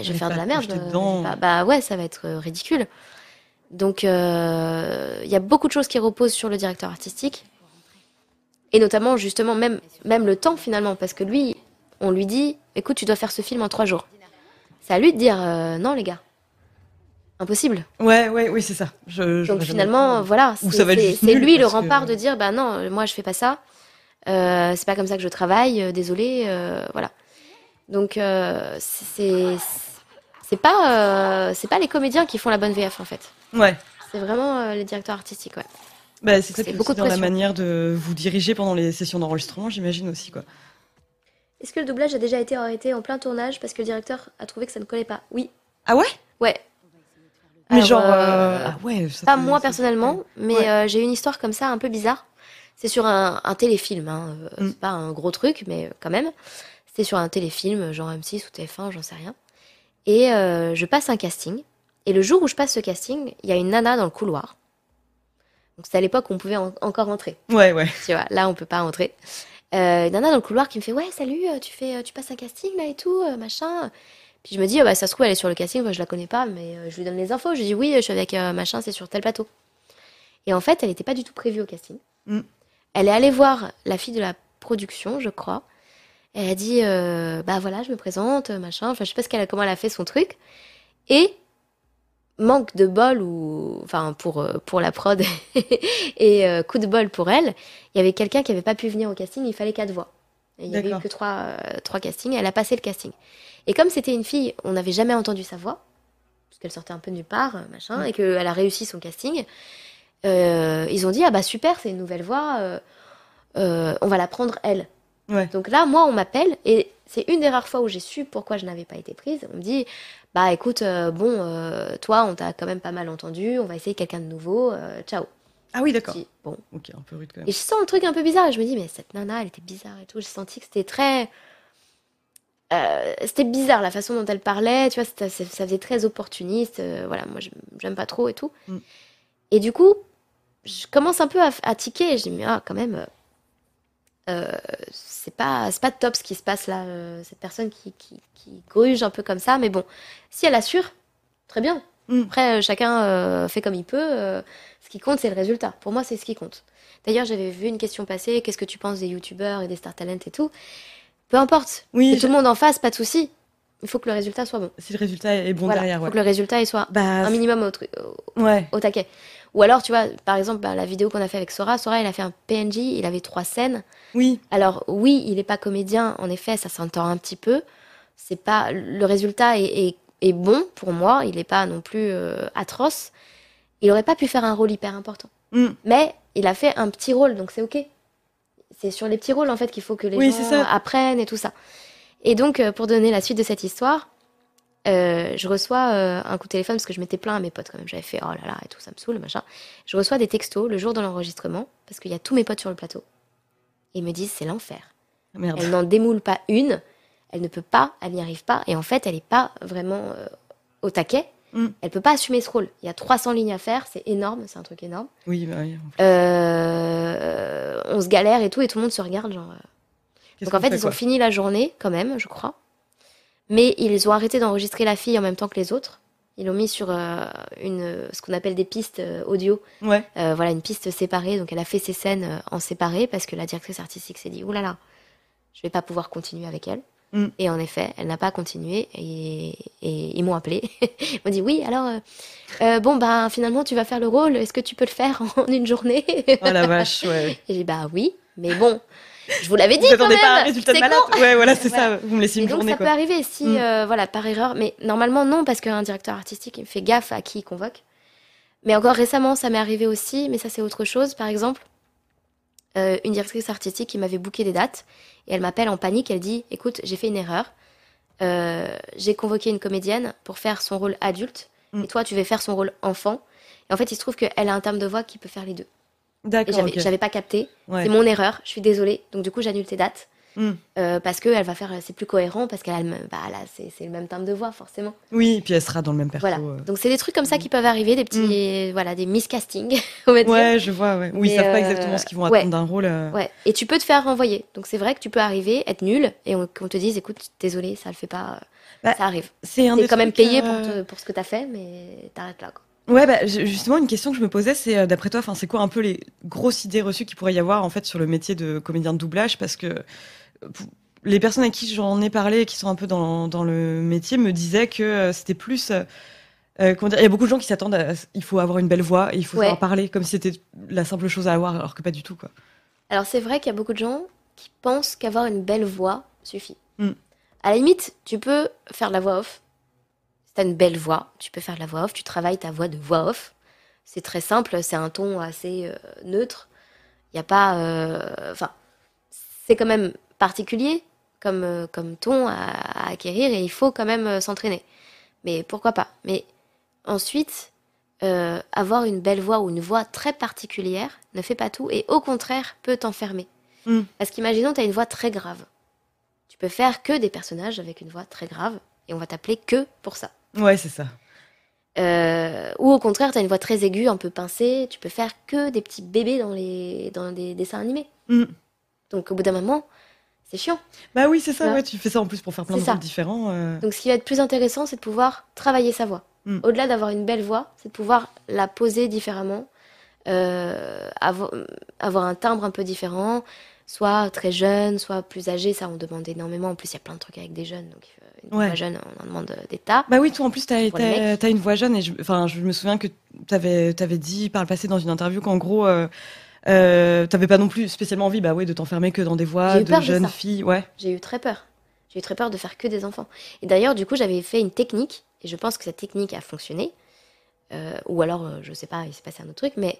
je vais faire de la merde. Bah, bah ouais, ça va être ridicule. Donc, euh, il y a beaucoup de choses qui reposent sur le directeur artistique. Et notamment, justement, même, même le temps, finalement. Parce que lui, on lui dit écoute, tu dois faire ce film en trois jours. C'est à lui de dire non, les gars. Impossible. Ouais, ouais, oui, c'est ça. Je, Donc finalement, voilà, Ou c'est lui le que- rempart de dire bah non, moi je fais pas ça. Euh, c'est pas comme ça que je travaille. euh, désolé, euh, voilà. Donc euh, c'est c'est pas euh, c'est pas les comédiens qui font la bonne VF en fait. Ouais. C'est vraiment euh, les directeurs artistiques, ouais. Bah, c'est ça beaucoup aussi de dans la manière de vous diriger pendant les sessions d'enregistrement, j'imagine aussi, quoi. Est-ce que le doublage a déjà été arrêté en plein tournage parce que le directeur a trouvé que ça ne collait pas? Oui. Ah ouais? Ouais. Mais Alors, genre. euh, euh, Ah ouais, ça Pas moi personnellement, mais Ouais. euh, j'ai une histoire comme ça un peu bizarre. C'est sur un, un téléfilm, hein. Mm. c'est pas un gros truc, mais quand même. C'était sur un téléfilm, genre M6 ou TF1, j'en sais rien. Et euh, je passe un casting. Et le jour où je passe ce casting, il y a une nana dans le couloir. Donc c'était à l'époque où on pouvait en- encore entrer. Ouais, ouais. Tu vois, là on peut pas entrer. Euh, une nana dans le couloir qui me fait ouais salut, tu fais, tu passes un casting là et tout, machin. Puis je me dis, ah bah, ça se trouve, elle est sur le casting, moi je la connais pas, mais euh, je lui donne les infos. Je lui dis, oui, je suis avec euh, machin, c'est sur tel plateau. Et en fait, elle n'était pas du tout prévue au casting. Mm. Elle est allée voir la fille de la production, je crois. Elle a dit, euh, bah voilà, je me présente, machin. Enfin, je sais pas ce qu'elle a, comment elle a fait son truc. Et manque de bol ou enfin pour pour la prod et euh, coup de bol pour elle, il y avait quelqu'un qui avait pas pu venir au casting, il fallait quatre voix. Il y avait eu que trois euh, trois castings, elle a passé le casting. Et comme c'était une fille, on n'avait jamais entendu sa voix parce qu'elle sortait un peu de nulle part, euh, machin, et qu'elle a réussi son casting. euh, ils ont dit ah bah super, c'est une nouvelle voix, euh, euh, on va la prendre elle. Ouais. Donc là, moi, on m'appelle et c'est une des rares fois où j'ai su pourquoi je n'avais pas été prise. On me dit, bah écoute, bon, toi, on t'a quand même pas mal entendu, on va essayer quelqu'un de nouveau, ciao. Ah oui, d'accord. bon. Ok, un peu rude quand même. Et je sens un truc un peu bizarre et je me dis, mais cette nana, elle était bizarre et tout. J'ai senti que c'était très. Euh, c'était bizarre la façon dont elle parlait, tu vois, ça, ça faisait très opportuniste. euh, voilà, moi, j'aime- pas trop et tout. Mm. Et du coup, je commence un peu à, à tiquer et je dis, mais ah, quand même. euh, c'est pas pas top ce qui se passe là cette personne qui, qui, qui gruge un peu comme ça mais bon si elle assure très bien Mm. après chacun fait comme il peut ce qui compte c'est le résultat pour moi c'est ce qui compte d'ailleurs j'avais vu une question passer qu'est-ce que tu penses des youtubeurs et des star talent et tout? Peu importe Oui, que tout le monde en fasse pas de souci il faut que le résultat soit bon si le résultat est bon voilà derrière, il faut ouais. que le résultat il soit Bah, un minimum au, tru- au- ouais. au taquet. Ou alors, tu vois, par exemple, bah, la vidéo qu'on a fait avec Sora, Sora, il a fait un PNJ, il avait trois scènes. Oui, Alors, oui, il n'est pas comédien, en effet, ça s'entend un petit peu. C'est pas Le résultat est, est- est bon pour moi, il n'est pas non plus euh, atroce. Il aurait pas pu faire un rôle hyper important. Mm. Mais il a fait un petit rôle, donc c'est OK. C'est sur les petits rôles, en fait, qu'il faut que les Oui, gens apprennent et tout ça. Et donc, euh, pour donner la suite de cette histoire, euh, je reçois euh, un coup de téléphone parce que je m'étais plaint à mes potes quand même. J'avais fait oh là là et tout, ça me saoule, machin. Je reçois des textos le jour de l'enregistrement parce qu'il y a tous mes potes sur le plateau. Et ils me disent c'est l'enfer. merde. Elle n'en démoule pas une, elle ne peut pas, elle n'y arrive pas. Et en fait, elle n'est pas vraiment euh, au taquet. Mm. Elle peut pas assumer ce rôle. Il y a 300 lignes à faire, c'est énorme, c'est un truc énorme. Oui, bah oui. Euh, on se galère et tout, et tout le monde se regarde. Genre, euh. Donc en fait, fait, ils ont fini la journée quand même, je crois. Mais ils ont arrêté d'enregistrer la fille en même temps que les autres. Ils l'ont mis sur euh, une, ce qu'on appelle des pistes euh, audio. Ouais. Voilà, une piste séparée. Donc elle a fait ses scènes en séparé parce que la directrice artistique s'est dit Ouh là là, je vais pas pouvoir continuer avec elle. Mm. Et en effet, elle n'a pas continué et, et ils m'ont appelé. ils m'ont dit Oui, alors, euh, euh, bon, bah finalement, tu vas faire le rôle. Est-ce que tu peux le faire en une journée? Oh la vache, ouais. Et j'ai dit Bah oui, mais bon, je vous l'avais dit Vous quand même. pas un résultat de malade? con. Ouais, voilà, c'est Voilà. ça. Vous me laissez Et une donc journée, ça peut arriver si, Mm. euh, voilà, par erreur. Mais normalement non, parce qu'un directeur artistique il fait gaffe à qui il convoque. Mais encore récemment, ça m'est arrivé aussi, mais ça c'est autre chose. Par exemple, euh, une directrice artistique qui m'avait booké des dates et elle m'appelle en panique. Elle dit "Écoute, j'ai fait une erreur. Euh, j'ai convoqué une comédienne pour faire son rôle adulte Mm. et toi tu veux faire son rôle enfant." Et en fait, il se trouve qu'elle a un terme de voix qui peut faire les deux. Et D'accord, j'avais ok. j'avais pas capté. Ouais. C'est mon erreur. Je suis désolée. Donc du coup, j'annule tes dates. Mm. Euh, parce que elle va faire c'est plus cohérent parce qu'elle a le même- bah c'est le même timbre de voix forcément Oui, puis elle sera dans le même perso. voilà euh. donc c'est des trucs comme ça qui peuvent arriver des petits voilà des miscastings on va dire Ouais, je vois, ouais. Oui, ils savent pas euh, exactement ce qu'ils vont ouais. attendre d'un rôle. euh. ouais et tu peux te faire renvoyer donc c'est vrai que tu peux arriver être nul et on, qu'on te dise écoute désolé ça le fait pas Bah, ça arrive C'est quand même payé pour, te- pour ce que t'as fait mais t'arrêtes là quoi. Ouais, bah, ju- justement, une question que je me posais, c'est d'après toi, c'est quoi un peu les grosses idées reçues qu'il pourrait y avoir en fait sur le métier de comédien de doublage? Parce que les personnes à qui j'en ai parlé, et qui sont un peu dans, dans le métier, me disaient que euh, c'était plus. euh, euh, il y a beaucoup de gens qui s'attendent à. Il faut avoir une belle voix et il faut Ouais. savoir parler, comme si c'était la simple chose à avoir, alors que pas du tout, quoi. Alors c'est vrai qu'il y a beaucoup de gens qui pensent qu'avoir une belle voix suffit. Mm. À la limite, tu peux faire de la voix off. Si t'as une belle voix, tu peux faire de la voix off, tu travailles ta voix de voix off. C'est très simple, c'est un ton assez euh, neutre. Il n'y a pas... euh, Enfin, c'est quand même particulier comme, euh, comme ton à, à acquérir et il faut quand même euh, s'entraîner. Mais pourquoi pas? Mais ensuite, euh, avoir une belle voix ou une voix très particulière ne fait pas tout et au contraire peut t'enfermer. Mm. Parce qu'imaginons, tu as une voix très grave. Tu peux faire que des personnages avec une voix très grave et on va t'appeler que pour ça. Ouais, c'est ça. Euh, ou au contraire, tu as une voix très aiguë, un peu pincée, tu peux faire que des petits bébés dans, les, dans des dessins animés. Mm. Donc au bout d'un moment, c'est chiant. Bah oui, c'est ça, Ouais. ouais, tu fais ça en plus pour faire plein de rôles différents. euh. Donc ce qui va être plus intéressant, c'est de pouvoir travailler sa voix. Mm. Au-delà d'avoir une belle voix, c'est de pouvoir la poser différemment, euh, avo- avoir un timbre un peu différent, soit très jeune, soit plus âgé. Ça, on demande énormément. En plus, il y a plein de trucs avec des jeunes. Donc, euh, une Ouais. voix jeune, on en demande des tas. Bah oui, toi en plus, mecs. t'as une voix jeune et je, je me souviens que t'avais avais dit par le passé dans une interview qu'en gros, euh, euh, t'avais pas non plus spécialement envie bah ouais, de t'enfermer que dans des voix de jeunes filles. Ouais. J'ai eu très peur. J'ai eu très peur de faire que des enfants. Et d'ailleurs, du coup, j'avais fait une technique, et je pense que cette technique a fonctionné. Euh, ou alors, euh, je sais pas, il s'est passé un autre truc, mais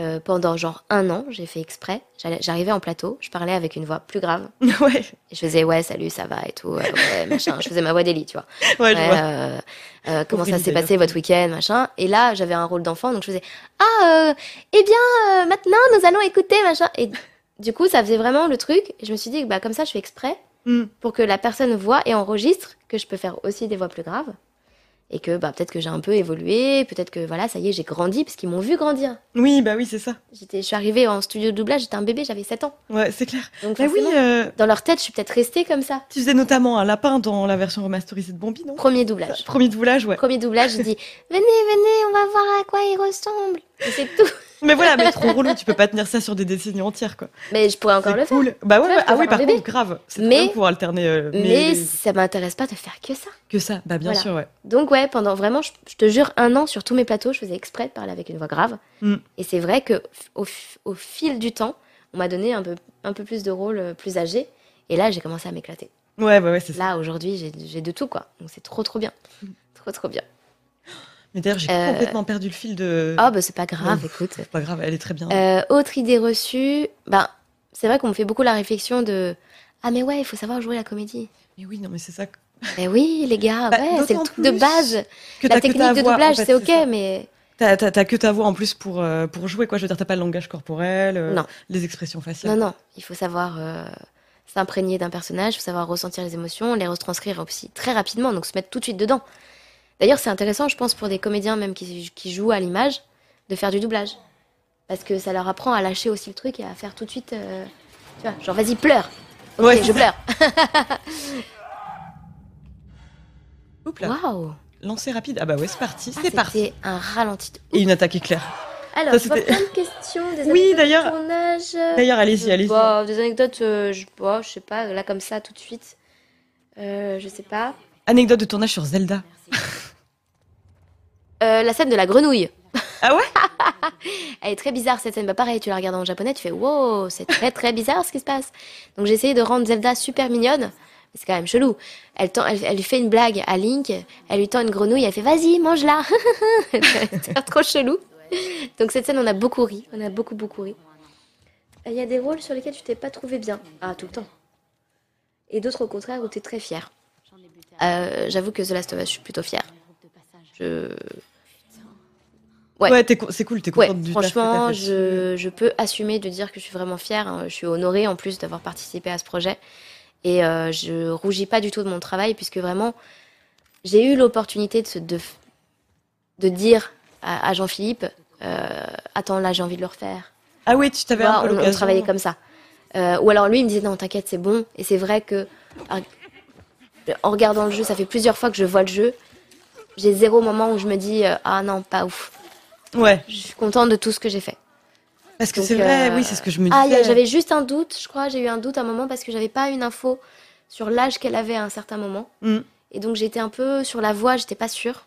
euh, pendant genre un an, j'ai fait exprès. J'arrivais en plateau, je parlais avec une voix plus grave. ouais. Et je faisais, ouais, salut, ça va et tout, euh, ouais, machin. Je faisais ma voix d'Eli, tu vois. Ouais, je Ouais, vois. euh, comment ça s'est passé votre week-end, machin. Et là, j'avais un rôle d'enfant, donc je faisais, ah, eh bien, maintenant, nous allons écouter, machin. Et du coup, ça faisait vraiment le truc. Et je me suis dit, bah, comme ça, je fais exprès Mm. pour que la personne voit et enregistre que je peux faire aussi des voix plus graves. Et que bah, peut-être que j'ai un peu évolué, peut-être que voilà, ça y est, j'ai grandi, parce qu'ils m'ont vu grandir. Oui, bah oui, c'est ça. J'étais, je suis arrivée en studio de doublage, j'étais un bébé, j'avais 7 ans. Ouais, c'est clair. Donc Bah oui, euh, dans leur tête, je suis peut-être restée comme ça. tu faisais notamment un lapin dans la version remasterisée de Bambi, non? Premier doublage. Premier doublage, ouais. Premier doublage, j'ai dit Venez, venez, on va voir à quoi il ressemble. C'est tout. Mais voilà, mais trop relou, tu peux pas tenir ça sur des décennies entières, quoi. Mais je pourrais encore le faire. cool. Bah ouais, ouais. ah oui, faire par contre, grave. C'est Mais- pour alterner. euh, Mais ça m'intéresse pas de faire que ça. que ça, bah bien Voilà. sûr, ouais. Donc ouais, pendant vraiment, je, je te jure, un an sur tous mes plateaux, je faisais exprès de parler avec une voix grave. Mm. Et c'est vrai que au, fil du temps, on m'a donné un peu, un peu plus de rôles euh, plus âgés. Et là, j'ai commencé à m'éclater. Ouais, bah ouais, c'est ça. Là, aujourd'hui, j'ai j'ai de tout, quoi. Donc c'est trop, trop bien. Trop, trop bien. Mais d'ailleurs, j'ai Euh, complètement perdu le fil de. Ah, bah c'est pas grave, écoute. C'est pas grave, elle est très bien. Euh, autre idée reçue, ben, c'est vrai qu'on me fait beaucoup la réflexion de Ah, mais ouais, il faut savoir jouer la comédie. Mais oui, non, mais c'est ça. Mais oui, les gars, Bah, ouais, c'est le truc de base. Que La que technique de voix, doublage, en fait, c'est ok, ça. mais T'as t'as- t'as que ta voix en plus pour, euh, pour jouer, quoi. Je veux dire, t'as pas le langage corporel, Non. les expressions faciales. non, non, il faut savoir s'imprégner d'un personnage, il faut savoir ressentir les émotions, les retranscrire aussi très rapidement, donc se mettre tout de suite dedans. D'ailleurs, c'est intéressant, je pense, pour des comédiens même qui, qui jouent à l'image, de faire du doublage. Parce que ça leur apprend à lâcher aussi le truc et à faire tout de suite. euh, tu vois, genre, vas-y, pleure. Ok, Ouais, je pleure. Oups là, Waouh! lancer rapide. Ah bah ouais, c'est parti, Ah, c'est parti. C'était un ralenti. de Et une attaque éclair. Alors, Ça, plein de questions, des Oui, anecdotes de d'ailleurs- tournage. D'ailleurs, allez-y, Euh, allez-y. bah, des anecdotes, euh, je, bah, je sais pas, là comme ça tout de suite. Euh, je sais pas. Anecdote de tournage sur Zelda. Euh, la scène de la grenouille. Ah ouais Elle est très bizarre cette scène. Bah pareil, tu la regardes en japonais, tu fais wow, c'est très très bizarre ce qui se passe. Donc j'ai essayé de rendre Zelda super mignonne. C'est quand même chelou. Elle, tend- elle, elle lui fait une blague à Link, elle lui tend une grenouille, elle fait vas-y, mange-la. c'est trop chelou. Donc cette scène, on a beaucoup ri. On a beaucoup beaucoup ri. Il y a des rôles sur lesquels tu t'es pas trouvé bien. Ah, tout le temps. Et d'autres au contraire où tu es très fier. Euh, J'avoue que The Last of Us, je suis plutôt fière. Je... Ouais. Ouais, c'est cool, t'es Ouais, contente du taf que franchement, je, je peux assumer de dire que je suis vraiment fière. hein. Je suis honorée en plus d'avoir participé à ce projet. Et euh, je rougis pas du tout de mon travail puisque vraiment, j'ai eu l'opportunité de, de, de dire à, à Jean-Philippe euh, Attends, là, j'ai envie de le refaire. Ah oui, tu t'avais un peu on, on travaillait comme ça. Euh, ou alors lui, il me disait Non, t'inquiète, c'est bon. Et c'est vrai que en regardant le jeu, ça fait plusieurs fois que je vois le jeu. J'ai zéro moment où je me dis euh, Ah non, pas ouf. Ouais, Je suis contente de tout ce que j'ai fait. parce que c'est vrai, euh, oui, c'est ce que je me Ah, disais. a- j'avais juste un doute, je crois. J'ai eu un doute à un moment parce que j'avais pas une info sur l'âge qu'elle avait à un certain moment. Mm. Et donc j'étais un peu sur la voix, j'étais pas sûre.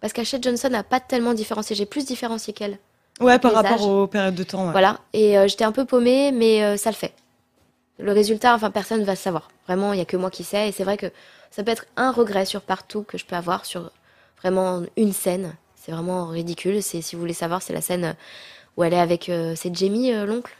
Parce qu'Achette Johnson n'a pas tellement différencié. J'ai plus différencié qu'elle. Ouais, par rapport âges. aux périodes de temps. ouais. Voilà. Et euh, j'étais un peu paumée, mais euh, ça le fait. Le résultat, enfin, personne va le savoir. Vraiment, il y a que moi qui sais. Et c'est vrai que ça peut être un regret sur partout que je peux avoir sur vraiment une scène. C'est vraiment ridicule. C'est si vous voulez savoir, c'est la scène où elle est avec. euh, c'est Jamie, euh, l'oncle?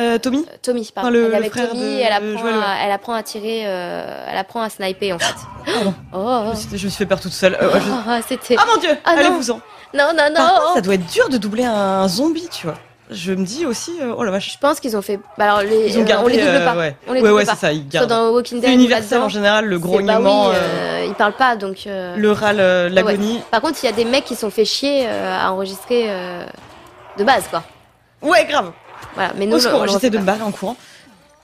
Euh, Tommy Euh, Tommy, pardon. Enfin, le- elle est avec Tommy, de elle, apprend Joël, ouais. à, elle apprend à tirer, euh, elle apprend à sniper en fait. Pardon. Oh, oh. Je me suis- Je me suis fait peur toute seule. Euh, je- Oh, c'était. Ah mon dieu Ah. Allez-vous-en Non, non, Par contre, non. ça doit être dur de doubler un zombie, tu vois. Je me dis aussi, euh, oh la vache. Je pense qu'ils ont fait. Bah, alors, les... Ils ont euh, gardé. on les double euh, pas. Ouais, On les ouais, double ouais, pas. c'est ça, ils Soit gardent. dans Walking Dead. universel en général, le c'est- bah grognement, oui, euh, ils parlent pas donc. euh, le râle, l'agonie. Par contre, il y a des mecs qui sont fait chier euh, à enregistrer de base, quoi. Ouais. grave. Voilà. Mais nous, Au secours, refait de barrer en courant.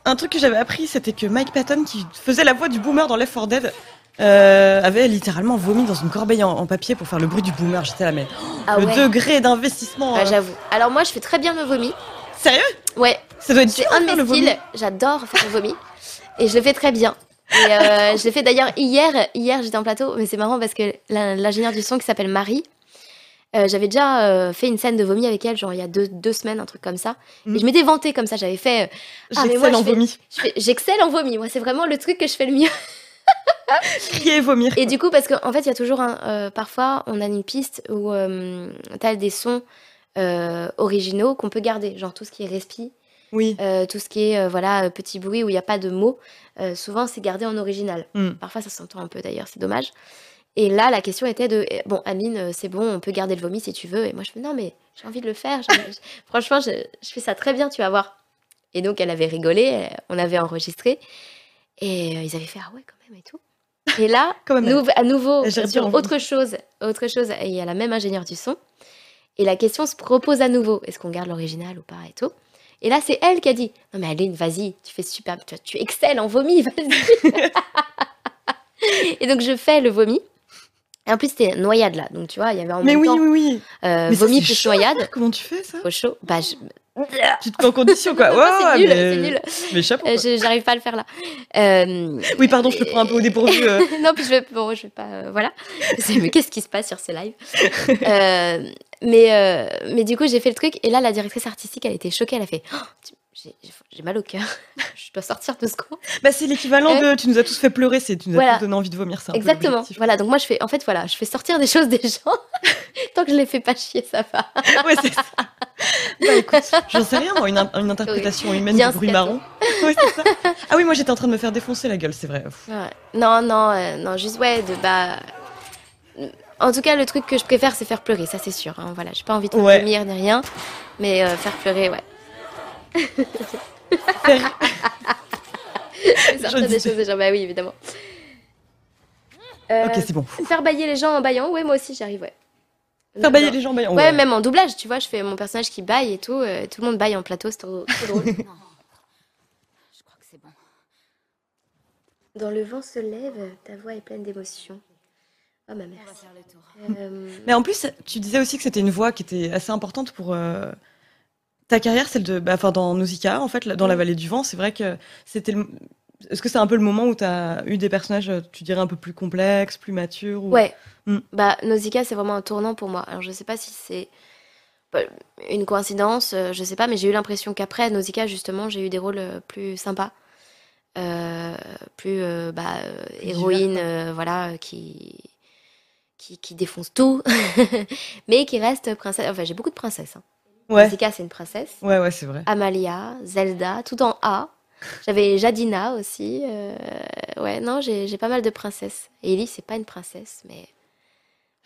un truc que j'avais appris, c'était que Mike Patton, qui faisait la voix du boomer dans Left 4 Dead, euh, avait littéralement vomi dans une corbeille en, en papier pour faire le bruit du boomer. J'étais là, mais Ah le ouais. degré d'investissement. Ah, euh, J'avoue. Alors moi, je fais très bien le vomi. Sérieux? Ouais, Ça doit être dur un de mes styles. J'adore faire le vomi. Et je le fais très bien. Et euh, je l'ai fait d'ailleurs hier. Hier, j'étais en plateau, mais c'est marrant parce que l'ingénieure du son qui s'appelle Marie, euh, j'avais déjà euh, fait une scène de vomi avec elle, genre il y a deux, deux semaines, un truc comme ça. Mm. Et je m'étais vantée comme ça. J'avais fait. Ah, J'excelle en vomi. J'excelle en vomi. Moi, c'est vraiment le truc que je fais le mieux. Crier et vomir. Et du coup, parce qu'en fait, il y a toujours un. euh, parfois, on a une piste où euh, tu as des sons euh, originaux qu'on peut garder, genre tout ce qui est respi, Oui. tout ce qui est voilà petit bruit où il n'y a pas de mots. souvent, c'est gardé en original. Mm. Parfois, ça s'entend un peu d'ailleurs, c'est dommage. Et là, la question était de eh, bon, Aline, euh, c'est bon, on peut garder le vomi si tu veux. Et moi, je fais non, mais j'ai envie de le faire. Franchement, je, je fais ça très bien, tu vas voir. Et donc, elle avait rigolé, on avait enregistré. Et ils avaient fait ah ouais, quand même, et tout. Et là, nou- à nouveau, sur autre chose, autre chose, et il y a la même ingénieure du son. Et la question se propose à nouveau est-ce qu'on garde l'original ou pas et tout. Et là, c'est elle qui a dit Non, mais Aline, vas-y, tu fais super, tu, tu excelles en vomi, vas-y. et donc, je fais le vomi. Et en plus, c'était noyade là. Donc, tu vois, il y avait en Mais même oui, temps oui, oui. euh, vomi plus chaud. noyade. Comment tu fais ça? Trop chaud. Bah, je... Tu te mets en condition, quoi. Ouais, c'est nul, mais... nul. Mais chapeau. Euh, J'arrive pas à le faire là. Euh, Oui, pardon, je te prends un peu au dépourvu. euh. non, puis je vais, bon, je vais pas, euh, voilà. Mais qu'est-ce qui se passe sur ce live Euh, mais, mais du coup, j'ai fait le truc et là, la directrice artistique, elle était choquée. Elle a fait, Oh, tu- j'ai j'ai mal au cœur. je dois sortir deux secondes. Bah, c'est l'équivalent de tu nous as tous fait pleurer, c'est tu nous as tous donné envie de vomir. peu Exactement. Voilà. Donc moi, je fais, en fait, voilà, je fais sortir des choses des gens. Tant que je les fais pas chier, ça va. Ouais, c'est ça. Bah écoute, j'en sais rien, moi, une, in- une interprétation humaine Bien du bruit marron. Ouais, c'est ça. Ah oui, moi j'étais en train de me faire défoncer la gueule, c'est vrai. Ouais. Non, non, euh, non, juste ouais, de bah. En tout cas, le truc que je préfère, c'est faire pleurer, ça c'est sûr. hein, voilà, j'ai pas envie de Ouais. vomir ni rien, mais euh, faire pleurer, ouais. Faire- Sortir des choses des gens, bah oui, évidemment. Euh, Ok, c'est bon. Faire bailler les gens en baillant, ouais, moi aussi j'y arrive, ouais. Faire bailler Non. les gens, baillant. Ouais, même en doublage, tu vois, je fais mon personnage qui baille et tout, euh, tout le monde baille en plateau, c'est trop, trop drôle. Non. Je crois que c'est bon. Dans le vent se lève, ta voix est pleine d'émotion. Oh va merci. Euh, Mais en plus, tu disais aussi que c'était une voix qui était assez importante pour euh, ta carrière, celle de. Bah, enfin, dans Nausicaa, en fait, dans la Mm. vallée du vent, c'est vrai que c'était. le- Est-ce que c'est un peu le moment où tu as eu des personnages, euh, tu dirais, un peu plus complexes, plus matures ou... Ouais. Mm. Bah, Nausicaa, c'est vraiment un tournant pour moi. Alors, je sais pas si c'est bah, une coïncidence, euh, je sais pas, mais j'ai eu l'impression qu'après Nausicaa, justement, j'ai eu des rôles euh, plus sympas. Euh, plus euh, bah, Plus héroïne, euh, voilà, qui, qui, qui défonce tout, mais qui reste princesse. Enfin, j'ai beaucoup de princesses. hein. Ouais, Nausicaa, c'est une princesse. ouais, ouais, c'est vrai. Amalia, Zelda, tout en A. J'avais Jadina aussi. euh, Ouais, non, j'ai j'ai pas mal de princesses. Et Ellie, c'est pas une princesse, mais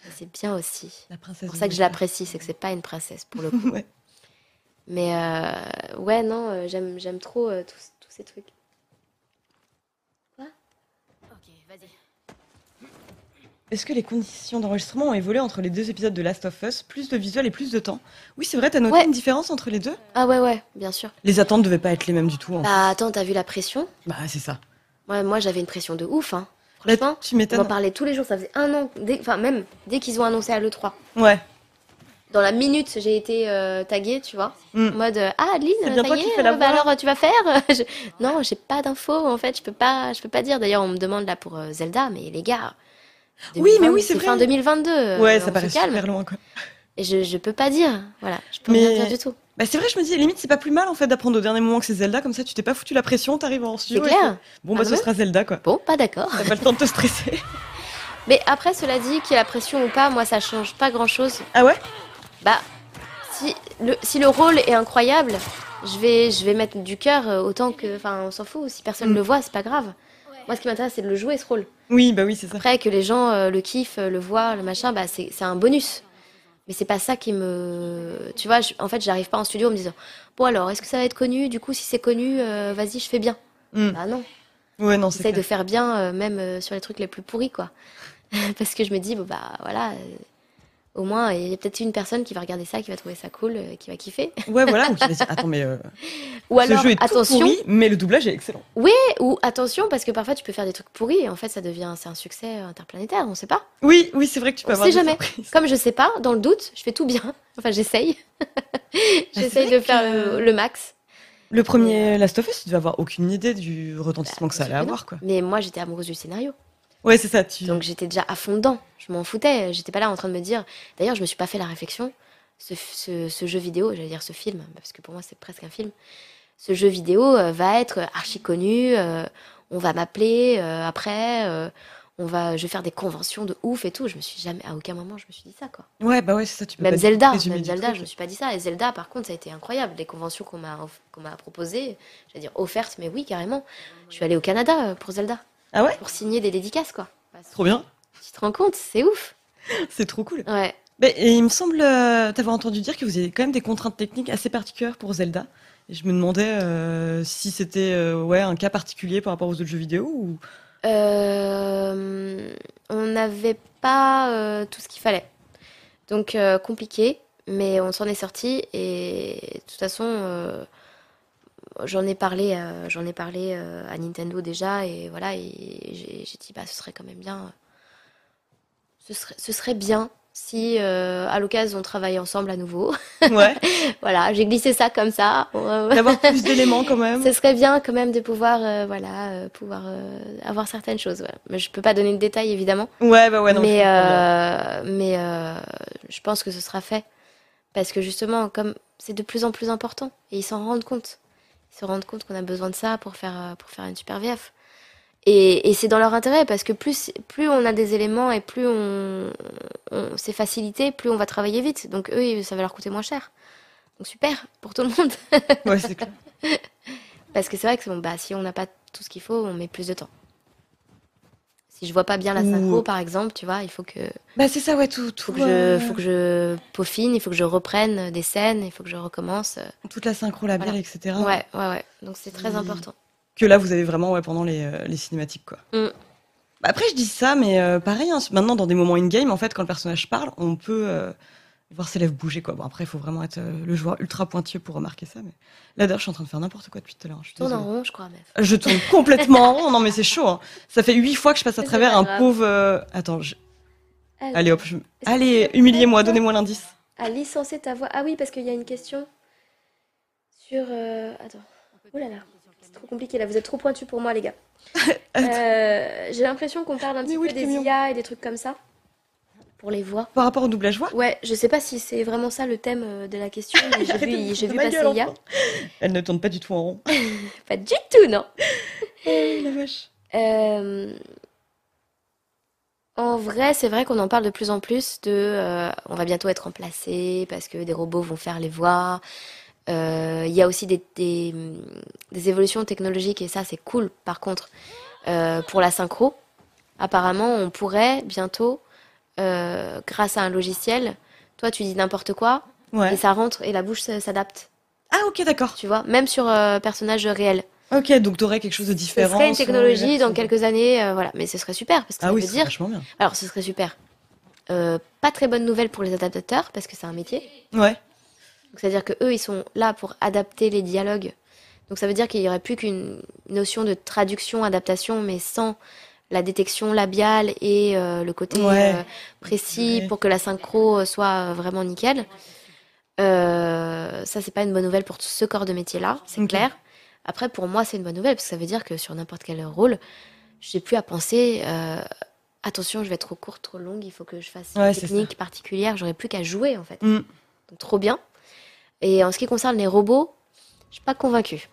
mais c'est bien aussi. La princesse. C'est pour ça que je l'apprécie, c'est que c'est pas une princesse pour le coup. ouais. Mais euh, ouais, non, euh, j'aime j'aime trop euh, tous, tous ces trucs. Ok, vas-y. Est-ce que les conditions d'enregistrement ont évolué entre les deux épisodes de Last of Us? Plus de visuel et plus de temps? Oui, c'est vrai, t'as noté Ouais. une différence entre les deux? Ah ouais, ouais, bien sûr. Les attentes devaient pas être les mêmes du tout. en fait. Bah attends, t'as vu la pression? Bah, c'est ça. Ouais, moi j'avais une pression de ouf, hein. Là, Franchement, tu on m'étonnes. en parlait tous les jours, ça faisait un an, dès- enfin même dès qu'ils ont annoncé à l'E3. Ouais. Dans la minute, j'ai été euh, taguée, tu vois. Mm. En mode euh, ah Adeline, ça y est, euh, bah voix. alors tu vas faire? Je- Non, j'ai pas d'infos en fait, je peux pas, je peux pas dire. D'ailleurs, on me demande là pour euh, Zelda, mais les gars. Oui, mais 2020, oui, c'est vrai. fin 2022. euh, Ouais, ça paraît calme. super loin, quoi. Et je, je peux pas dire, voilà, je peux Mais- rien dire du tout. Bah, c'est vrai, je me dis, limite, c'est pas plus mal en fait d'apprendre au dernier moment que c'est Zelda, comme ça tu t'es pas foutu la pression, t'arrives en C'est studio. et clair. Bon, Ah bah, ce bon sera Zelda, quoi. Bon, pas d'accord. T'as pas le temps de te stresser. Mais après, cela dit, qu'il y ait la pression ou pas, moi ça change pas grand chose. Ah ouais? Bah, si le, si le rôle est incroyable, je vais, je vais mettre du cœur euh, autant que. Enfin, on s'en fout. Si personne Mm. le voit, c'est pas grave. Moi, ce qui m'intéresse, c'est de le jouer, ce rôle. Oui, bah oui, c'est ça. Après, que les gens euh, le kiffent, euh, le voient, le machin, bah, c'est un bonus. Mais c'est pas ça qui me. Tu vois, je- en fait, j'arrive pas en studio en me disant Bon, alors, est-ce que ça va être connu? Du coup, si c'est connu, euh, vas-y, je fais bien. Mm. Bah non. Ouais, non, c'est J'essaye de faire bien, euh, même sur les trucs les plus pourris, quoi. Parce que je me dis, bon, bah voilà, Au moins, il y a peut-être une personne qui va regarder ça, qui va trouver ça cool, euh, qui va kiffer. Ouais, voilà. ou qui va dire, attends, mais euh, Ou alors, ce jeu est tout attention, pourri, mais le doublage est excellent. ou attention, parce que parfois tu peux faire des trucs pourris et en fait ça devient, c'est un succès interplanétaire, on sait pas. Oui, oui, c'est vrai que tu peux On avoir sait des jamais. surprises. Comme je sais pas, dans le doute, je fais tout bien. Enfin, j'essaye. j'essaye vrai de faire que- le, max. Le premier Last of Us, tu devais avoir aucune idée du retentissement que ça allait avoir, quoi. Mais moi, j'étais amoureuse du scénario. Ouais, c'est ça. Tu... Donc j'étais déjà à fond dedans. Je m'en foutais. J'étais pas là en train de me dire. D'ailleurs, je me suis pas fait la réflexion. Ce, ce- ce jeu vidéo, j'allais dire ce film, parce que pour moi c'est presque un film. Ce jeu vidéo euh, va être archi connu. euh, on va m'appeler euh, après. on va, je vais faire des conventions de ouf et tout. Je me suis jamais, à aucun moment, je me suis dit ça quoi. Ouais, bah ouais, c'est ça. Tu peux Même pas Zelda, même Zelda, truc. je me suis pas dit ça. Et Zelda, par contre, ça a été incroyable. Les conventions qu'on m'a qu'on m'a proposées, j'allais dire offertes, mais oui, carrément. Je suis allée au Canada pour Zelda, Ah ouais pour signer des dédicaces quoi. Trop bien. Tu te rends compte, c'est ouf. C'est trop cool. Ouais. Mais, et il me semble euh, t'avoir entendu dire que vous avez quand même des contraintes techniques assez particulières pour Zelda. Et je me demandais euh, si c'était euh, ouais, un cas particulier par rapport aux autres jeux vidéo ou. On n'avait pas tout ce qu'il fallait. Donc compliqué, mais on s'en est sorti et de toute façon, j'en ai parlé, euh, j'en ai parlé euh, à Nintendo déjà et voilà, et j'ai dit bah ce serait quand même bien, euh, ce serait, ce serait bien si euh, à l'occasion on travaille ensemble à nouveau. Ouais, voilà, j'ai glissé ça comme ça. D'avoir plus d'éléments quand même. ce serait bien quand même de pouvoir, voilà, pouvoir avoir certaines choses. Voilà. Mais je peux pas donner de détails évidemment, Ouais, bah ouais, non. je mais euh, mais je pense que ce sera fait parce que justement, comme c'est de plus en plus important et ils s'en rendent compte, se rendent compte qu'on a besoin de ça pour faire euh, pour faire une super VF. Et, et c'est dans leur intérêt parce que plus plus on a des éléments et plus on, on c'est facilité, plus on va travailler vite. Donc eux, ça va leur coûter moins cher. Donc super pour tout le monde. Ouais, c'est clair. Parce que c'est vrai que bon, bah, si on n'a pas tout ce qu'il faut, on met plus de temps. Si je vois pas bien la Ou- synchro, par exemple, tu vois, il faut que, Bah c'est ça, ouais, tout. tout faut que, euh, je, faut que je peaufine, il faut que je reprenne des scènes, il faut que je recommence. Toute la synchro labiale, Voilà. etc. Ouais, ouais, ouais. Donc c'est très important. Que là, vous avez vraiment ouais, pendant les, euh, les cinématiques, quoi. Mm. Bah, après, je dis ça, mais euh, pareil, hein, maintenant, dans des moments in-game, en fait, quand le personnage parle, on peut euh, voir ses lèvres bouger, quoi. Bon, après, il faut vraiment être euh, le joueur ultra pointilleux pour remarquer ça, mais là, d'ailleurs, je suis en train de faire n'importe quoi depuis tout à l'heure. hein, Je, Tourne en rond, je crois, meuf. je tourne complètement en rond. Non, mais c'est chaud. hein. Ça fait huit fois que je passe à travers un grave. pauvre. euh, Attends, je- Allez, allez hop. je- Allez, humiliez-moi, donnez-moi l'indice. À licencer ta voix. Ah oui, parce qu'il y a une question sur. euh, Attends. Oh là là. C'est trop compliqué là, vous êtes trop pointu pour moi, les gars. Euh, J'ai l'impression qu'on parle un Mais petit oui, peu le des camion. IA et des trucs comme ça. Pour les voix. Par rapport au doublage voix. Ouais, je sais pas si c'est vraiment ça le thème euh, de la question, mais j'ai vu, j'ai vu passer gueule, IA. enfant. Elle ne tourne pas du tout en rond. Pas du tout, non. Oh, la vache. Euh, En vrai, c'est vrai qu'on en parle de plus en plus de euh, on va bientôt être remplacé parce que des robots vont faire les voix. Euh, Il y a aussi des, des, des évolutions technologiques et ça c'est cool par contre euh, pour la synchro. Apparemment, on pourrait bientôt, euh, grâce à un logiciel, toi tu dis n'importe quoi et ça rentre et la bouche s'adapte, Ah, ok, d'accord. tu vois, même sur euh, personnage réel. Ok, donc t'aurais quelque chose de Ce différent. serait une technologie dans quelques années, euh, voilà, mais ce serait super parce que ça Ah oui, veut dire vachement bien. alors, ce serait super. Euh, pas très bonne nouvelle pour les adaptateurs parce que c'est un métier. Ouais. C'est-à-dire que eux, ils sont là pour adapter les dialogues. Donc, ça veut dire qu'il y aurait plus qu'une notion de traduction, adaptation, mais sans la détection labiale et euh, le côté Ouais. euh, précis Ouais. pour que la synchro soit euh, vraiment nickel. Euh, ça, c'est pas une bonne nouvelle pour ce corps de métier-là, c'est clair. Après, pour moi, c'est une bonne nouvelle parce que ça veut dire que sur n'importe quel rôle, j'ai plus à penser. euh, attention, je vais être trop courte, trop longue. Il faut que je fasse Ouais, une technique particulière. J'aurais plus qu'à jouer en fait. Mm. Donc trop bien. Et en ce qui concerne les robots, je suis pas convaincue.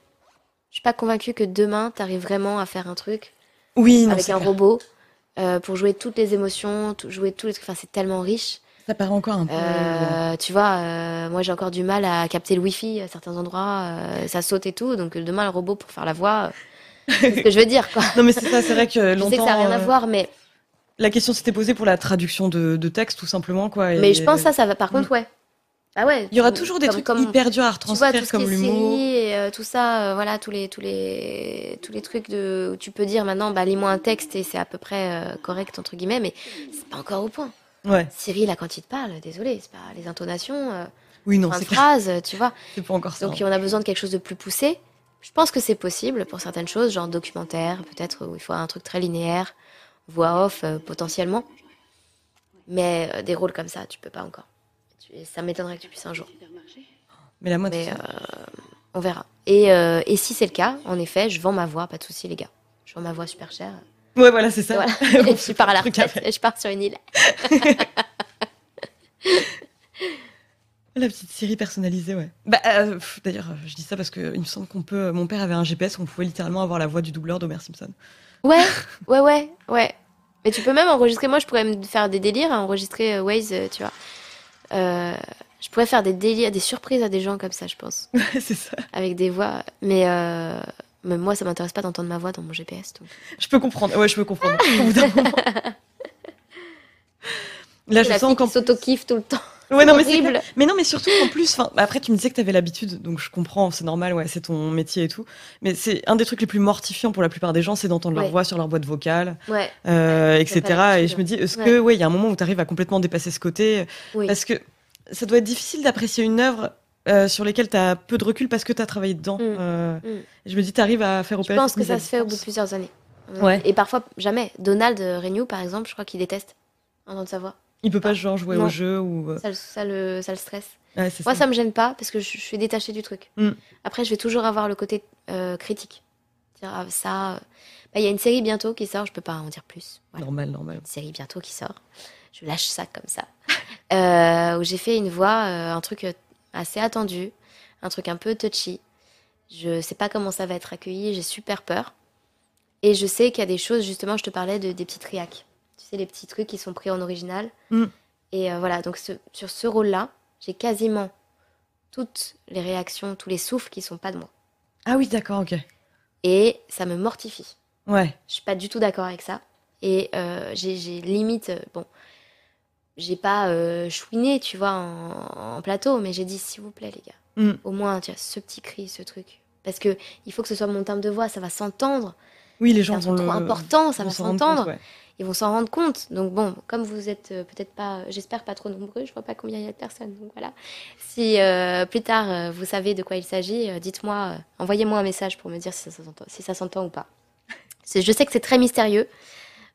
Je suis pas convaincue que demain, tu arrives vraiment à faire un truc Oui, non, avec c'est un clair. robot euh, pour jouer toutes les émotions, tout- jouer tous les trucs. Enfin, c'est tellement riche. Ça paraît encore un peu. Euh, tu vois, euh, moi j'ai encore du mal à capter le wifi à certains endroits. euh, ça saute et tout. Donc demain, le robot pour faire la voix, euh, c'est ce que je veux dire. Quoi. Non, mais c'est ça, c'est vrai que Je longtemps. sais que ça n'a rien à voir, mais, La question s'était posée pour la traduction de, de texte, tout simplement, quoi. et- mais je pense que ça, ça va. Par contre, ouais. Ah ouais. Il y aura toujours des comme- trucs comme- hyper durs à vois retranscrire, ce comme l'humour. euh, tout ça euh, voilà tous les tous les tous les trucs de où tu peux dire maintenant bah lis-moi un texte et c'est à peu près euh, correct entre guillemets mais c'est pas encore au point Ouais. Cyril, là, quand il te parle, désolé, c'est pas les intonations, euh, Oui, non, c'est phrase, tu vois. C'est pas encore ça. Donc on a besoin de quelque chose de plus poussé. Je pense que c'est possible pour certaines choses, genre documentaire, peut-être où il faut un truc très linéaire, voix off potentiellement. Mais euh, des rôles comme ça, tu peux pas encore. Ça m'étonnerait que tu puisses un jour. Mais la mode, Mais euh, on verra. Et, euh, et si c'est le cas, en effet, je vends ma voix, pas de souci les gars. Je vends ma voix super chère. Ouais, voilà, c'est ça. voilà. Et je pars à la retraite, et je pars sur une île. La petite série personnalisée, ouais. Bah, euh, d'ailleurs, je dis ça parce que il me semble qu'on peut. Mon père avait un GPS, on pouvait littéralement avoir la voix du doubleur d'Homer Simpson. Ouais, ouais, ouais, ouais. Mais tu peux même enregistrer. Moi, je pourrais me faire des délires, à enregistrer euh, Waze, tu vois. Euh, je pourrais faire des délires, des surprises à des gens comme ça, je pense, Ouais, c'est ça. avec des voix. Mais, euh, mais moi, ça m'intéresse pas d'entendre ma voix dans mon GPS. donc. Je peux comprendre. Ouais, je peux comprendre. Là, je la sens qui s'auto-kiffe tout le temps. Ouais, non, mais horrible. Mais non, mais surtout en plus, après tu me disais que t'avais l'habitude, donc je comprends, c'est normal, ouais, c'est ton métier et tout. Mais c'est un des trucs les plus mortifiants pour la plupart des gens, c'est d'entendre leur voix sur leur boîte vocale, Ouais, euh, etc. Et je me dis, est-ce que, ouais, il y a un moment où t'arrives à complètement dépasser ce côté, oui. parce que ça doit être difficile d'apprécier une œuvre. euh, sur lesquelles t'as peu de recul parce que t'as travaillé dedans. Mm. Euh, Mm. Je me dis, t'arrives à faire Je opérer. pense cette que ça se fait au bout de plusieurs années. Ouais. Et parfois, jamais. Donald Renew, par exemple, je crois qu'il déteste entendre sa voix. Il peut pas genre jouer Non. au jeu ou. euh, Ça, le- ça, le, ça le stresse. Ouais, Moi, ça. ça me gêne pas parce que je, je suis détachée du truc. Mm. Après, je vais toujours avoir le côté euh, critique. Dire ah, ça. bah, Il y a une série bientôt qui sort, je peux pas en dire plus. Voilà. Normal, normal. Une série bientôt qui sort. Je lâche ça comme ça. Euh, où j'ai fait une voix, euh, un truc assez attendu, un truc un peu touchy. Je sais pas comment ça va être accueilli, j'ai super peur. Et je sais qu'il y a des choses, justement, je te parlais de, des petits triacs. Tu sais, les petits trucs qui sont pris en original. Mm. Et euh, voilà, donc ce- sur ce rôle-là, j'ai quasiment toutes les réactions, tous les souffles qui sont pas de moi. Ah oui, d'accord, ok. Et ça me mortifie. Ouais. Je suis pas du tout d'accord avec ça. Et euh, j'ai limite, euh, bon, j'ai pas euh, chouiné, tu vois, en, en plateau, mais j'ai dit s'il vous plaît, les gars, Mm. au moins, tu vois, ce petit cri, ce truc. Parce que il faut que ce soit mon timbre de voix, ça va s'entendre. Oui, les gens truc le. trop important, ça va s'entendre. ouais. Ils vont s'en rendre compte. Donc bon, comme vous êtes euh, peut-être pas, j'espère pas trop nombreux, je vois pas combien il y a de personnes. Donc voilà. Si euh, plus tard euh, vous savez de quoi il s'agit, euh, dites-moi, euh, envoyez-moi un message pour me dire si ça s'entend, si ou pas. Je sais que c'est très mystérieux,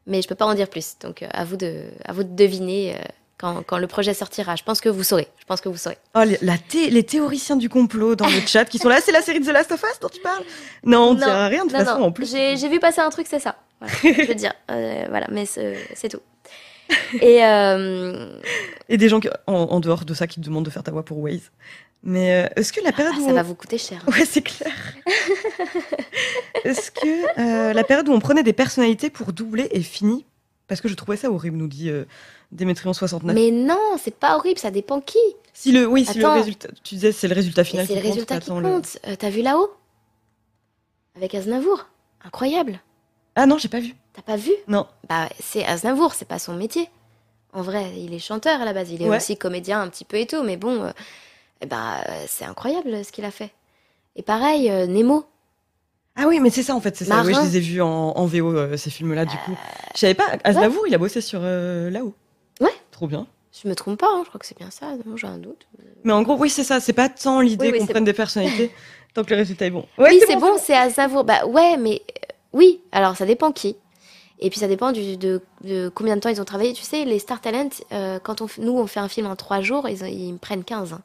mais je peux pas en dire plus. Donc euh, à vous de, à vous de deviner euh, quand, quand le projet sortira. Je pense que vous saurez. Je pense que vous saurez. Oh, les, la thé- les théoriciens du complot dans le chat qui sont là, c'est la série de The Last of Us dont tu parles? Non, on ne dira rien de toute façon non. en plus. J'ai vu passer un truc, c'est ça. Voilà, je veux dire, euh, voilà, mais c'est tout. Et euh, Et des gens qui- en, en dehors de ça qui te demandent de faire ta voix pour Waze. Mais euh, est-ce que la période ah, où ça on- va vous coûter cher. Ouais, c'est clair. est-ce que la période où on prenait des personnalités pour doubler est finie? Parce que je trouvais ça horrible, nous dit Démétrion 69. Mais non, c'est pas horrible, ça dépend qui. Si le, oui, si le résultat, tu disais c'est le résultat final c'est le compte, résultat qui t'attends le- compte. Euh, T'as vu là-haut? Avec Aznavour. Incroyable. Ah non, j'ai pas vu. T'as pas vu? Non. Bah, c'est Aznavour, c'est pas son métier. En vrai, il est chanteur à la base, il est Ouais. aussi comédien un petit peu et tout, mais bon, euh, eh bah, euh, c'est incroyable ce qu'il a fait. Et pareil, euh, Nemo. Ah oui, mais c'est ça en fait, c'est ça. Oui, je les ai vus en, en VO euh, ces films-là du coup. Je savais pas. Aznavour, il a bossé sur là-haut. Trop bien. Je me trompe pas, hein, je crois que c'est bien ça, j'ai un doute. Mais en gros, oui, c'est ça. C'est pas tant l'idée Oui, oui, qu'on prenne des personnalités tant que le résultat est bon. Ouais, oui, c'est bon, c'est Aznavour. Bah ouais, mais euh, oui, alors ça dépend qui. Et puis ça dépend du, de, de combien de temps ils ont travaillé. Tu sais, les Star Talent, euh, quand on, nous on fait un film en trois jours, ils, ils me prennent 15. hein.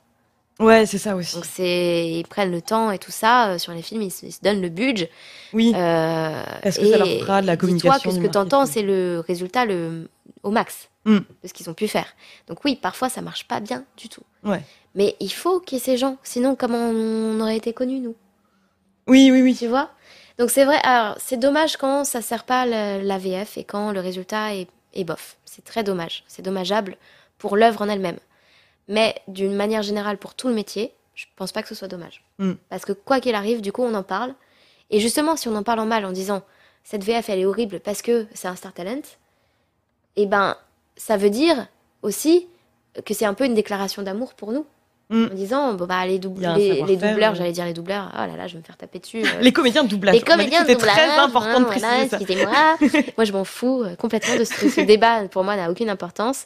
Ouais, c'est ça aussi. Donc c'est, ils prennent le temps et tout ça. euh, sur les films, ils, se- ils se donnent le budget. Oui. Euh, Parce que ça leur fera de la communication, que ce que tu entends, marketing. c'est le résultat le, au max Mm. de ce qu'ils ont pu faire. Donc oui, parfois ça marche pas bien du tout. Ouais. Mais il faut qu'il y ait ces gens. Sinon, comment on aurait été connus, nous? Oui, oui, oui. tu vois? Donc c'est vrai, alors c'est dommage quand ça sert pas la, la VF et quand le résultat est, est bof. C'est très dommage. C'est dommageable pour l'œuvre en elle-même. Mais d'une manière générale, pour tout le métier, je pense pas que ce soit dommage. Mm. Parce que quoi qu'il arrive, du coup, on en parle. Et justement, si on en parle en mal en disant cette VF elle est horrible parce que c'est un star talent, eh ben ça veut dire aussi que c'est un peu une déclaration d'amour pour nous. Mm. En disant, bon, bah, les, doubleurs, euh. j'allais dire les doubleurs, oh là là, je vais me faire taper dessus. euh, Les comédiens de doublage. les comédiens de C'était très doublage, important de hein, préciser voilà, ça. excusez-moi. Moi, je m'en fous euh, complètement de ce, ce débat. Pour moi, n'a aucune importance.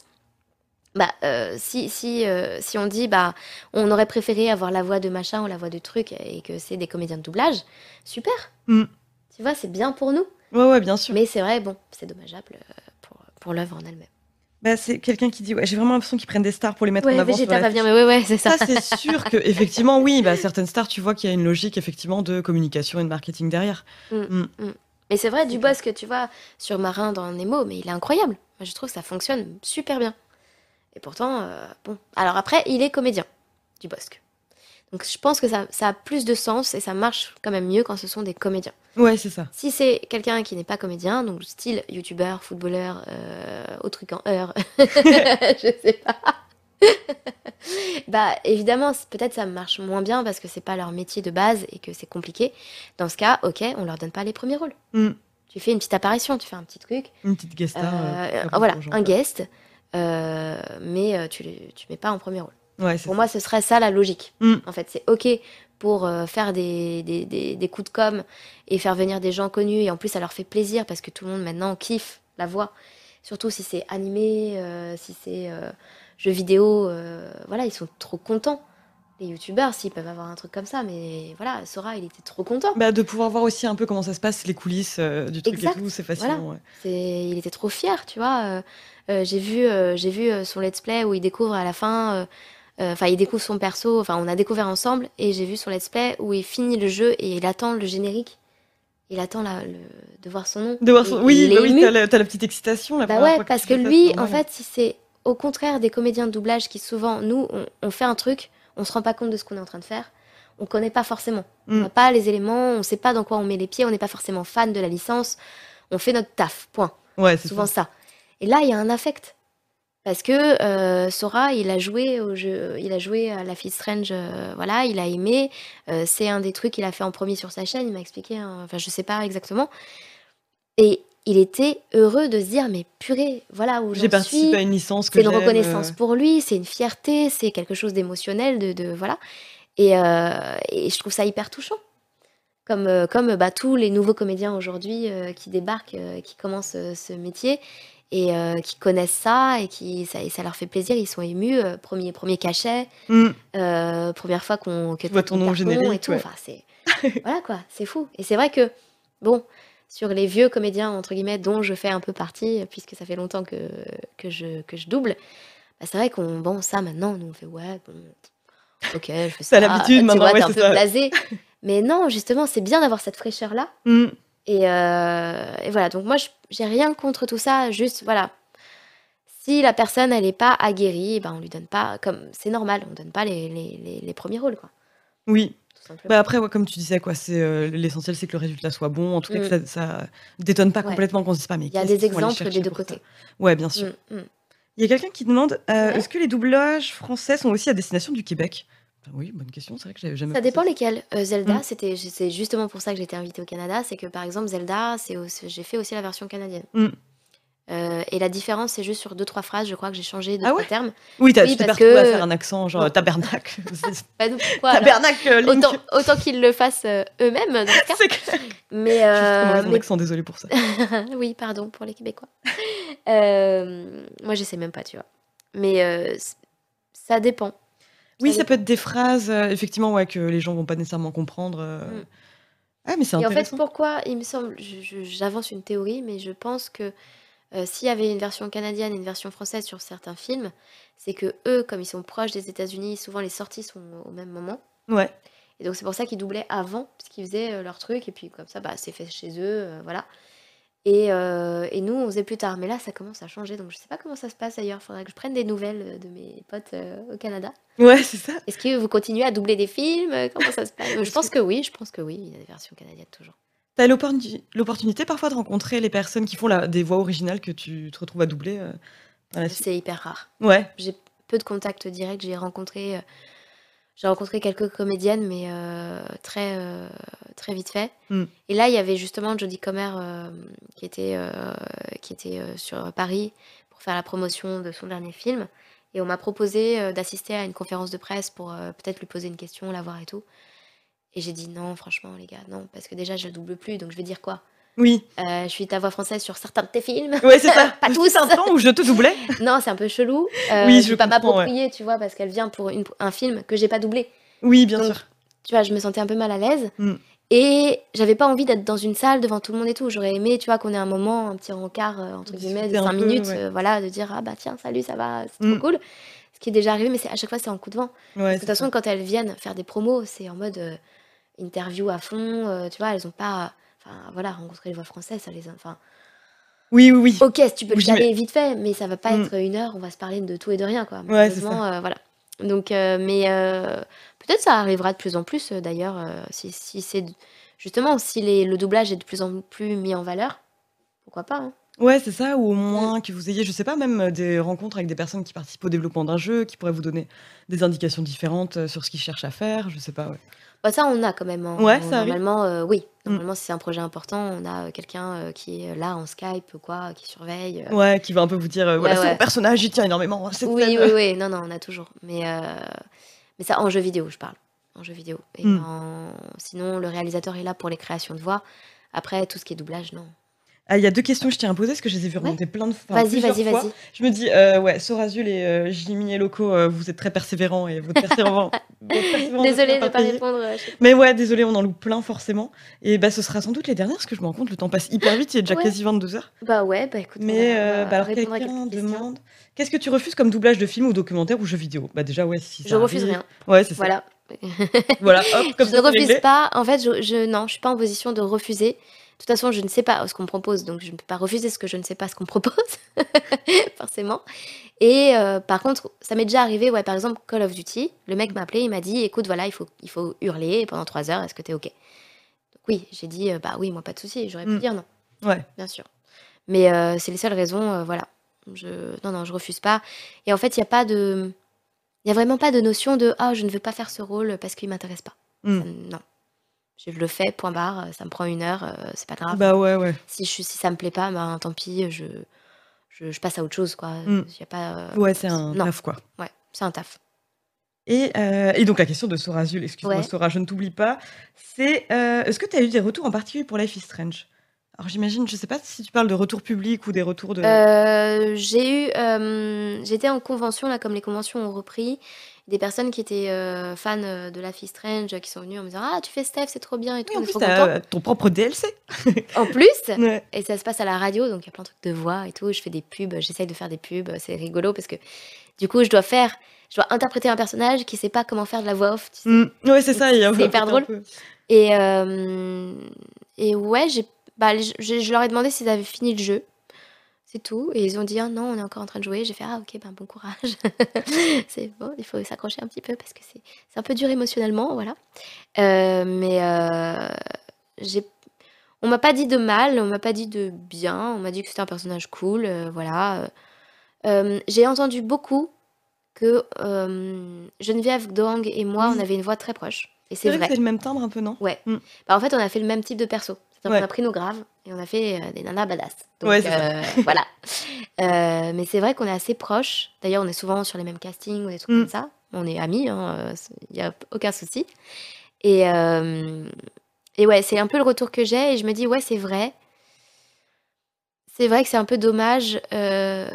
Bah, euh, si, si, euh, si on dit, bah, on aurait préféré avoir la voix de machin ou la voix de truc et que c'est des comédiens de doublage, super. Mm. Tu vois, c'est bien pour nous. Ouais, ouais, bien sûr. Mais c'est vrai, bon, c'est dommageable euh, pour, pour l'œuvre en elle-même. Bah, c'est quelqu'un qui dit ouais, j'ai vraiment l'impression qu'ils prennent des stars pour les mettre Ouais, en avant. Vegeta va bien, mais ouais, ouais, c'est ça. Ça, c'est sûr que effectivement, oui, bah, certaines stars, tu vois qu'il y a une logique effectivement de communication et de marketing derrière. Mais c'est vrai, Dubosc, tu vois, sur Marin dans Nemo, mais il est incroyable. Moi, je trouve que ça fonctionne super bien. Et pourtant, euh, bon. Alors après, il est comédien, Dubosc. Donc je pense que ça, ça a plus de sens et ça marche quand même mieux quand ce sont des comédiens. Ouais, c'est ça. Si c'est quelqu'un qui n'est pas comédien, donc style youtubeur, footballeur, euh, au truc en heure, je sais pas. bah évidemment, peut-être ça marche moins bien parce que c'est pas leur métier de base et que c'est compliqué. Dans ce cas, ok, on leur donne pas les premiers rôles. Mm. Tu fais une petite apparition, tu fais un petit truc, Une petite guest star. euh, euh, voilà, un guest, mais euh, tu les- tu mets pas en premier rôle. Ouais, Pour ça. moi, ce serait ça la logique. Mm. En fait, c'est OK pour euh, faire des, des, des, des coups de com et faire venir des gens connus. Et en plus, ça leur fait plaisir parce que tout le monde maintenant kiffe la voix. Surtout si c'est animé, euh, si c'est euh, jeu vidéo. euh, voilà, ils sont trop contents. Les youtubeurs, s'ils peuvent avoir un truc comme ça. Mais voilà, Sora, il était trop content. Bah, de pouvoir voir aussi un peu comment ça se passe, les coulisses euh, du truc Exact, et tout, c'est fascinant. ouais. C'est, il était trop fier, tu vois. Euh, j'ai vu, euh, j'ai vu euh, son let's play où il découvre à la fin, euh, enfin il découvre son perso, enfin on a découvert ensemble, et j'ai vu son let's play où il finit le jeu et il attend le générique. Il attend la- le- de voir son nom. De voir son- et Oui, bah oui, t'as la, petite excitation. La Bah ouais, fois parce que lui, en fait, si c'est au contraire des comédiens de doublage qui souvent, nous, on, on fait un truc, on se rend pas compte de ce qu'on est en train de faire, on connaît pas forcément. On Mm. n'a pas les éléments, on sait pas dans quoi on met les pieds, on n'est pas forcément fan de la licence, on fait notre taf, point. Ouais, c'est souvent ça. ça. Et là, il y a un affect. Parce que euh, Sora, il a joué au jeu, il a joué à la fille Strange, euh, voilà, il a aimé. euh, c'est un des trucs qu'il a fait en premier sur sa chaîne, il m'a expliqué, hein, enfin je sais pas exactement. Et il était heureux de se dire, mais purée, voilà où J'ai participé suis. à une licence que C'est une reconnaissance pour lui, c'est une fierté, c'est quelque chose d'émotionnel, de, de- voilà. Et, et je trouve ça hyper touchant. Comme, comme bah, tous les nouveaux comédiens aujourd'hui euh, qui débarquent, euh, qui commencent euh, ce métier et euh, qui connaissent ça et qui ça, et ça leur fait plaisir, ils sont émus. euh, premier, premier cachet, mm. euh, première fois qu'on que Tu vois t'as ton nom au carton générique, et tout. ouais. Enfin, c'est voilà quoi, c'est fou. Et c'est vrai que bon, sur les vieux comédiens entre guillemets dont je fais un peu partie, puisque ça fait longtemps que que je que je double, bah, c'est vrai qu'on bon ça maintenant nous on fait ouais bon, ok je fais ça. T'as l'habitude tu maintenant, vois, ouais, t'es un c'est peu ça. blasé. Mais non, justement, c'est bien d'avoir cette fraîcheur là. Mm. Et, euh, et voilà, donc moi, j'ai rien contre tout ça, juste, voilà. Si la personne, elle n'est pas aguerrie, ben, on lui donne pas, comme c'est normal, on donne pas les, les, les, les premiers rôles, quoi, Oui. tout simplement. Bah après, ouais, comme tu disais, quoi, c'est euh, l'essentiel, c'est que le résultat soit bon. En tout cas, que ça, Mm. ça détonne pas Ouais. complètement qu'on se dise pas. Mais Il y a des exemples des deux ça côtés. Ouais, bien sûr. Mm, mm. Il y a quelqu'un qui demande euh, Ouais. est-ce que les doublages français sont aussi à destination du Québec? Oui, bonne question. C'est vrai que j'avais jamais. Ça dépend lesquels. Euh, Zelda, Mm. c'était, c'est justement pour ça que j'ai été invitée au Canada. C'est que par exemple, Zelda, c'est aussi- j'ai fait aussi la version canadienne. Mm. Euh, et la différence, c'est juste sur deux, trois phrases. Je crois que j'ai changé deux, Ah ouais? termes. Oui, t'as, Oui, tu t'es parce retrouvé à que- faire un accent genre tabernacle. Bah, donc, alors? Tabernacle, euh, Link. autant, autant qu'ils le fassent euh, eux-mêmes, dans ce cas. C'est clair. Mais, Je suis trop euh, mais accent, désolé pour ça. oui, pardon pour les Québécois. Euh, moi, je sais même pas, tu vois. Mais euh, ça dépend. Oui, Ça ça peut être des phrases, euh, effectivement, ouais, que les gens vont pas nécessairement comprendre. euh. Mm. Ah, mais c'est Et en fait, intéressant. pourquoi il me semble, je- je- j'avance une théorie, mais je pense que euh, s'il y avait une version canadienne et une version française sur certains films, c'est que eux, comme ils sont proches des États-Unis, souvent les sorties sont au même moment. Ouais. Et donc c'est pour ça qu'ils doublaient avant, parce qu'ils faisaient euh, leur truc, et puis comme ça, bah, c'est fait chez eux, euh, voilà. Et, euh, et nous, on faisait plus tard. Mais là, ça commence à changer, donc je sais pas comment ça se passe ailleurs. Faudrait que je prenne des nouvelles euh, de mes potes euh, au Canada. Ouais, c'est ça. Est-ce que vous continuez à doubler des films? Comment ça se passe? Je pense que oui, je pense que oui, il y a des versions canadiennes toujours. T'as l'opportuni- l'opportunité parfois de rencontrer les personnes qui font la- des voix originales que tu te retrouves à doubler euh. C'est hyper rare. Ouais. J'ai peu de contacts directs. J'ai rencontré, j'ai rencontré quelques comédiennes, mais euh, très, euh, très vite fait. Mm. Et là, il y avait justement Jodie Comer euh, qui était, qui était sur Paris pour faire la promotion de son dernier film. Et on m'a proposé d'assister à une conférence de presse pour peut-être lui poser une question, la voir et tout. Et j'ai dit non, franchement, les gars, non, parce que déjà, je double plus, donc je vais dire quoi? Oui. Euh, je suis ta voix française sur certains de tes films. Ouais, c'est ça. Pas tous. C'est un temps où je te doublais. non, c'est un peu chelou. Euh, Oui, je vais pas ouais. m'approprier, tu vois, parce qu'elle vient pour une- un film que j'ai pas doublé. Oui, bien Donc, sûr. Tu vois, je me sentais un peu mal à l'aise. Mm. Et j'avais pas envie d'être dans une salle devant tout le monde et tout. J'aurais aimé, tu vois, qu'on ait un moment, un petit rencard, euh, entre guillemets, de Discuter un 5 peu, minutes, ouais. voilà, de dire, ah bah tiens, salut, ça va, c'est Mm. trop cool. Ce qui est déjà arrivé, mais à chaque fois, c'est en coup de vent. Ouais, De toute façon, quand elles viennent faire des promos, c'est en mode interview à fond, tu vois, elles ont pas. Enfin, voilà, rencontrer les voix françaises, ça les. a- Enfin, Oui, oui, oui. ok, si tu peux le caler vite fait, mais ça va pas Mm. être une heure, on va se parler de tout et de rien, quoi. Ouais, c'est euh, voilà. Donc, euh, mais euh, peut-être ça arrivera de plus en plus, d'ailleurs, si, si c'est. Justement, si les, le doublage est de plus en plus mis en valeur, pourquoi pas, hein. Ouais, c'est ça, ou au moins que vous ayez, je sais pas, même euh, des rencontres avec des personnes qui participent au développement d'un jeu, qui pourraient vous donner des indications différentes euh, sur ce qu'ils cherchent à faire, je sais pas, ouais. Bah, ça, on a quand même. hein. Ouais, On- ça arrive. Normalement, euh, oui. Mm. Normalement, si c'est un projet important, on a euh, quelqu'un euh, qui est là en Skype ou quoi, qui surveille. euh. Ouais, qui va un peu vous dire, euh, voilà, Ouais, personnage, il tient énormément à cette Oui, scène. oui, oui. Non, non, on a toujours. Mais, euh, mais ça, en jeu vidéo, je parle. En jeu vidéo. Et Mm. en- Sinon, le réalisateur est là pour les créations de voix. Après, tout ce qui est doublage, non. Ah, il y a deux questions que je tiens à poser, parce que je les ai vues Ouais. remonter plein de fois. Vas-y, vas-y, vas-y. Je me dis, euh, ouais, Sorazul et euh, Jimmy et Loco, euh, vous êtes très persévérants et votre persévérance. ne Désolée de pas payée. répondre. euh, Mais ouais, désolé, on en loupe plein forcément. Et bah, ce sera sans doute les dernières, parce que je me rends compte, le temps passe hyper vite, il est déjà Ouais. quasi 22h. Bah ouais, bah écoute. Mais euh, bah, alors quelqu'un demande qu'est-ce que tu refuses comme doublage de film ou documentaire ou jeu vidéo? Bah déjà ouais si ça Je refuse arrive. rien. Ouais c'est ça. Voilà. Voilà hop comme je ne refuse réglé. pas. En fait, je, je- non, je suis pas en position de refuser. De toute façon, je ne sais pas ce qu'on me propose, donc je ne peux pas refuser ce que je ne sais pas ce qu'on me propose, forcément. Et euh, par contre, ça m'est déjà arrivé, ouais, par exemple, Call of Duty, le mec m'a appelé, il m'a dit, écoute, voilà, il faut, il faut hurler pendant trois heures, est-ce que t'es OK? Donc oui, j'ai dit, euh, bah oui, moi, pas de souci, j'aurais pu Mm. dire non, Ouais. bien sûr. Mais euh, c'est les seules raisons, euh, voilà. Je, non, non, je refuse pas. Et en fait, il n'y a pas de... Il n'y a vraiment pas de notion de « Ah, je ne veux pas faire ce rôle parce qu'il m'intéresse pas Mm. Non. Je le fais, point barre, euh, ça me prend une heure, euh, c'est pas grave. Bah ouais ouais. Si, je, si ça me plaît pas, ben, tant pis, je, je, je passe à autre chose, quoi. Mm. Y a pas, euh, Ouais c'est un Non. taf quoi. Ouais, c'est un taf. Et, euh, et donc la question de Sorazul, excuse-moi Ouais. Sora, je ne t'oublie pas, c'est est-ce que tu as eu des retours en particulier pour Life is Strange? Alors j'imagine, je sais pas si tu parles de retours publics ou des retours de... J'ai eu, j'étais en convention là, comme les conventions ont repris, des personnes qui étaient euh, fans euh, de Life is Strange qui sont venues en me disant ah tu fais Steph c'est trop bien et tout, en plus t'as ton propre DLC. En plus, Ouais. et ça se passe à la radio donc il y a plein de trucs de voix et tout. Je fais des pubs, j'essaye de faire des pubs, c'est rigolo parce que du coup je dois faire, je dois interpréter un personnage qui sait pas comment faire de la voix off. tu sais. Mm. Ouais c'est ça. il y a C'est hyper drôle. Et, euh, et ouais, j'ai, bah, je, je leur ai demandé s'ils avaient fini le jeu. C'est tout. Et ils ont dit, ah non, on est encore en train de jouer. J'ai fait, ah ok, ben bon courage. c'est bon, il faut s'accrocher un petit peu parce que c'est, un peu dur émotionnellement, voilà. Euh, mais euh, j'ai, on m'a pas dit de mal, on m'a pas dit de bien. On m'a dit que c'était un personnage cool, euh, voilà. Euh, j'ai entendu beaucoup que Geneviève Doang et moi, Oui. on avait une voix très proche. Et C'est vrai, vrai. c'est le même timbre un peu non? Ouais. Mm. Bah, en fait, on a fait le même type de perso. Ouais. qu'on a pris nos graves et on a fait euh, des nanas badass. Donc, Ouais, euh, voilà. Euh, mais c'est vrai qu'on est assez proches. D'ailleurs, on est souvent sur les mêmes castings ou des trucs Mm. comme ça. On est amis, il n'y a aucun souci. Et, euh, et ouais, c'est un peu le retour que j'ai. Et je me dis, ouais, c'est vrai. C'est vrai que c'est un peu dommage. euh,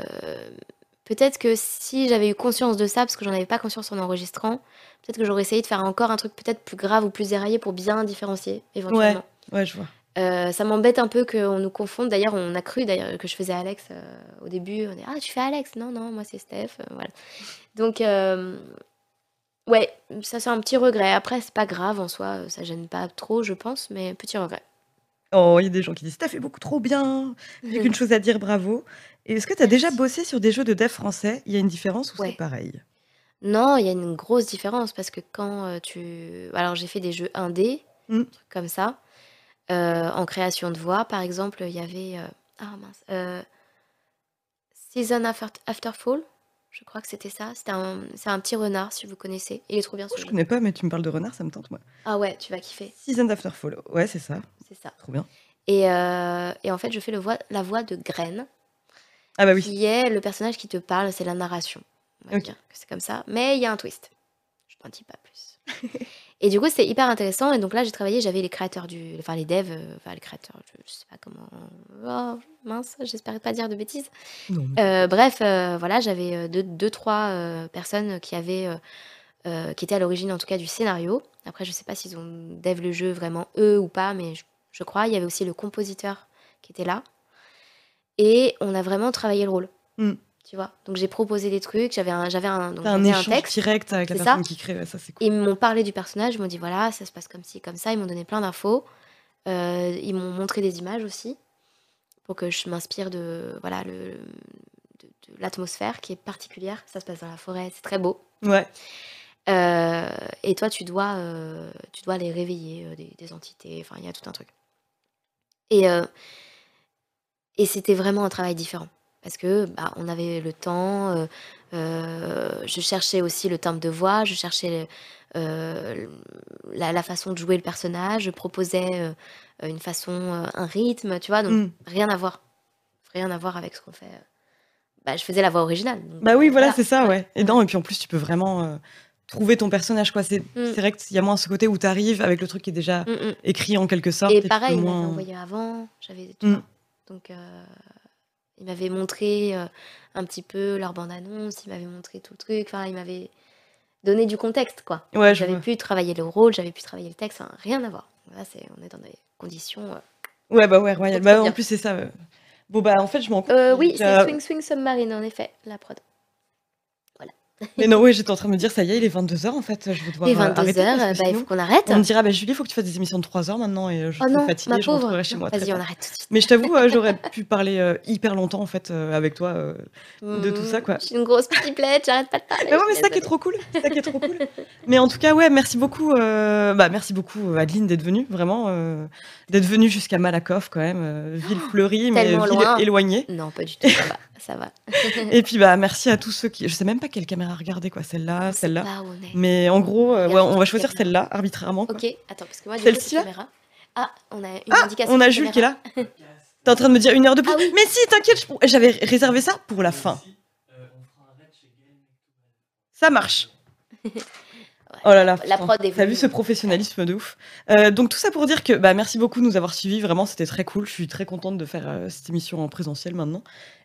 peut-être que si j'avais eu conscience de ça, parce que j'en avais pas conscience en enregistrant, peut-être que j'aurais essayé de faire encore un truc peut-être plus grave ou plus déraillé pour bien différencier, éventuellement. Ouais je vois. Euh, ça m'embête un peu qu'on nous confonde. D'ailleurs, on a cru d'ailleurs que je faisais Alex euh, au début. On dit ah tu fais Alex? Non non moi c'est Steph. euh, voilà. Donc ouais ça c'est un petit regret. Après c'est pas grave en soi, ça gêne pas trop je pense, mais petit regret. Oh, il y a des gens qui disent T'as fait beaucoup trop bien, j'ai qu'une chose à dire, bravo. Et est-ce que tu as déjà bossé sur des jeux de dev français? Il y a une différence ou Ouais. c'est pareil? Non, il y a une grosse différence parce que quand tu... Alors j'ai fait des jeux indés, Mm. trucs comme ça. Euh, en création de voix, par exemple, il y avait... euh, Ah mince. euh, Season After, After Fall, je crois que c'était ça. C'était un... C'est un petit renard, si vous connaissez. Il est trop bien Oh, Je jeu. connais pas, mais tu me parles de renard, ça me tente, moi. Ah ouais, tu vas kiffer, Season After Fall, ouais, c'est ça, c'est ça. trop bien. Et, et en fait, je fais le voix... la voix de Graine, Ah bah oui, qui est le personnage qui te parle, c'est la narration. On va Ok. que c'est comme ça. Mais il y a un twist. Je m'en dis pas plus. Et du coup, c'était hyper intéressant. Et donc là, j'ai travaillé, j'avais les créateurs du. Enfin, les devs, euh, enfin, les créateurs, je, je sais pas comment. Oh, mince, j'espérais pas dire de bêtises. Non. Euh, bref, euh, voilà, j'avais deux, deux, trois personnes qui avaient. qui étaient à l'origine en tout cas du scénario. Après, je sais pas s'ils ont dev le jeu vraiment eux ou pas, mais je, je crois. Il y avait aussi le compositeur qui était là. Et on a vraiment travaillé le rôle. Mm. Tu vois Donc j'ai proposé des trucs, j'avais un, j'avais un, donc un texte. direct avec la personne ça. qui crée, ouais, ça c'est cool. Ils m'ont parlé du personnage, ils m'ont dit voilà, ça se passe comme ci, comme ça. Ils m'ont donné plein d'infos. Euh, ils m'ont montré des images aussi pour que je m'inspire de voilà le, de, de l'atmosphère qui est particulière. Ça se passe dans la forêt, c'est très beau. Ouais. Euh, et toi, tu dois, euh, tu dois les réveiller, euh, des, des entités. Enfin, il y a tout un truc. Et, et c'était vraiment un travail différent. Parce que bah, on avait le temps. euh, euh, je cherchais aussi le timbre de voix. Je cherchais euh, la, la façon de jouer le personnage. Je proposais euh, une façon, euh, un rythme, tu vois. Donc, Mm. rien à voir. Rien à voir avec ce qu'on fait. Bah, je faisais la voix originale. donc, Bah oui, voilà, c'est ça, ouais. Et non, et puis en plus, tu peux vraiment euh, trouver ton personnage, quoi. C'est Mm. c'est vrai qu'il y a moins ce côté où tu arrives avec le truc qui est déjà Mm, mm. écrit en quelque sorte. Et tu pareil, peux il m'avait moins- envoyé avant, j'avais Mm. Donc, euh, il m'avait montré euh, un petit peu leur bande-annonce, il m'avait montré tout le truc, enfin, il m'avait donné du contexte, quoi. Ouais, J'avais pu travailler le rôle, j'avais pu travailler le texte, rien à voir. Là, c'est, on est dans des conditions. euh, Ouais, bah ouais, Royal. Bah en plus, c'est ça. euh. Bon, bah en fait, je m'en compte. Euh, oui, c'est Swing Swing Submarine, en effet, la prod. Mais non, ouais, j'étais en train de me dire, ça y est, il est 22h en fait. Je vais devoir Et euh, 22 arrêter heures, parce que bah, il sinon, faut qu'on arrête. On me dira, bah Julie, il faut que tu fasses des émissions de 3 heures maintenant et je Oh suis non, fatiguée, je pauvre. rentrerai chez moi. très Vas-y, on tard. arrête tout de suite. Mais je t'avoue, euh, j'aurais pu parler euh, hyper longtemps en fait euh, avec toi. euh. de tout ça, quoi. Je suis une grosse pipelette, j'arrête pas de parler. Bah ouais, je mais suis c'est ça qui est désolée. trop cool. C'est ça qui est trop cool. Mais en tout cas, ouais, merci beaucoup. euh, bah, merci beaucoup, Adeline, d'être venue, vraiment. euh, d'être venue jusqu'à Malakoff, quand même. euh, ville fleurie, mais tellement ville loin. éloignée. Non, pas du tout, ça va. Ça va. Et puis, bah, merci à tous ceux qui. Je sais même pas quelle caméra regarder, quoi. Celle-là, celle-là. Mais en gros, euh, ouais, on va choisir celle-là, arbitrairement. Quoi. Ok, attends, parce que moi, Celle-ci, là caméra. Ah, on a une Ah, indication. on a Jules qui est là. T'es en train de me dire une heure de plus. Ah oui. Mais si, t'inquiète, je- j'avais réservé ça pour la fin. Ça marche. Oh là là, La prod est T'as vu ce professionnalisme de ouf. Euh, donc tout ça pour dire que bah, merci beaucoup de nous avoir suivis. Vraiment, c'était très cool. Je suis très contente de faire euh, cette émission en présentiel maintenant.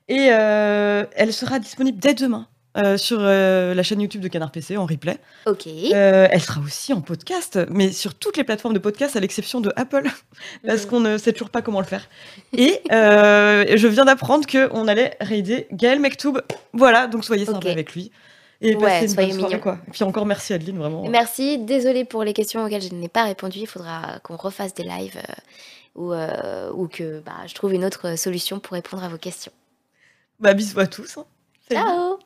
Et euh, elle sera disponible dès demain euh, sur euh, la chaîne YouTube de Canard PC en replay. Ok. Euh, elle sera aussi en podcast, mais sur toutes les plateformes de podcast à l'exception de Apple, parce Mhm. qu'on ne sait toujours pas comment le faire. Et je viens d'apprendre qu'on allait raider Gaël Mektoub. Voilà, donc soyez sympa avec lui. Et Ouais, passez une soyez bonne soirée, quoi. Et puis encore merci Adeline, vraiment. Merci, désolée pour les questions auxquelles je n'ai pas répondu. Il faudra qu'on refasse des lives euh, ou, euh, ou que bah, je trouve une autre solution pour répondre à vos questions. Bah bisous à tous. hein. Ciao